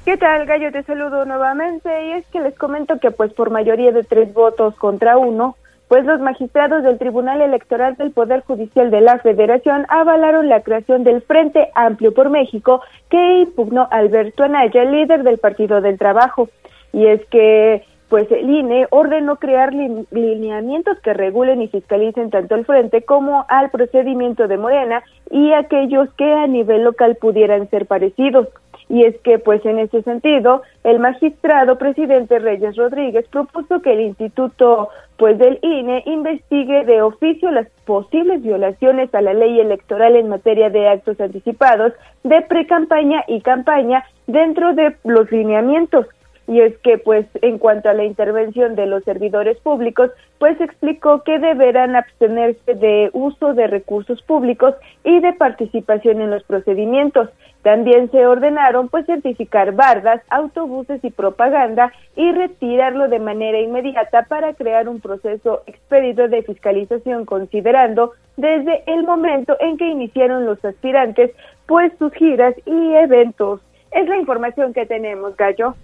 ¿Qué tal, Gallo? Te saludo nuevamente y es que les comento que pues por mayoría de tres votos contra uno, pues los magistrados del Tribunal Electoral del Poder Judicial de la Federación avalaron la creación del Frente Amplio por México que impugnó Alberto Anaya, líder del Partido del Trabajo. Y es que pues el INE ordenó crear lin- lineamientos que regulen y fiscalicen tanto el frente como al procedimiento de Morena y aquellos que a nivel local pudieran ser parecidos. Y es que, pues en ese sentido, el magistrado presidente Reyes Rodríguez propuso que el instituto, pues del INE, investigue de oficio las posibles violaciones a la ley electoral en materia de actos anticipados de precampaña y campaña dentro de los lineamientos. Y es que, pues, en cuanto a la intervención de los servidores públicos, pues explicó que deberán abstenerse de uso de recursos públicos y de participación en los procedimientos. También se ordenaron, pues, certificar bardas, autobuses y propaganda y retirarlo de manera inmediata para crear un proceso expedito de fiscalización, considerando desde el momento en que iniciaron los aspirantes, pues, sus giras y eventos. Es la información que tenemos, Gallo.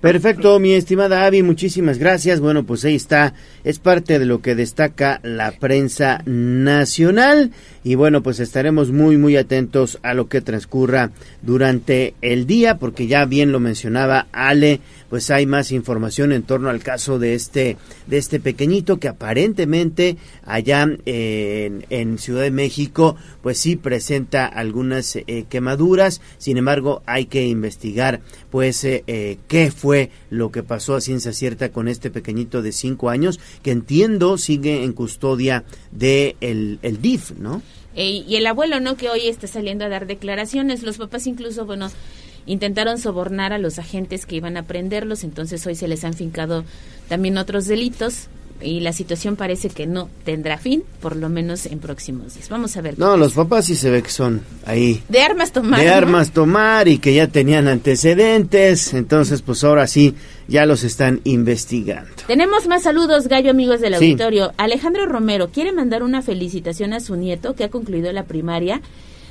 Perfecto, mi estimada Avi, muchísimas gracias. Bueno, pues ahí está, es parte de lo que destaca la prensa nacional y bueno, pues estaremos muy muy atentos a lo que transcurra durante el día porque ya bien lo mencionaba Ale, pues hay más información en torno al caso de este de este pequeñito que aparentemente allá eh, en, Ciudad de México pues sí presenta algunas eh, quemaduras, sin embargo hay que investigar pues eh, eh, qué fue lo que pasó a ciencia cierta con este pequeñito de cinco años que entiendo sigue en custodia de el, el DIF, ¿no? Y el abuelo, ¿no? Que hoy está saliendo a dar declaraciones. Los papás incluso, bueno, intentaron sobornar a los agentes que iban a prenderlos, entonces hoy se les han fincado también otros delitos y la situación parece que no tendrá fin, por lo menos en próximos días. Vamos a ver. No, los papás sí se ve que son ahí. De armas tomar. De armas tomar y que ya tenían antecedentes, entonces pues ahora sí ya los están investigando. Tenemos más saludos, Gallo, amigos del auditorio. Alejandro Romero quiere mandar una felicitación a su nieto que ha concluido la primaria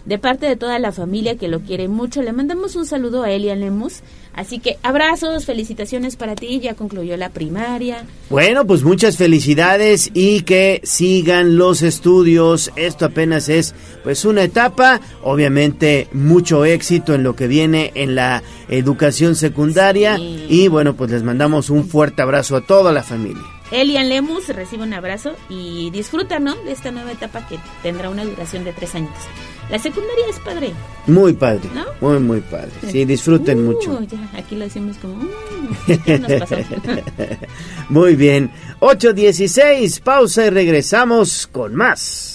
de parte de toda la familia que lo quiere mucho. Le mandamos un saludo a Elia Lemus. Así que abrazos, felicitaciones para ti, ya concluyó la primaria. Bueno, pues muchas felicidades y que sigan los estudios. Esto apenas es pues una etapa, obviamente mucho éxito en lo que viene en la educación secundaria y bueno, pues les mandamos un fuerte abrazo a toda la familia. Elian Lemus recibe un abrazo y disfruta, ¿no? De esta nueva etapa que tendrá una duración de tres años. La secundaria es padre. Muy padre. ¿No? Muy, muy padre. Sí, disfruten uh, mucho. aquí lo decimos como... Uh, nos pasó? muy bien. 8.16, pausa y regresamos con más.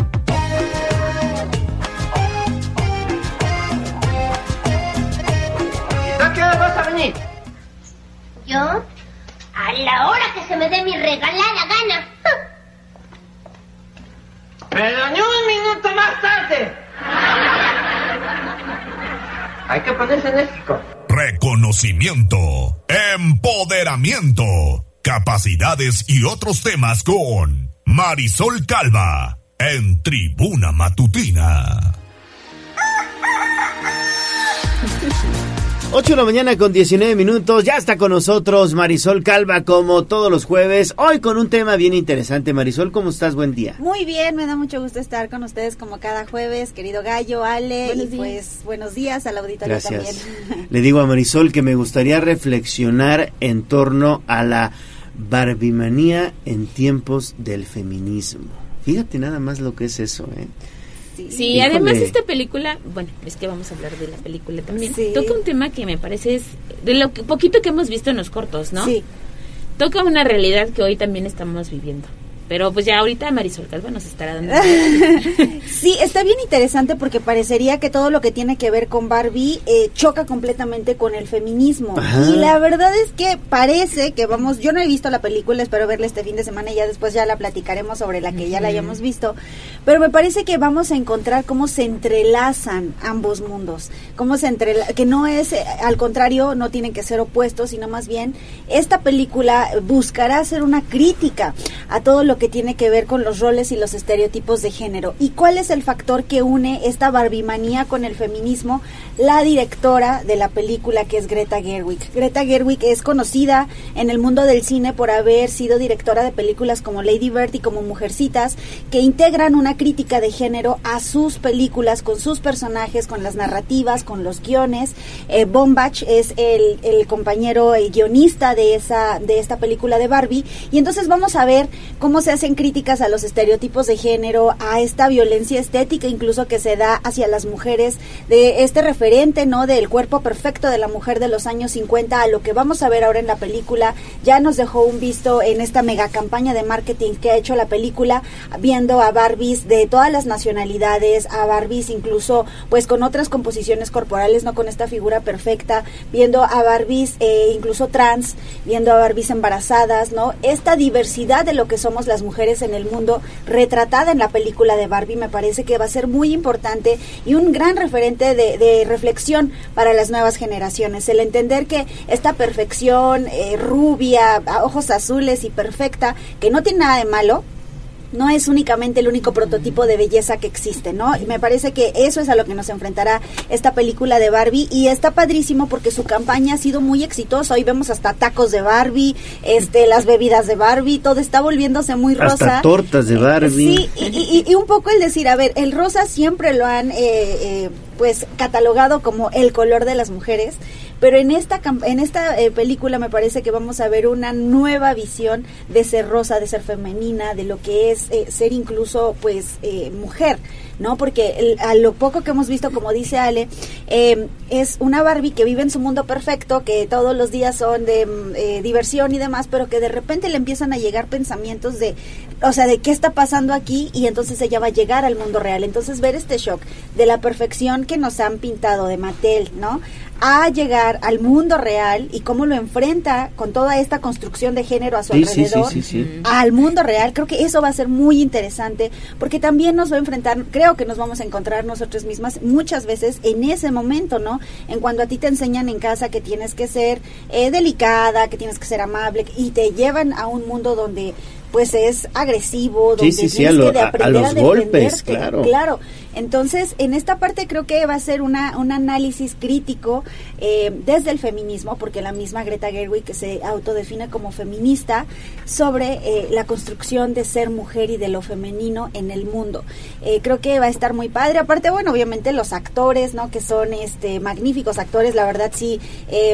¿A qué hora vas a venir? ¿Yo? A la hora que se me dé mi regalada gana. Pero ni un minuto más tarde. Hay que ponerse enérgico. Reconocimiento, empoderamiento, capacidades y otros temas con Marisol Calva en Tribuna Matutina. 8 de la mañana con 19 minutos, ya está con nosotros Marisol Calva como todos los jueves, hoy con un tema bien interesante. Marisol, ¿cómo estás? Buen día. Muy bien, me da mucho gusto estar con ustedes como cada jueves, querido Gallo, Ale, y pues buenos días al auditorio Gracias. Le digo a Marisol que me gustaría reflexionar en torno a la barbimanía en tiempos del feminismo. Fíjate nada más lo que es eso, ¿eh? Sí, además esta película, bueno, es que vamos a hablar de la película también. Toca un tema que me parece es de lo que, poquito que hemos visto en los cortos, ¿no? Sí. Toca una realidad que hoy también estamos viviendo. Pero pues ya ahorita Marisol Calva nos estará dando. sí, está bien interesante porque parecería que todo lo que tiene que ver con Barbie eh, choca completamente con el feminismo. Y la verdad es que parece que vamos, yo no he visto la película, espero verla este fin de semana y ya después ya la platicaremos sobre la que ya la hayamos visto. Pero me parece que vamos a encontrar cómo se entrelazan ambos mundos, cómo se entrela que no es, eh, al contrario, no tienen que ser opuestos, sino más bien esta película buscará hacer una crítica a todo lo que tiene que ver con los roles y los estereotipos de género. ¿Y cuál es el factor que une esta barbimanía con el feminismo? La directora de la película que es Greta Gerwig. Greta Gerwig es conocida en el mundo del cine por haber sido directora de películas como Lady Bird y como Mujercitas, que integran una crítica de género a sus películas, con sus personajes, con las narrativas, con los guiones. Eh, Bombach es el, el compañero eh, guionista de, esa, de esta película de Barbie. Y entonces vamos a ver cómo se hacen críticas a los estereotipos de género, a esta violencia estética incluso que se da hacia las mujeres, de este referente, ¿no? Del cuerpo perfecto de la mujer de los años 50 a lo que vamos a ver ahora en la película. Ya nos dejó un visto en esta mega campaña de marketing que ha hecho la película, viendo a Barbies de todas las nacionalidades, a Barbies incluso pues con otras composiciones corporales, no con esta figura perfecta, viendo a Barbies eh, incluso trans, viendo a Barbies embarazadas, ¿no? Esta diversidad de lo que somos las mujeres en el mundo retratada en la película de Barbie me parece que va a ser muy importante y un gran referente de, reflexión para las nuevas generaciones. El entender que esta perfección eh, rubia, ojos azules y perfecta, que no tiene nada de malo, no es únicamente el único prototipo de belleza que existe, ¿no? Y me parece que eso es a lo que nos enfrentará esta película de Barbie y está padrísimo porque su campaña ha sido muy exitosa. Hoy vemos hasta tacos de Barbie, este, las bebidas de Barbie, todo está volviéndose muy rosa. Hasta tortas de Barbie. Sí, y, un poco el decir, a ver, el rosa siempre lo han, eh, eh, pues, catalogado como el color de las mujeres pero en esta en esta eh, película me parece que vamos a ver una nueva visión de ser rosa, de ser femenina, de lo que es eh, ser incluso pues eh, mujer. ¿No? Porque a lo poco que hemos visto, como dice Ale, eh, es una Barbie que vive en su mundo perfecto, que todos los días son de mm, eh, diversión y demás, pero que de repente le empiezan a llegar pensamientos de, o sea, de qué está pasando aquí y entonces ella va a llegar al mundo real. Entonces ver este shock de la perfección que nos han pintado de Mattel, ¿no? A llegar al mundo real y cómo lo enfrenta con toda esta construcción de género a su alrededor al mundo real. Creo que eso va a ser muy interesante porque también nos va a enfrentar, creo que nos vamos a encontrar nosotros mismas muchas veces en ese momento, ¿no? En cuando a ti te enseñan en casa que tienes que ser eh, delicada, que tienes que ser amable y te llevan a un mundo donde pues es agresivo, donde tienes que aprender a, golpes, claro. claro. Entonces, en esta parte creo que va a ser una, un análisis crítico eh, desde el feminismo, porque la misma Greta Gerwig, que se autodefine como feminista, sobre eh, la construcción de ser mujer y de lo femenino en el mundo. Eh, creo que va a estar muy padre. Aparte, bueno, obviamente los actores, ¿no? Que son este magníficos actores. La verdad, sí,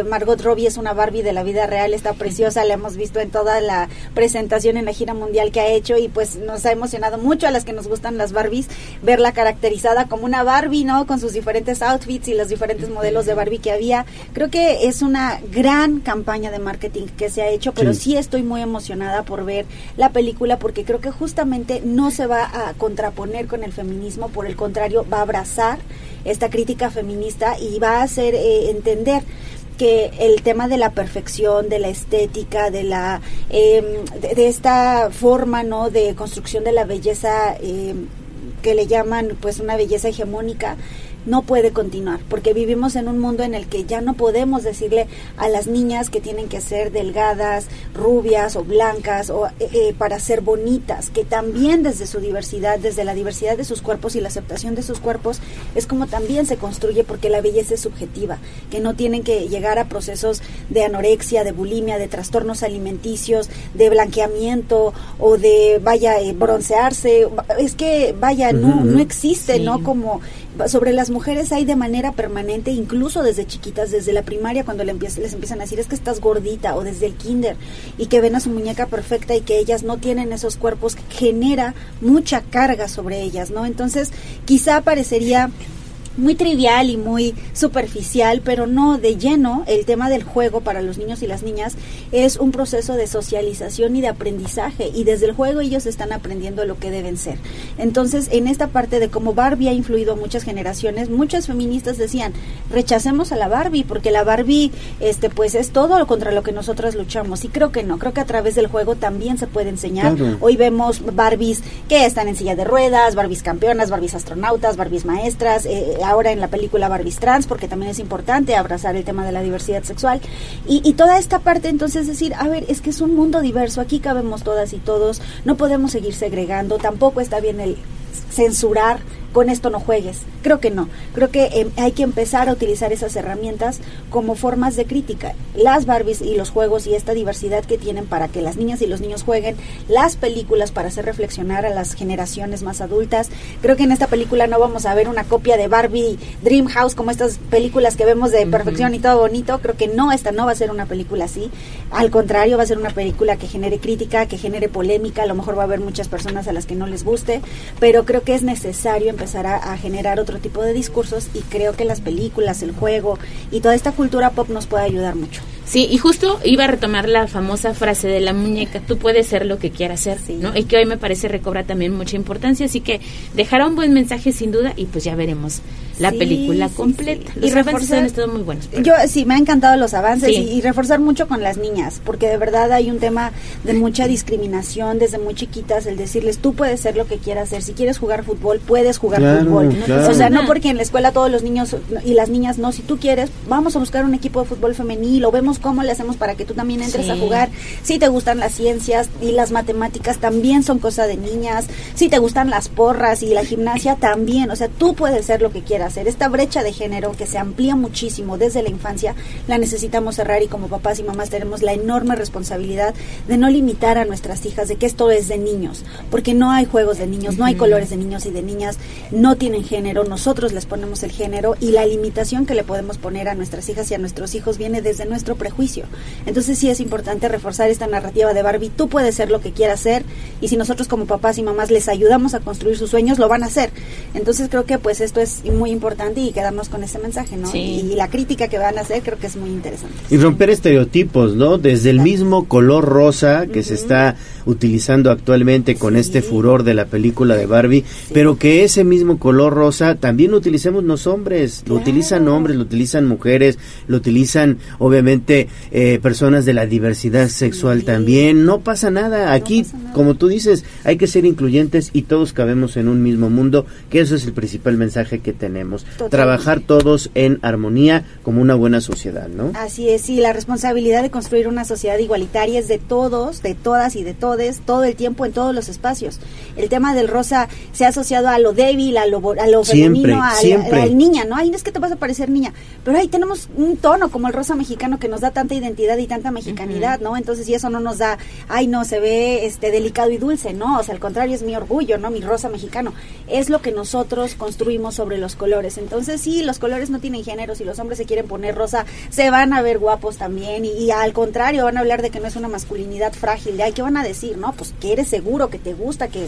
Margot Robbie es una Barbie de la vida real, está preciosa, la hemos visto en toda la presentación en la gira mundial que ha hecho y pues nos ha emocionado mucho a las que nos gustan las Barbies verla caracterizada como una Barbie, ¿no? Con sus diferentes outfits y los diferentes modelos de Barbie que había. Creo que es una gran campaña de marketing que se ha hecho, pero sí, estoy muy emocionada por ver la película porque creo que justamente no se va a contraponer con el feminismo, por el contrario, va a abrazar esta crítica feminista y va a hacer eh, entender que el tema de la perfección, de la estética, de la em, de, esta forma, ¿no? De construcción de la belleza eh, que le llaman pues una belleza hegemónica no puede continuar, porque vivimos en un mundo en el que ya no podemos decirle a las niñas que tienen que ser delgadas, rubias o blancas o eh, eh, para ser bonitas, que también desde su diversidad, desde la diversidad de sus cuerpos y la aceptación de sus cuerpos es como también se construye porque la belleza es subjetiva, que no tienen que llegar a procesos de anorexia, de bulimia, de trastornos alimenticios, de blanqueamiento o de vaya eh, broncearse, es que vaya no no existe, ¿no? Como sobre las mujeres hay de manera permanente, incluso desde chiquitas, desde la primaria, cuando le les empiezan a decir es que estás gordita, o desde el kinder, y que ven a su muñeca perfecta y que ellas no tienen esos cuerpos, genera mucha carga sobre ellas, ¿no? Entonces, quizá parecería muy trivial y muy superficial, pero no de lleno, el tema del juego para los niños y las niñas es un proceso de socialización y de aprendizaje y desde el juego ellos están aprendiendo lo que deben ser. Entonces, en esta parte de cómo Barbie ha influido a muchas generaciones, muchas feministas decían, rechacemos a la Barbie porque la Barbie este pues es todo contra lo que nosotras luchamos y creo que no, creo que a través del juego también se puede enseñar. Hoy vemos Barbies que están en silla de ruedas, Barbies campeonas, Barbies astronautas, Barbies maestras, eh, ahora en la película Barbies Trans, porque también es importante abrazar el tema de la diversidad sexual. Y, y toda esta parte, entonces, decir, a ver, es que es un mundo diverso, aquí cabemos todas y todos, no podemos seguir segregando, tampoco está bien el censurar con esto no juegues. Creo que no. Creo que em, hay que empezar a utilizar esas herramientas como formas de crítica. Las Barbies y los juegos y esta diversidad que tienen para que las niñas y los niños jueguen, las películas para hacer reflexionar a las generaciones más adultas. Creo que en esta película no vamos a ver una copia de Barbie Dream House como estas películas que vemos de perfección y todo bonito. Creo que no, esta no va a ser una película así. Al contrario, va a ser una película que genere crítica, que genere polémica. A lo mejor va a haber muchas personas a las que no les guste, pero creo que es necesario empezar a, generar otro tipo de discursos y creo que las películas, el juego y toda esta cultura pop nos puede ayudar mucho. Sí, y justo iba a retomar la famosa frase de la muñeca, tú puedes ser lo que quieras ser, ¿no? Y que hoy me parece recobra también mucha importancia, así que dejará un buen mensaje sin duda y pues ya veremos la película completa. y reforzar, han estado muy buenos. Yo sí, me ha encantado los avances y, reforzar mucho con las niñas, porque de verdad hay un tema de mucha discriminación desde muy chiquitas, el decirles tú puedes ser lo que quieras ser, si quieres jugar fútbol, puedes jugar fútbol. O sea, no porque en la escuela todos los niños y las niñas no, si tú quieres, vamos a buscar un equipo de fútbol femenil o vemos cómo le hacemos para que tú también entres a jugar. Si te gustan las ciencias y las matemáticas también son cosa de niñas. Si te gustan las porras y la gimnasia también. O sea, tú puedes ser lo que quieras hacer. Esta brecha de género que se amplía muchísimo desde la infancia, la necesitamos cerrar y como papás y mamás tenemos la enorme responsabilidad de no limitar a nuestras hijas de que esto es de niños, porque no hay juegos de niños, no hay colores de niños y de niñas, no tienen género, nosotros les ponemos el género y la limitación que le podemos poner a nuestras hijas y a nuestros hijos viene desde nuestro prejuicio. Entonces sí es importante reforzar esta narrativa de Barbie, tú puedes ser lo que quieras ser y si nosotros como papás y mamás les ayudamos a construir sus sueños, lo van a hacer. Entonces creo que pues esto es muy importante y quedarnos con ese mensaje, ¿no? Y, la crítica que van a hacer creo que es muy interesante. Y romper estereotipos, ¿no? Desde el mismo color rosa que se está utilizando actualmente con este furor de la película de Barbie, pero que ese mismo color rosa también lo utilicemos los hombres, lo utilizan hombres, lo utilizan mujeres, lo utilizan obviamente eh, personas de la diversidad sexual también, no pasa nada, aquí como tú dices, hay que ser incluyentes y todos cabemos en un mismo mundo, que eso es el principal mensaje que tenemos, trabajar todos en armonía como una buena sociedad, ¿no? Así es, y la responsabilidad de construir una sociedad igualitaria es de todos, de todas y de todos todo el tiempo en todos los espacios. El tema del rosa se ha asociado a lo débil, a lo, a lo femenino, a, la niña, ¿no? Ay, no es que te vas a parecer niña, pero ahí tenemos un tono como el rosa mexicano que nos da tanta identidad y tanta mexicanidad, ¿no? Entonces, y eso no nos da, ay, no, se ve este delicado y dulce, ¿no? O sea, al contrario, es mi orgullo, ¿no? Mi rosa mexicano. Es lo que nosotros construimos sobre los colores. Entonces, sí, los colores no tienen género. Si los hombres se quieren poner rosa, se van a ver guapos también. Y, y al contrario, van a hablar de que no es una masculinidad frágil. De, ay, ¿qué van a decir? ¿no? Pues que eres seguro, que te gusta, que,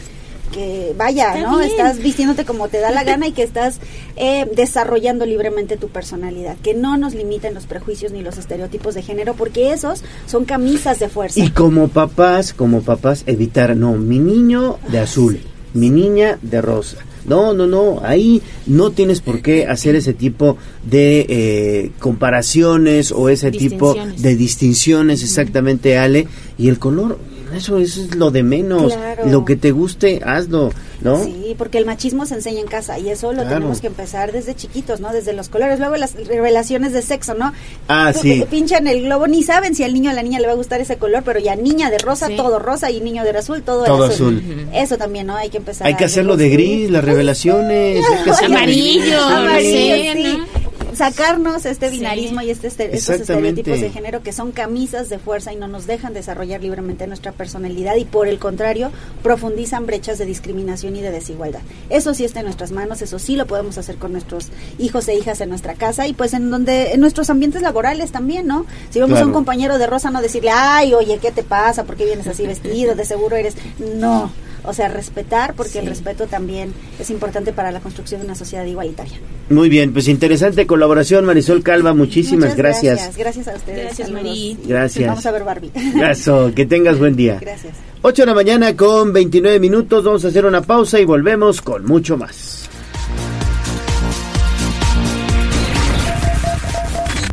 que vaya, ¿no? Estás vistiéndote como te da la gana y que estás eh, desarrollando libremente tu personalidad, que no nos limiten los prejuicios ni los estereotipos de género, porque esos son camisas de fuerza. Y como papás, como papás, evitar, no, mi niño de azul, mi niña de rosa. No, no, no, ahí no tienes por qué hacer ese tipo de eh, comparaciones o ese tipo de distinciones, exactamente, Ale. Y el color, eso, eso es lo de menos. Lo que te guste, hazlo, ¿no? Sí, porque el machismo se enseña en casa y eso lo tenemos que empezar desde chiquitos, ¿no? Desde los colores. Luego las revelaciones de sexo, ¿no? Ah, sí. Pinchan el globo, ni saben si al niño o a la niña le va a gustar ese color, pero ya niña de rosa, todo rosa y niño de azul, todo, azul. Eso también, ¿no? Hay que empezar. Hay que hacerlo de gris, las revelaciones. amarillo, amarillo, sacarnos este binarismo y este, estos estereotipos de género que son camisas de fuerza y no nos dejan desarrollar libremente nuestra personalidad y por el contrario profundizan brechas de discriminación y de desigualdad. Eso sí está en nuestras manos, eso sí lo podemos hacer con nuestros hijos e hijas en nuestra casa y pues en donde en nuestros ambientes laborales también, ¿no? Si vemos a un compañero de rosa no decirle, "Ay, oye, ¿qué te pasa? ¿Por qué vienes así vestido? De seguro eres." No o sea, respetar, porque el respeto también es importante para la construcción de una sociedad igualitaria. Muy bien, pues interesante colaboración, Marisol Calva, muchísimas gracias. gracias. a ustedes. Gracias, Marí. Gracias. Vamos a ver Barbie. Gracias, que tengas buen día. Gracias. 8 de la mañana con 29 minutos, vamos a hacer una pausa y volvemos con mucho más.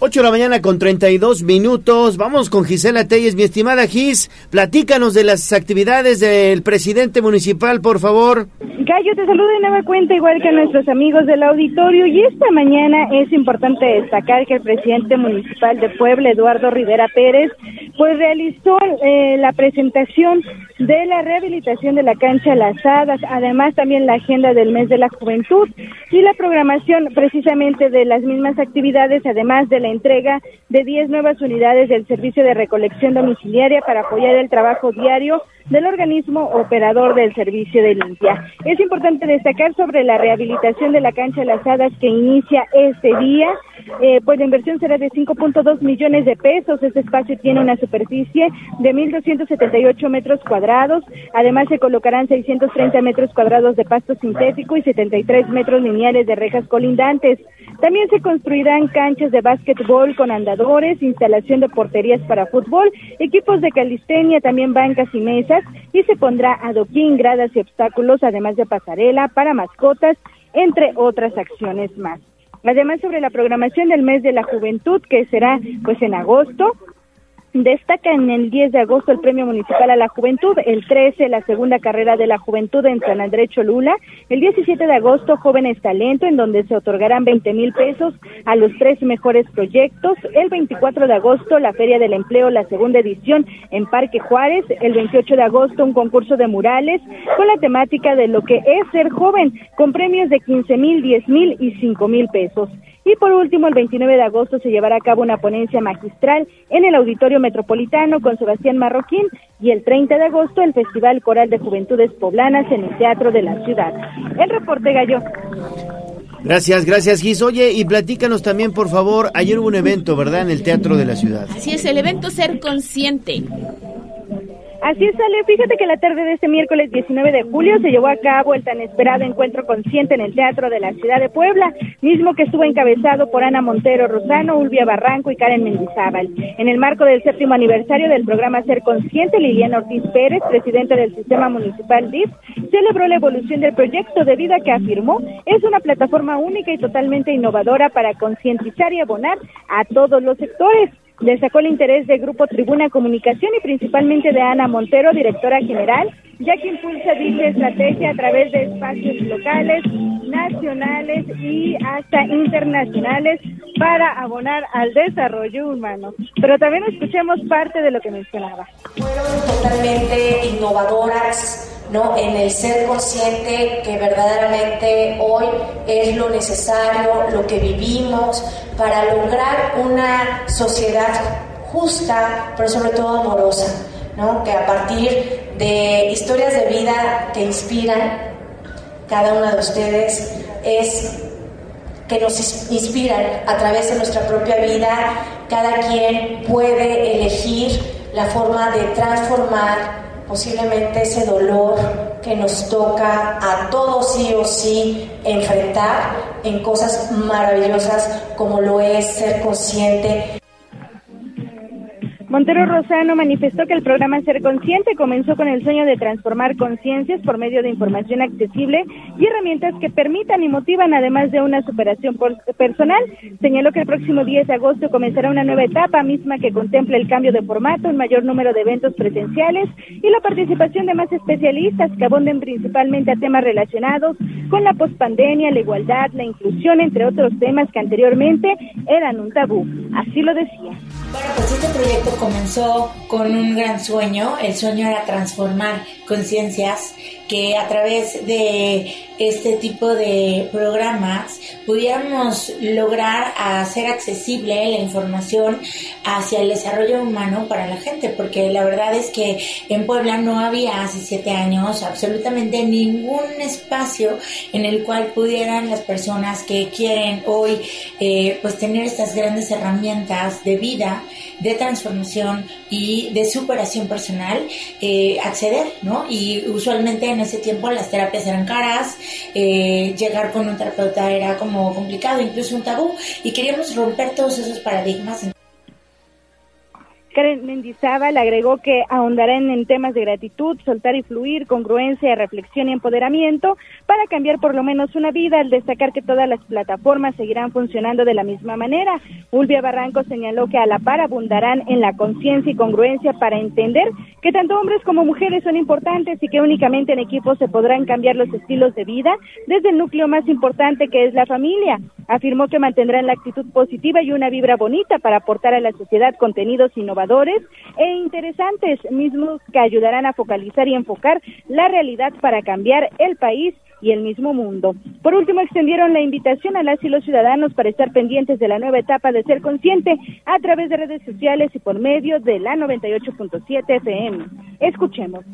8 de la mañana con 32 minutos. Vamos con Gisela Telles, mi estimada Gis. Platícanos de las actividades del presidente municipal, por favor. Gallo, te saludo de nueva cuenta, igual que a nuestros amigos del auditorio. Y esta mañana es importante destacar que el presidente municipal de Puebla, Eduardo Rivera Pérez, pues realizó eh, la presentación de la rehabilitación de la cancha Las Hadas, además también la agenda del mes de la juventud y la programación precisamente de las mismas actividades, además de la entrega de 10 nuevas unidades del servicio de recolección domiciliaria para apoyar el trabajo diario del organismo operador del servicio de limpia. Es importante destacar sobre la rehabilitación de la cancha Las Hadas que inicia este día, eh, pues la inversión será de 5.2 millones de pesos. Este espacio tiene una superficie de 1.278 metros cuadrados. Además, se colocarán 630 metros cuadrados de pasto sintético y 73 metros lineales de rejas colindantes. También se construirán canchas de básquetbol con andadores, instalación de porterías para fútbol, equipos de calistenia, también bancas y mesas, y se pondrá adoquín, gradas y obstáculos, además de pasarela para mascotas, entre otras acciones más. Además, sobre la programación del mes de la juventud, que será pues en agosto, Destaca en el 10 de agosto el Premio Municipal a la Juventud, el 13 la segunda carrera de la juventud en San Andrés Cholula, el 17 de agosto Jóvenes Talento, en donde se otorgarán 20 mil pesos a los tres mejores proyectos, el 24 de agosto la Feria del Empleo, la segunda edición en Parque Juárez, el 28 de agosto un concurso de murales con la temática de lo que es ser joven, con premios de 15 mil, 10 mil y 5 mil pesos. Y por último, el 29 de agosto se llevará a cabo una ponencia magistral en el Auditorio Metropolitano con Sebastián Marroquín y el 30 de agosto el Festival Coral de Juventudes Poblanas en el Teatro de la Ciudad. El reporte Gallo. Gracias, gracias Gis. Oye, y platícanos también, por favor, ayer hubo un evento, ¿verdad?, en el Teatro de la Ciudad. Así es, el evento Ser Consciente. Así es, Ale. Fíjate que la tarde de este miércoles 19 de julio se llevó a cabo el tan esperado encuentro consciente en el Teatro de la Ciudad de Puebla, mismo que estuvo encabezado por Ana Montero Rosano, Ulvia Barranco y Karen Mendizábal. En el marco del séptimo aniversario del programa Ser Consciente, Liliana Ortiz Pérez, presidenta del Sistema Municipal DIF, celebró la evolución del proyecto de vida que afirmó es una plataforma única y totalmente innovadora para concientizar y abonar a todos los sectores. Destacó el interés del Grupo Tribuna Comunicación y principalmente de Ana Montero, directora general, ya que impulsa dicha estrategia a través de espacios locales, nacionales y hasta internacionales para abonar al desarrollo humano. Pero también escuchemos parte de lo que mencionaba. Fueron totalmente innovadoras ¿no? en el ser consciente que verdaderamente hoy es lo necesario, lo que vivimos para lograr una sociedad justa, pero sobre todo amorosa, ¿no? que a partir de historias de vida que inspiran cada una de ustedes es que nos inspiran a través de nuestra propia vida, cada quien puede elegir la forma de transformar posiblemente ese dolor que nos toca a todos sí o sí enfrentar en cosas maravillosas como lo es ser consciente Montero Rosano manifestó que el programa Ser Consciente comenzó con el sueño de transformar conciencias por medio de información accesible y herramientas que permitan y motivan además de una superación personal. Señaló que el próximo 10 de agosto comenzará una nueva etapa misma que contempla el cambio de formato, un mayor número de eventos presenciales y la participación de más especialistas que abonden principalmente a temas relacionados con la pospandemia, la igualdad, la inclusión, entre otros temas que anteriormente eran un tabú. Así lo decía. Bueno, pues este proyecto comenzó con un gran sueño. El sueño era transformar conciencias que a través de este tipo de programas pudiéramos lograr hacer accesible la información hacia el desarrollo humano para la gente, porque la verdad es que en Puebla no había hace siete años absolutamente ningún espacio en el cual pudieran las personas que quieren hoy eh, pues tener estas grandes herramientas de vida, de transformación y de superación personal eh, acceder, ¿no? Y usualmente en ese tiempo las terapias eran caras, eh, llegar con un terapeuta era como complicado, incluso un tabú, y queríamos romper todos esos paradigmas. Karen Mendizábal agregó que ahondarán en temas de gratitud, soltar y fluir, congruencia, reflexión y empoderamiento para cambiar por lo menos una vida, al destacar que todas las plataformas seguirán funcionando de la misma manera. Ulvia Barranco señaló que a la par abundarán en la conciencia y congruencia para entender que tanto hombres como mujeres son importantes y que únicamente en equipo se podrán cambiar los estilos de vida desde el núcleo más importante que es la familia. Afirmó que mantendrán la actitud positiva y una vibra bonita para aportar a la sociedad contenidos innovadores e interesantes, mismos que ayudarán a focalizar y enfocar la realidad para cambiar el país y el mismo mundo. Por último, extendieron la invitación a las y los ciudadanos para estar pendientes de la nueva etapa de ser consciente a través de redes sociales y por medio de la 98.7 FM. Escuchemos.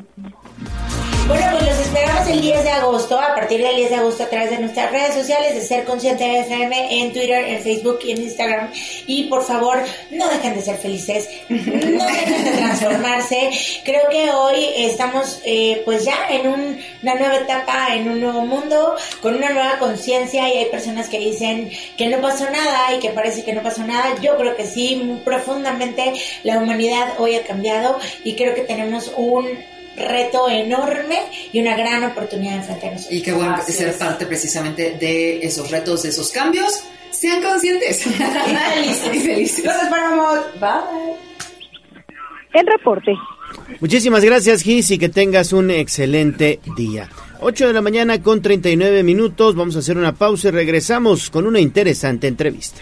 Bueno, pues los esperamos el 10 de agosto, a partir del 10 de agosto a través de nuestras redes sociales de Ser Consciente FM, en Twitter, en Facebook y en Instagram. Y por favor, no dejen de ser felices, no dejen de transformarse. Creo que hoy estamos eh, pues ya en una nueva etapa, en un nuevo mundo, con una nueva conciencia y hay personas que dicen que no pasó nada y que parece que no pasó nada. Yo creo que sí, profundamente la humanidad hoy ha cambiado y creo que tenemos un reto enorme y una gran oportunidad enfrente de nosotros. Y qué bueno ser parte precisamente de esos retos, de esos cambios. Sean conscientes. y felices. y felices. Los esperamos. Bye. El reporte. Muchísimas gracias, Gis, y que tengas un excelente día. 8 de la mañana con 39 minutos. Vamos a hacer una pausa y regresamos con una interesante entrevista.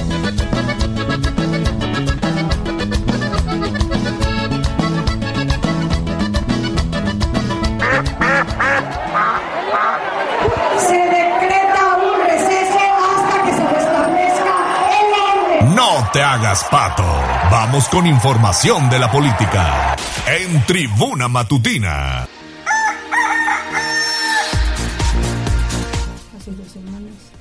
Se decreta un receso hasta que se restablezca el orden. No te hagas pato. Vamos con información de la política. En Tribuna Matutina.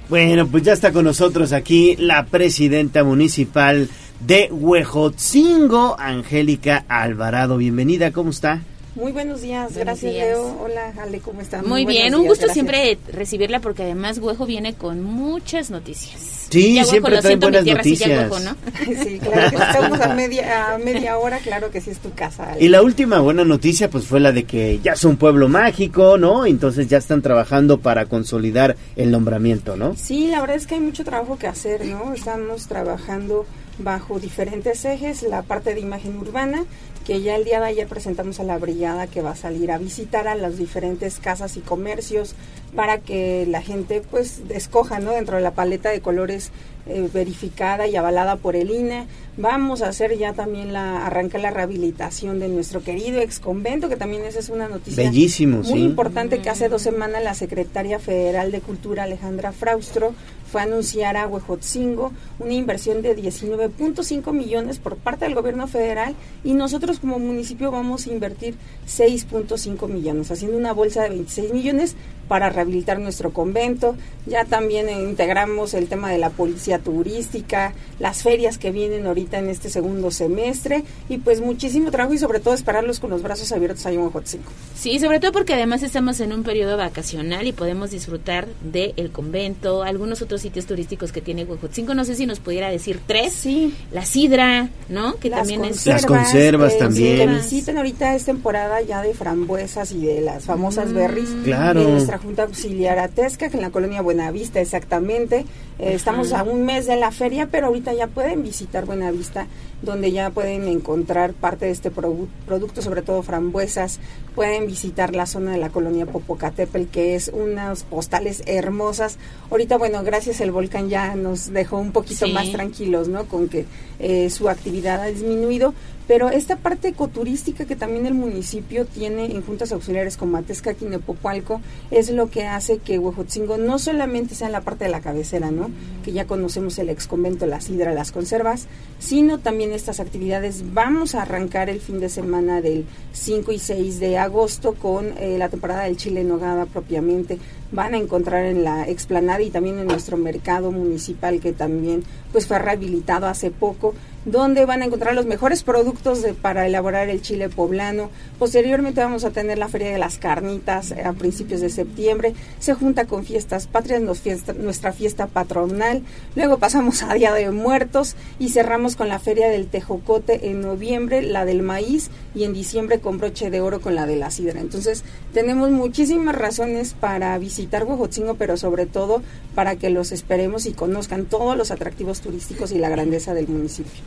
Bueno, pues ya está con nosotros aquí la presidenta municipal de Huejotzingo, Angélica Alvarado. Bienvenida, ¿cómo está? Muy buenos días, Buenos gracias días. Leo. Hola Ale, ¿cómo están? Muy bien, un gusto gracias. siempre recibirla porque además Huejo viene con muchas noticias. Sí, Ya, siempre trae buenas tierra, sí, ya, noticias. Huejo, ¿no? Sí, claro que estamos a media, a media hora, claro que sí es tu casa. Ale. Y la última buena noticia pues fue la de que ya es un pueblo mágico, ¿no? Entonces ya están trabajando para consolidar el nombramiento, ¿no? Sí, la verdad es que hay mucho trabajo que hacer, ¿no? Estamos trabajando bajo diferentes ejes, la parte de imagen urbana, que ya el día de ayer presentamos a la brigada que va a salir a visitar a las diferentes casas y comercios para que la gente pues escoja, ¿no? Dentro de la paleta de colores eh, verificada y avalada por el INE. Vamos a hacer ya también la, arranca la rehabilitación de nuestro querido ex convento, que también esa es una noticia Bellísimo, muy sí. importante que hace dos semanas la secretaria federal de Cultura Alejandra Fraustro fue anunciar a Huejotzingo una inversión de 19.5 millones por parte del gobierno federal y nosotros como municipio vamos a invertir 6.5 millones, haciendo una bolsa de 26 millones para rehabilitar nuestro convento. Ya también integramos el tema de la policía turística, las ferias que vienen ahorita en este segundo semestre y pues muchísimo trabajo y sobre todo esperarlos con los brazos abiertos ahí en Huejotzingo. Sí, sobre todo porque además estamos en un periodo vacacional y podemos disfrutar del el convento, algunos otros sitios turísticos que tiene Huejotzingo. No sé si nos pudiera decir tres. Sí. La sidra, ¿no? Que Las también es... Las conservas eh, también. Que visiten ahorita es temporada ya de frambuesas y de las famosas Mm. berries. Claro. De nuestra Junta Auxiliar Atesca, que en la colonia Buenavista exactamente. Eh, estamos a un mes de la feria, pero ahorita ya pueden visitar Buenavista, donde ya pueden encontrar parte de este produ- producto, sobre todo frambuesas. Pueden visitar la zona de la colonia Popocatépetl, que es unas postales hermosas. Ahorita, bueno, gracias el volcán ya nos dejó un poquito Sí. más tranquilos, ¿no? Con que eh, su actividad ha disminuido, pero esta parte ecoturística que también el municipio tiene en juntas auxiliares como Atezcaqui y Nepopalco es lo que hace que Huejotzingo no solamente sea en la parte de la cabecera, ¿no? Que ya conocemos el ex convento, la sidra, las conservas, sino también estas actividades. Vamos a arrancar el fin de semana del 5 y 6 de agosto con eh, la temporada del chile en nogada propiamente. Van a encontrar en la explanada y también en nuestro mercado municipal que también pues fue rehabilitado hace poco donde van a encontrar los mejores productos de- para elaborar el chile poblano. Posteriormente vamos a tener la Feria de las Carnitas eh, a principios de septiembre. Se junta con Fiestas Patrias, nos fiesta- nuestra fiesta patronal. Luego pasamos a Día de Muertos y cerramos con la Feria del Tejocote en noviembre, la del maíz y en diciembre con broche de oro con la de la sidra. Entonces tenemos muchísimas razones para visitar Huejotzingo, pero sobre todo para que los esperemos y conozcan todos los atractivos turísticos y la grandeza del municipio.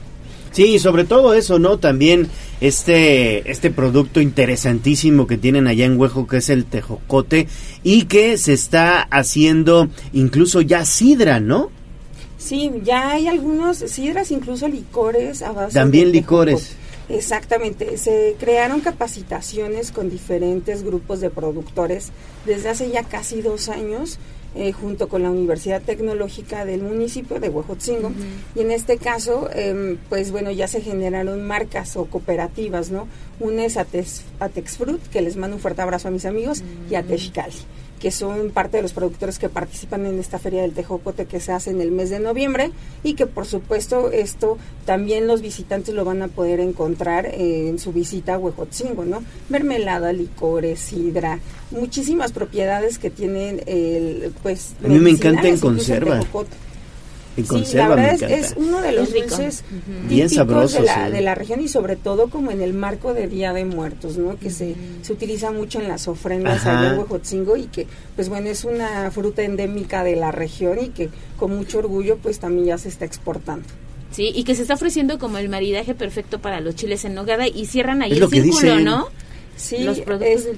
Sí, sobre todo eso, ¿no? También este, este producto interesantísimo que tienen allá en Huejo, que es el tejocote, y que se está haciendo incluso ya sidra, ¿no? Sí, ya hay algunos sidras, incluso licores a base También licores. Exactamente, se crearon capacitaciones con diferentes grupos de productores desde hace ya casi dos años eh, junto con la Universidad Tecnológica del municipio de Huejotzingo. Y en este caso, em, pues bueno, ya se generaron marcas o cooperativas, ¿no? Una es Atexfruit, que les mando un fuerte abrazo a mis amigos, y a Texcali que son parte de los productores que participan en esta feria del tejocote que se hace en el mes de noviembre y que por supuesto esto también los visitantes lo van a poder encontrar en su visita a Huejotzingo, ¿no? Mermelada, licores, sidra, muchísimas propiedades que tienen el pues a mí me encanta en conserva sí, la verdad es, uno de los dulces bien sabrosos de la, de la región y sobre todo como en el marco de Día de Muertos, ¿no? Que se, se utiliza mucho en las ofrendas allá en Huejotzingo y que, pues bueno, es una fruta endémica de la región y que con mucho orgullo pues también ya se está exportando. Sí, y que se está ofreciendo como el maridaje perfecto para los chiles en nogada y cierran ahí el círculo, ¿no? Sí,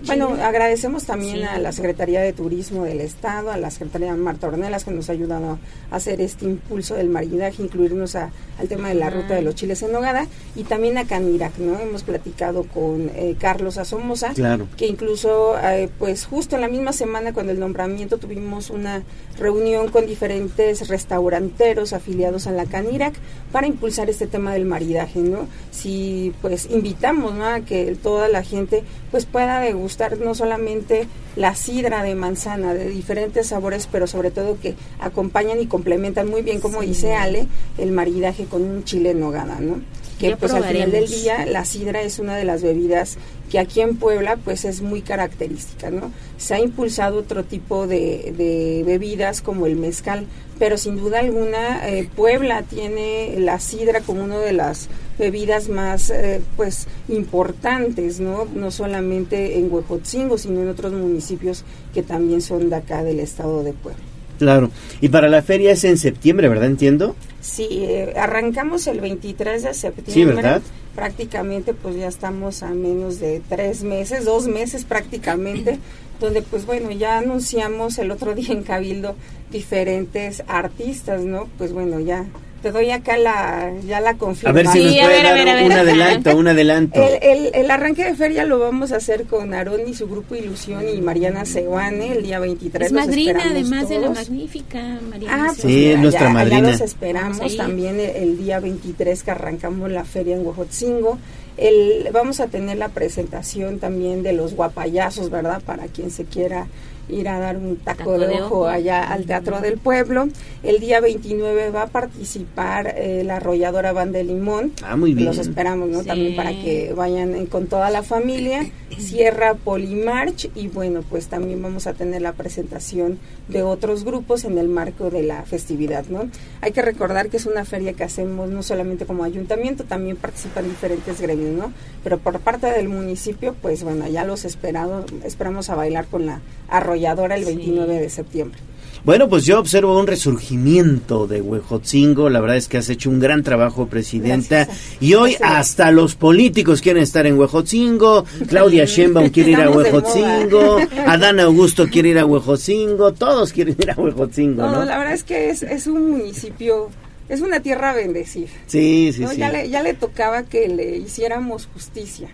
bueno, agradecemos también a la Secretaría de Turismo del Estado, a la Secretaría Marta Ornelas que nos ha ayudado a hacer este impulso del maridaje, incluirnos a, al tema de la ruta de los chiles en nogada y también a Canirac, ¿no? Hemos platicado con eh, Carlos Asomosa, que incluso, eh, pues justo en la misma semana cuando el nombramiento tuvimos una reunión con diferentes restauranteros afiliados a la Canirac para impulsar este tema del maridaje, ¿no? Si pues invitamos ¿no? a que toda la gente pues pueda degustar no solamente la sidra de manzana de diferentes sabores, pero sobre todo que acompañan y complementan muy bien, como dice Ale, el maridaje con un chile en nogada, ¿no? que pues al final del día la sidra es una de las bebidas que aquí en Puebla pues es muy característica, ¿no? Se ha impulsado otro tipo de, de bebidas como el mezcal, pero sin duda alguna eh, Puebla tiene la sidra como una de las bebidas más eh, pues importantes, ¿no? No solamente en Huejotzingo, sino en otros municipios que también son de acá del estado de Puebla. Claro. Y para la feria es en septiembre, ¿verdad? Entiendo. Sí, eh, arrancamos el 23 de septiembre. Sí, ¿verdad? Prácticamente pues ya estamos a menos de tres meses, dos meses prácticamente, donde pues bueno, ya anunciamos el otro día en Cabildo diferentes artistas, ¿no? Pues bueno, ya te doy acá la, ya la confirmación. A ver si nos puede dar un adelanto, un adelanto. El, el, arranque de feria lo vamos a hacer con Aarón y su grupo Ilusión y Mariana Seguane el día 23. Es madrina, además de la magnífica Mariana Ah, pues sí, es nuestra madrina. los esperamos también el, día 23 que arrancamos la feria en Huejotzingo. El, vamos a tener la presentación también de los guapayazos, ¿verdad? Para quien se quiera ir a dar un taco, de, ojo allá al Teatro del Pueblo. El día 29 va a participar eh, la arrolladora Banda de Limón. Ah, muy bien. Los esperamos, ¿no? También para que vayan con toda la familia. Sierra Polimarch y bueno, pues también vamos a tener la presentación de otros grupos en el marco de la festividad, ¿no? Hay que recordar que es una feria que hacemos no solamente como ayuntamiento, también participan diferentes gremios, ¿no? Pero por parte del municipio, pues bueno, ya los esperado, esperamos a bailar con la arrolladora el 29 de septiembre. Bueno, pues yo observo un resurgimiento de Huejotzingo. La verdad es que has hecho un gran trabajo, presidenta. Y hoy hasta los políticos quieren estar en Huejotzingo. Claudia Sheinbaum quiere ir a Huejotzingo. Adán Augusto quiere ir a Huejotzingo. Todos quieren ir a Huejotzingo, ¿no? la verdad es que es, es un municipio es una tierra bendecida. Sí, sí, sí. Ya le, ya le tocaba que le hiciéramos justicia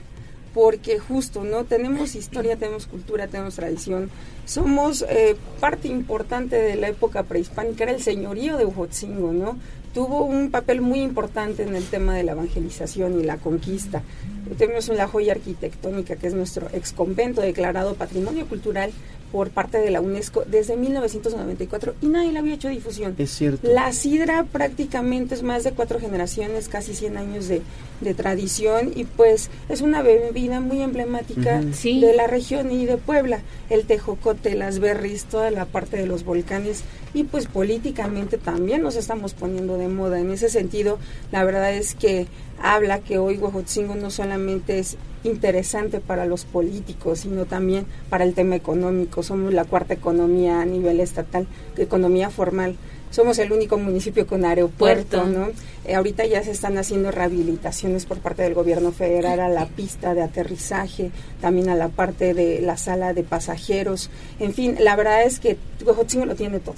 porque justo, ¿no? Tenemos historia, tenemos cultura, tenemos tradición, somos eh, parte importante de la época prehispánica, era el señorío de Ujotzingo, ¿no? Tuvo un papel muy importante en el tema de la evangelización y la conquista. Tenemos una joya arquitectónica que es nuestro ex convento declarado Patrimonio Cultural por parte de la UNESCO desde 1994 y nadie le había hecho difusión. Es cierto. La sidra prácticamente es más de cuatro generaciones, casi 100 años de, de tradición y pues es una bebida muy emblemática de la región y de Puebla. El tejocote, las berries, toda la parte de los volcanes y pues políticamente también nos estamos poniendo de moda. En ese sentido, la verdad es que habla que hoy Huejotzingo no solamente es interesante para los políticos, sino también para el tema económico. Somos la cuarta economía a nivel estatal, economía formal somos el único municipio con aeropuerto, ¿no? Eh, ahorita ya se están haciendo rehabilitaciones por parte del gobierno federal a la pista de aterrizaje, también a la parte de la sala de pasajeros. En fin, la verdad es que Huejotzingo lo tiene todo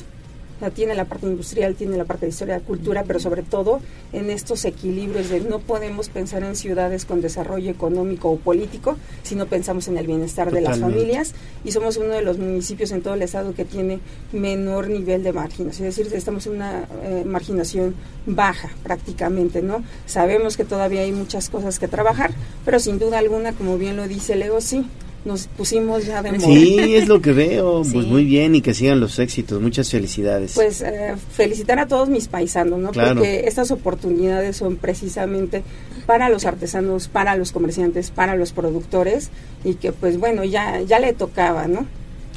tiene la parte industrial, tiene la parte de historia, cultura, pero sobre todo en estos equilibrios de no podemos pensar en ciudades con desarrollo económico o político si no pensamos en el bienestar de las familias. Y somos uno de los municipios en todo el estado que tiene menor nivel de marginación, es decir, estamos en una eh, marginación baja prácticamente, ¿no? Sabemos que todavía hay muchas cosas que trabajar, pero sin duda alguna, como bien lo dice Leo, sí, nos pusimos ya de moda. Sí, es lo que veo. Pues muy bien y que sigan los éxitos. Muchas felicidades. Pues eh, felicitar a todos mis paisanos, ¿no? Porque estas oportunidades son precisamente para los artesanos, para los comerciantes, para los productores y que pues bueno, ya ya le tocaba, ¿no?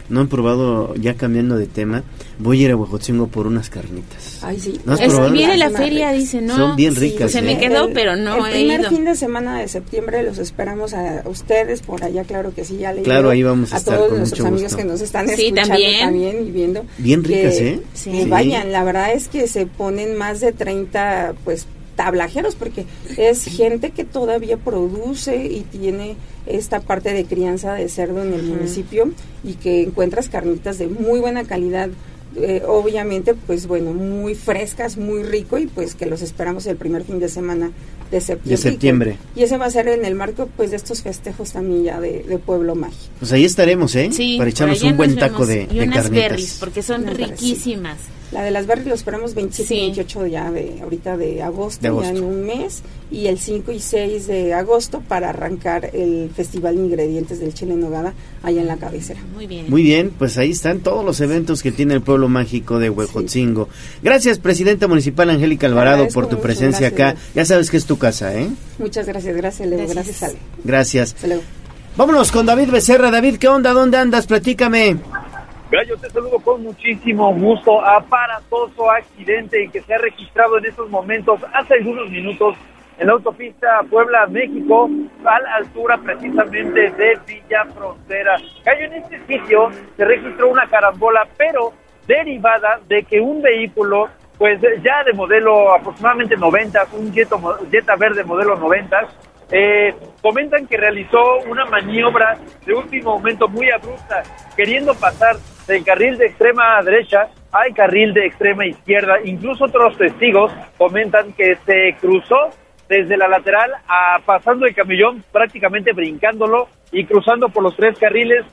No han probado, ya cambiando de tema, voy a ir a Huejotzingo por unas carnitas. Ay, sí. ¿No viene la feria, dice, ¿no? Son bien ricas. se me ¿eh? quedó, pero no el primer fin de semana de septiembre los esperamos a ustedes por allá, claro que sí, ya le Claro, ahí vamos a, estar todos con nuestros amigos que nos están escuchando también. y viendo. Bien ricas, ¿eh? Sí. Vayan, la verdad es que se ponen más de 30, pues, tablajeros, porque es gente que todavía produce y tiene esta parte de crianza de cerdo en el municipio y que encuentras carnitas de muy buena calidad. Eh, obviamente, pues bueno, muy frescas, muy rico y pues que los esperamos el primer fin de semana de septiembre. De septiembre. Y, ese va a ser en el marco pues de estos festejos también ya de, Pueblo Mágico. Pues ahí estaremos, ¿eh? Sí, Para echarnos un buen taco de, y unas berries, porque son riquísimas. La de las berries lo esperamos 27 y 28 ya de ahorita de agosto, ya en un mes, y el 5 y 6 de agosto para arrancar el Festival de Ingredientes del Chile Nogada allá en la cabecera. Muy bien. Muy bien, pues ahí están todos los eventos que tiene el pueblo mágico de Huejotzingo. Gracias, Presidenta Municipal Angélica Alvarado, por tu presencia acá. Ya sabes que es tu casa, ¿eh? Muchas gracias, gracias, Leo. Gracias, Ale. Gracias. Vámonos con David Becerra. David, ¿qué onda? ¿Dónde andas? Platícame. Gallo, te saludo con muchísimo gusto. Aparatoso accidente que se ha registrado en estos momentos, hace algunos minutos, en la autopista Puebla-México, a la altura precisamente de Villa Frontera. Gallo, en este sitio se registró una carambola, pero derivada de que un vehículo, pues ya de modelo aproximadamente 90, un Jetta, Jetta verde modelo 90, eh, comentan que realizó una maniobra de último momento muy abrupta, queriendo pasar del carril de extrema derecha al carril de extrema izquierda. Incluso otros testigos comentan que se cruzó desde la lateral a pasando el camellón, prácticamente brincándolo y cruzando por los tres carriles,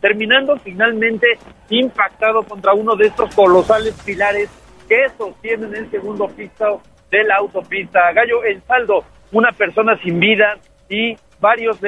terminando finalmente impactado contra uno de estos colosales pilares que sostienen el segundo piso de la autopista. Gallo, el saldo, una persona sin vida y varios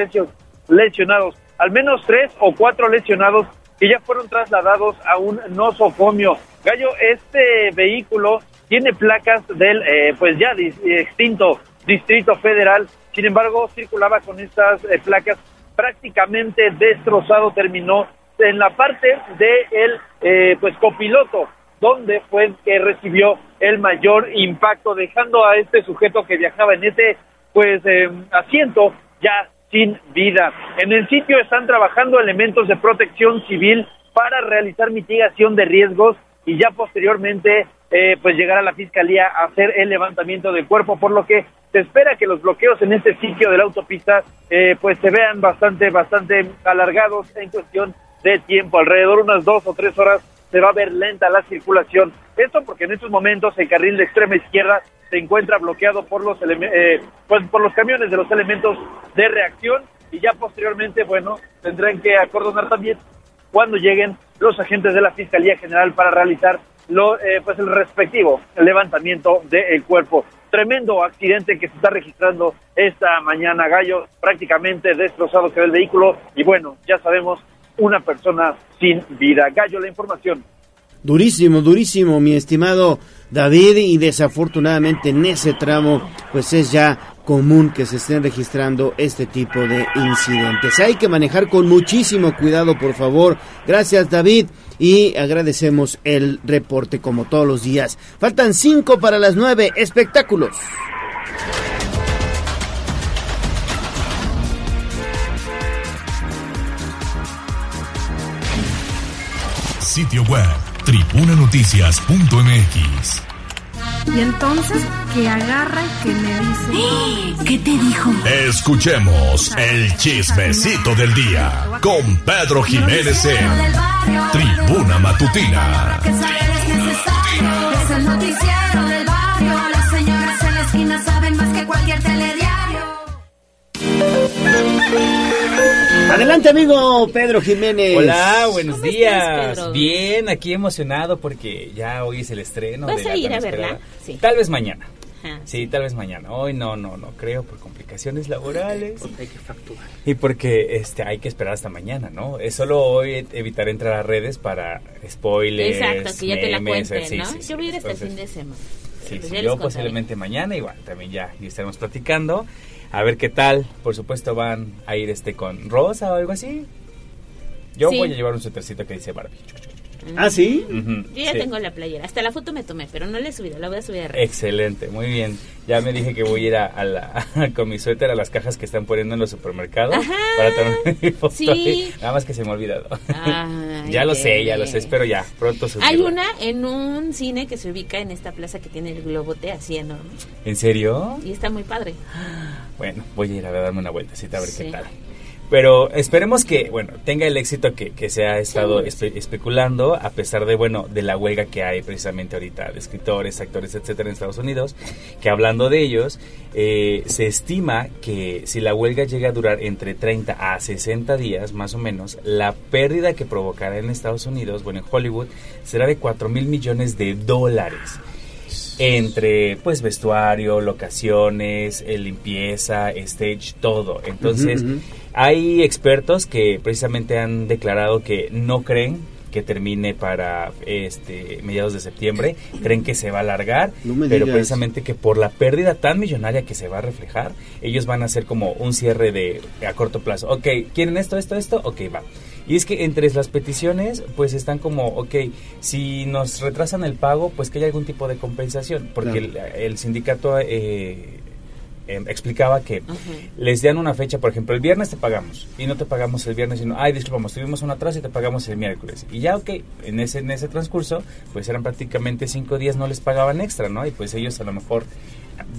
lesionados, al menos tres o cuatro lesionados que ya fueron trasladados a un nosocomio. Gallo, este vehículo tiene placas del, eh, pues ya extinto Distrito Federal, sin embargo, circulaba con estas eh, placas prácticamente destrozado, terminó en la parte de el, eh, pues copiloto, donde fue que recibió el mayor impacto, dejando a este sujeto que viajaba en ese, pues, asiento ya sin vida. En el sitio están trabajando elementos de protección civil para realizar mitigación de riesgos y ya posteriormente eh, pues llegar a la fiscalía a hacer el levantamiento del cuerpo, por lo que se espera que los bloqueos en este sitio de la autopista eh, pues se vean bastante, bastante alargados en cuestión de tiempo, alrededor unas dos o tres horas se va a ver lenta la circulación. Esto porque en estos momentos el carril de extrema izquierda se encuentra bloqueado por los eh, pues, por los camiones de los elementos de reacción y ya posteriormente, bueno, tendrán que acordonar también cuando lleguen los agentes de la Fiscalía General para realizar lo, eh, pues el respectivo levantamiento del cuerpo. Tremendo accidente que se está registrando esta mañana, Gallo, prácticamente destrozado quedó el vehículo y bueno, ya sabemos, una persona sin vida. Gallo, la información. Durísimo, durísimo, mi estimado David, y desafortunadamente en ese tramo, pues es ya común que se estén registrando este tipo de incidentes. Hay que manejar con muchísimo cuidado, por favor. Gracias, David, y agradecemos el reporte como todos los días. Faltan cinco para las nueve espectáculos. Sitio web tribunanoticias.mx. Y entonces que agarra y que me dice... ¿Qué te dijo? Escuchemos el chismecito del día con Pedro Jiménez en Tribuna Matutina. Es el noticiero del barrio. Las señoras en la esquina saben más que cualquier telediario. Adelante, amigo Pedro Jiménez. Hola, buenos ¿Cómo estás, días. Pedro? Bien, aquí emocionado porque ya hoy es el estreno. ¿Vas de la a ir a verla? Sí. Tal vez mañana. Ajá. Sí, tal vez mañana. Hoy no, no, no creo por complicaciones laborales. Hay que facturar. Y porque este hay que esperar hasta mañana, ¿no? Es solo hoy e- evitar entrar a redes para spoilers. Exacto, que ya te la cuenten, sí, ¿no? sí, sí. Yo voy a ir hasta el fin de semana. Sí, Pues yo contaré. posiblemente mañana igual, también ya, ya estaremos platicando. A ver qué tal. Por supuesto van a ir este con Rosa o algo así. Yo Sí. voy a llevar un suétercito que dice Barbie. ¿Ah, sí? Yo ya sí. tengo la playera. Hasta la foto me tomé, pero no la he subido. La voy a subir a redes. Excelente, muy bien. Ya me dije que voy a ir a, a la, con mi suéter a las cajas que están poniendo en los supermercados Ajá, para tomar mi foto sí. ahí. Nada más que se me ha olvidado. Ay, ya lo sé, ya lo sé, espero ya pronto subirlo. Hay una en un cine que se ubica en esta plaza que tiene el globote así enorme. ¿En serio? Y está muy padre. Bueno, voy a ir a darme una vueltecita a ver Sí. qué tal. Pero esperemos que, bueno, tenga el éxito que, que se ha estado espe- especulando, a pesar de, bueno, de la huelga que hay precisamente ahorita de escritores, actores, etcétera, en Estados Unidos, que hablando de ellos, eh, se estima que si la huelga llega a durar entre 30 a 60 días, más o menos, la pérdida que provocará en Estados Unidos, bueno, en Hollywood, será de 4 mil millones de dólares entre pues vestuario, locaciones, eh, limpieza, stage, todo. Entonces. Hay expertos que precisamente han declarado que no creen que termine para este mediados de septiembre, creen que se va a alargar, No pero digas. precisamente que por la pérdida tan millonaria que se va a reflejar, ellos van a hacer como un cierre de a corto plazo. Ok, ¿quieren esto, esto, esto? Ok, va. Y es que entre las peticiones, pues están como, ok, si nos retrasan el pago, pues que haya algún tipo de compensación, porque el, el sindicato eh, eh, explicaba que les dan una fecha, por ejemplo, el viernes te pagamos y no te pagamos el viernes, sino, ay, disculpamos, tuvimos un atraso y te pagamos el miércoles. Y ya, ok, en ese, en ese transcurso, pues eran prácticamente cinco días, no les pagaban extra, ¿no? Y pues ellos a lo mejor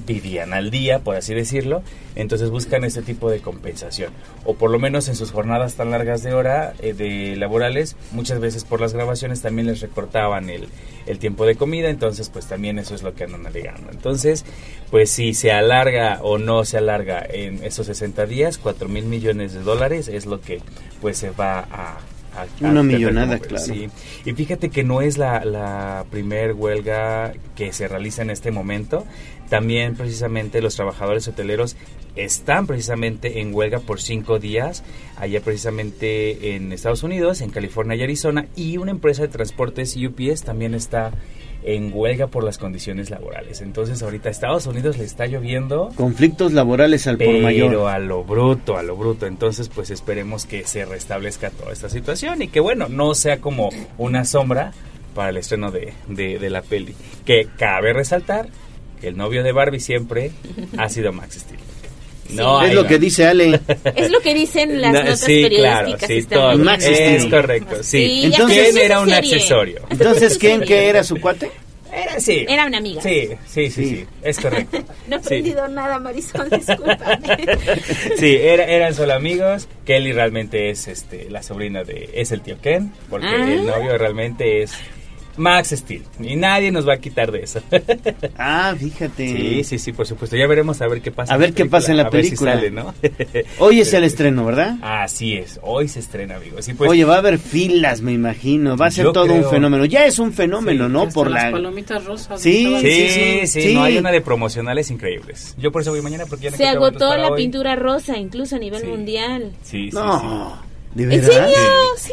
vivían al día, por así decirlo, entonces buscan ese tipo de compensación. O por lo menos en sus jornadas tan largas de hora, eh, de laborales, muchas veces por las grabaciones también les recortaban el, el tiempo de comida, entonces pues también eso es lo que andan alegando. Entonces, pues si se alarga o no se alarga en esos 60 días, 4 mil millones de dólares es lo que pues se va a... Una millonada, como- claro. sí. Y fíjate que no es la, la primer huelga que se realiza en este momento. También precisamente los trabajadores hoteleros están precisamente en huelga por cinco días, allá precisamente en Estados Unidos, en California y Arizona, y una empresa de transportes UPS también está en huelga por las condiciones laborales. Entonces ahorita a Estados Unidos le está lloviendo Conflictos laborales al por pero mayor. a lo bruto, a lo bruto. Entonces, pues esperemos que se restablezca toda esta situación y que, bueno, no sea como una sombra para el estreno de, de, de la peli. Que cabe resaltar que el novio de Barbie siempre ha sido Max Steel. No es lo más. que dice Ale. Es lo que dicen las No, notas sí, claro, periodísticas. sí, están todo. Max es correcto, sí. Sí, Entonces- que ¿Quién es era un serie. accesorio? Entonces, Su ¿quién serie. que era su cuate? Era, sí. Era una amiga. Sí, sí, sí, sí, es correcto. No he Sí. aprendido nada, Marisol, discúlpame. Sí, era- eran solo amigos. Kelly realmente es este la sobrina de es el tío Ken, porque Ah. el novio realmente es Max Steel y nadie nos va a quitar de eso. Ah, fíjate. Sí, sí, sí, por supuesto. Ya veremos a ver qué pasa. A ver qué pasa en la a ver si película. sale, ¿no? Hoy es el estreno, ¿verdad? Así es, hoy se estrena, amigos. Pues, Oye, va a haber filas, me imagino. Va a ser todo un creo- fenómeno. Ya es un fenómeno, ¿no? Hasta Por las la. palomitas rosas. Sí, Sí, sí, sí, sí. no hay una de promocionales increíbles. Yo por eso voy mañana porque ya no Se agotó la hoy. pintura rosa, incluso a nivel mundial. Sí, sí, No, ¿de ¿En verdad? serio? Sí.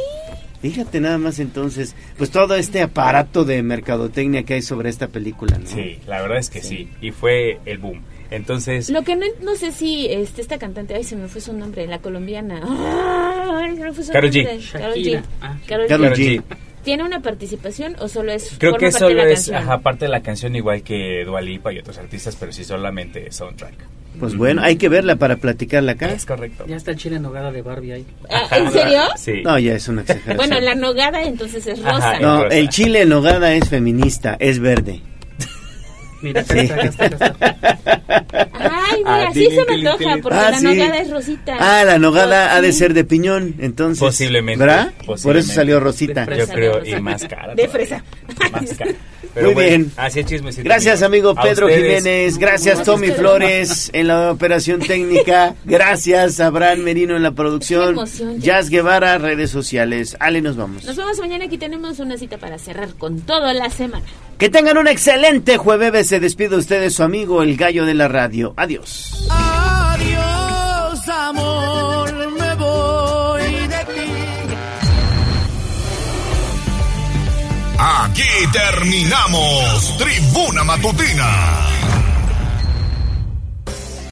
Fíjate nada más entonces, pues todo este aparato de mercadotecnia que hay sobre esta película, ¿no? sí. La verdad es que sí. Y fue el boom. Entonces, Lo que no, no sé si este, esta cantante, ay, se me fue su nombre, la colombiana. Ay, se me fue su Karol G. nombre. Karol G. Shakira. Ah, Karol G. ¿Tiene una participación o solo es Creo que parte de solo la es canción? ajá, parte de la canción igual que Dua Lipa y otros artistas, pero sí solamente soundtrack. Pues bueno, hay que verla para platicarla acá. Es correcto. Ya está el chile en nogada de Barbie ahí. Ah, ¿En serio? Sí. No, ya es una exageración. Bueno, la nogada entonces es rosa. No, el chile en nogada es feminista, es verde. Mira, acá Sí. está, acá está, acá está. Ay, Ah, mira, sí tilín, se me antoja porque Ah, la sí. nogada es rosita. Ah, la nogada ha de Sí. ser de piñón, entonces. Posiblemente, ¿Verdad? Por eso salió rosita. Yo creo, y más cara. De fresa. Más cara. Pero Muy bueno, bien. Así es. Gracias, amigo A Pedro ustedes. Jiménez. Gracias, Tommy Flores en la operación técnica. Gracias, Abraham Merino en la producción. Emoción, ya. Jazz Guevara, redes sociales. Ale, nos vamos. Nos vemos mañana. Aquí tenemos una cita para cerrar con toda la semana. Que tengan un excelente jueves. Se despide usted de su amigo, el gallo de la radio. Adiós. Adiós, amor, me voy de ti. Aquí terminamos Tribuna Matutina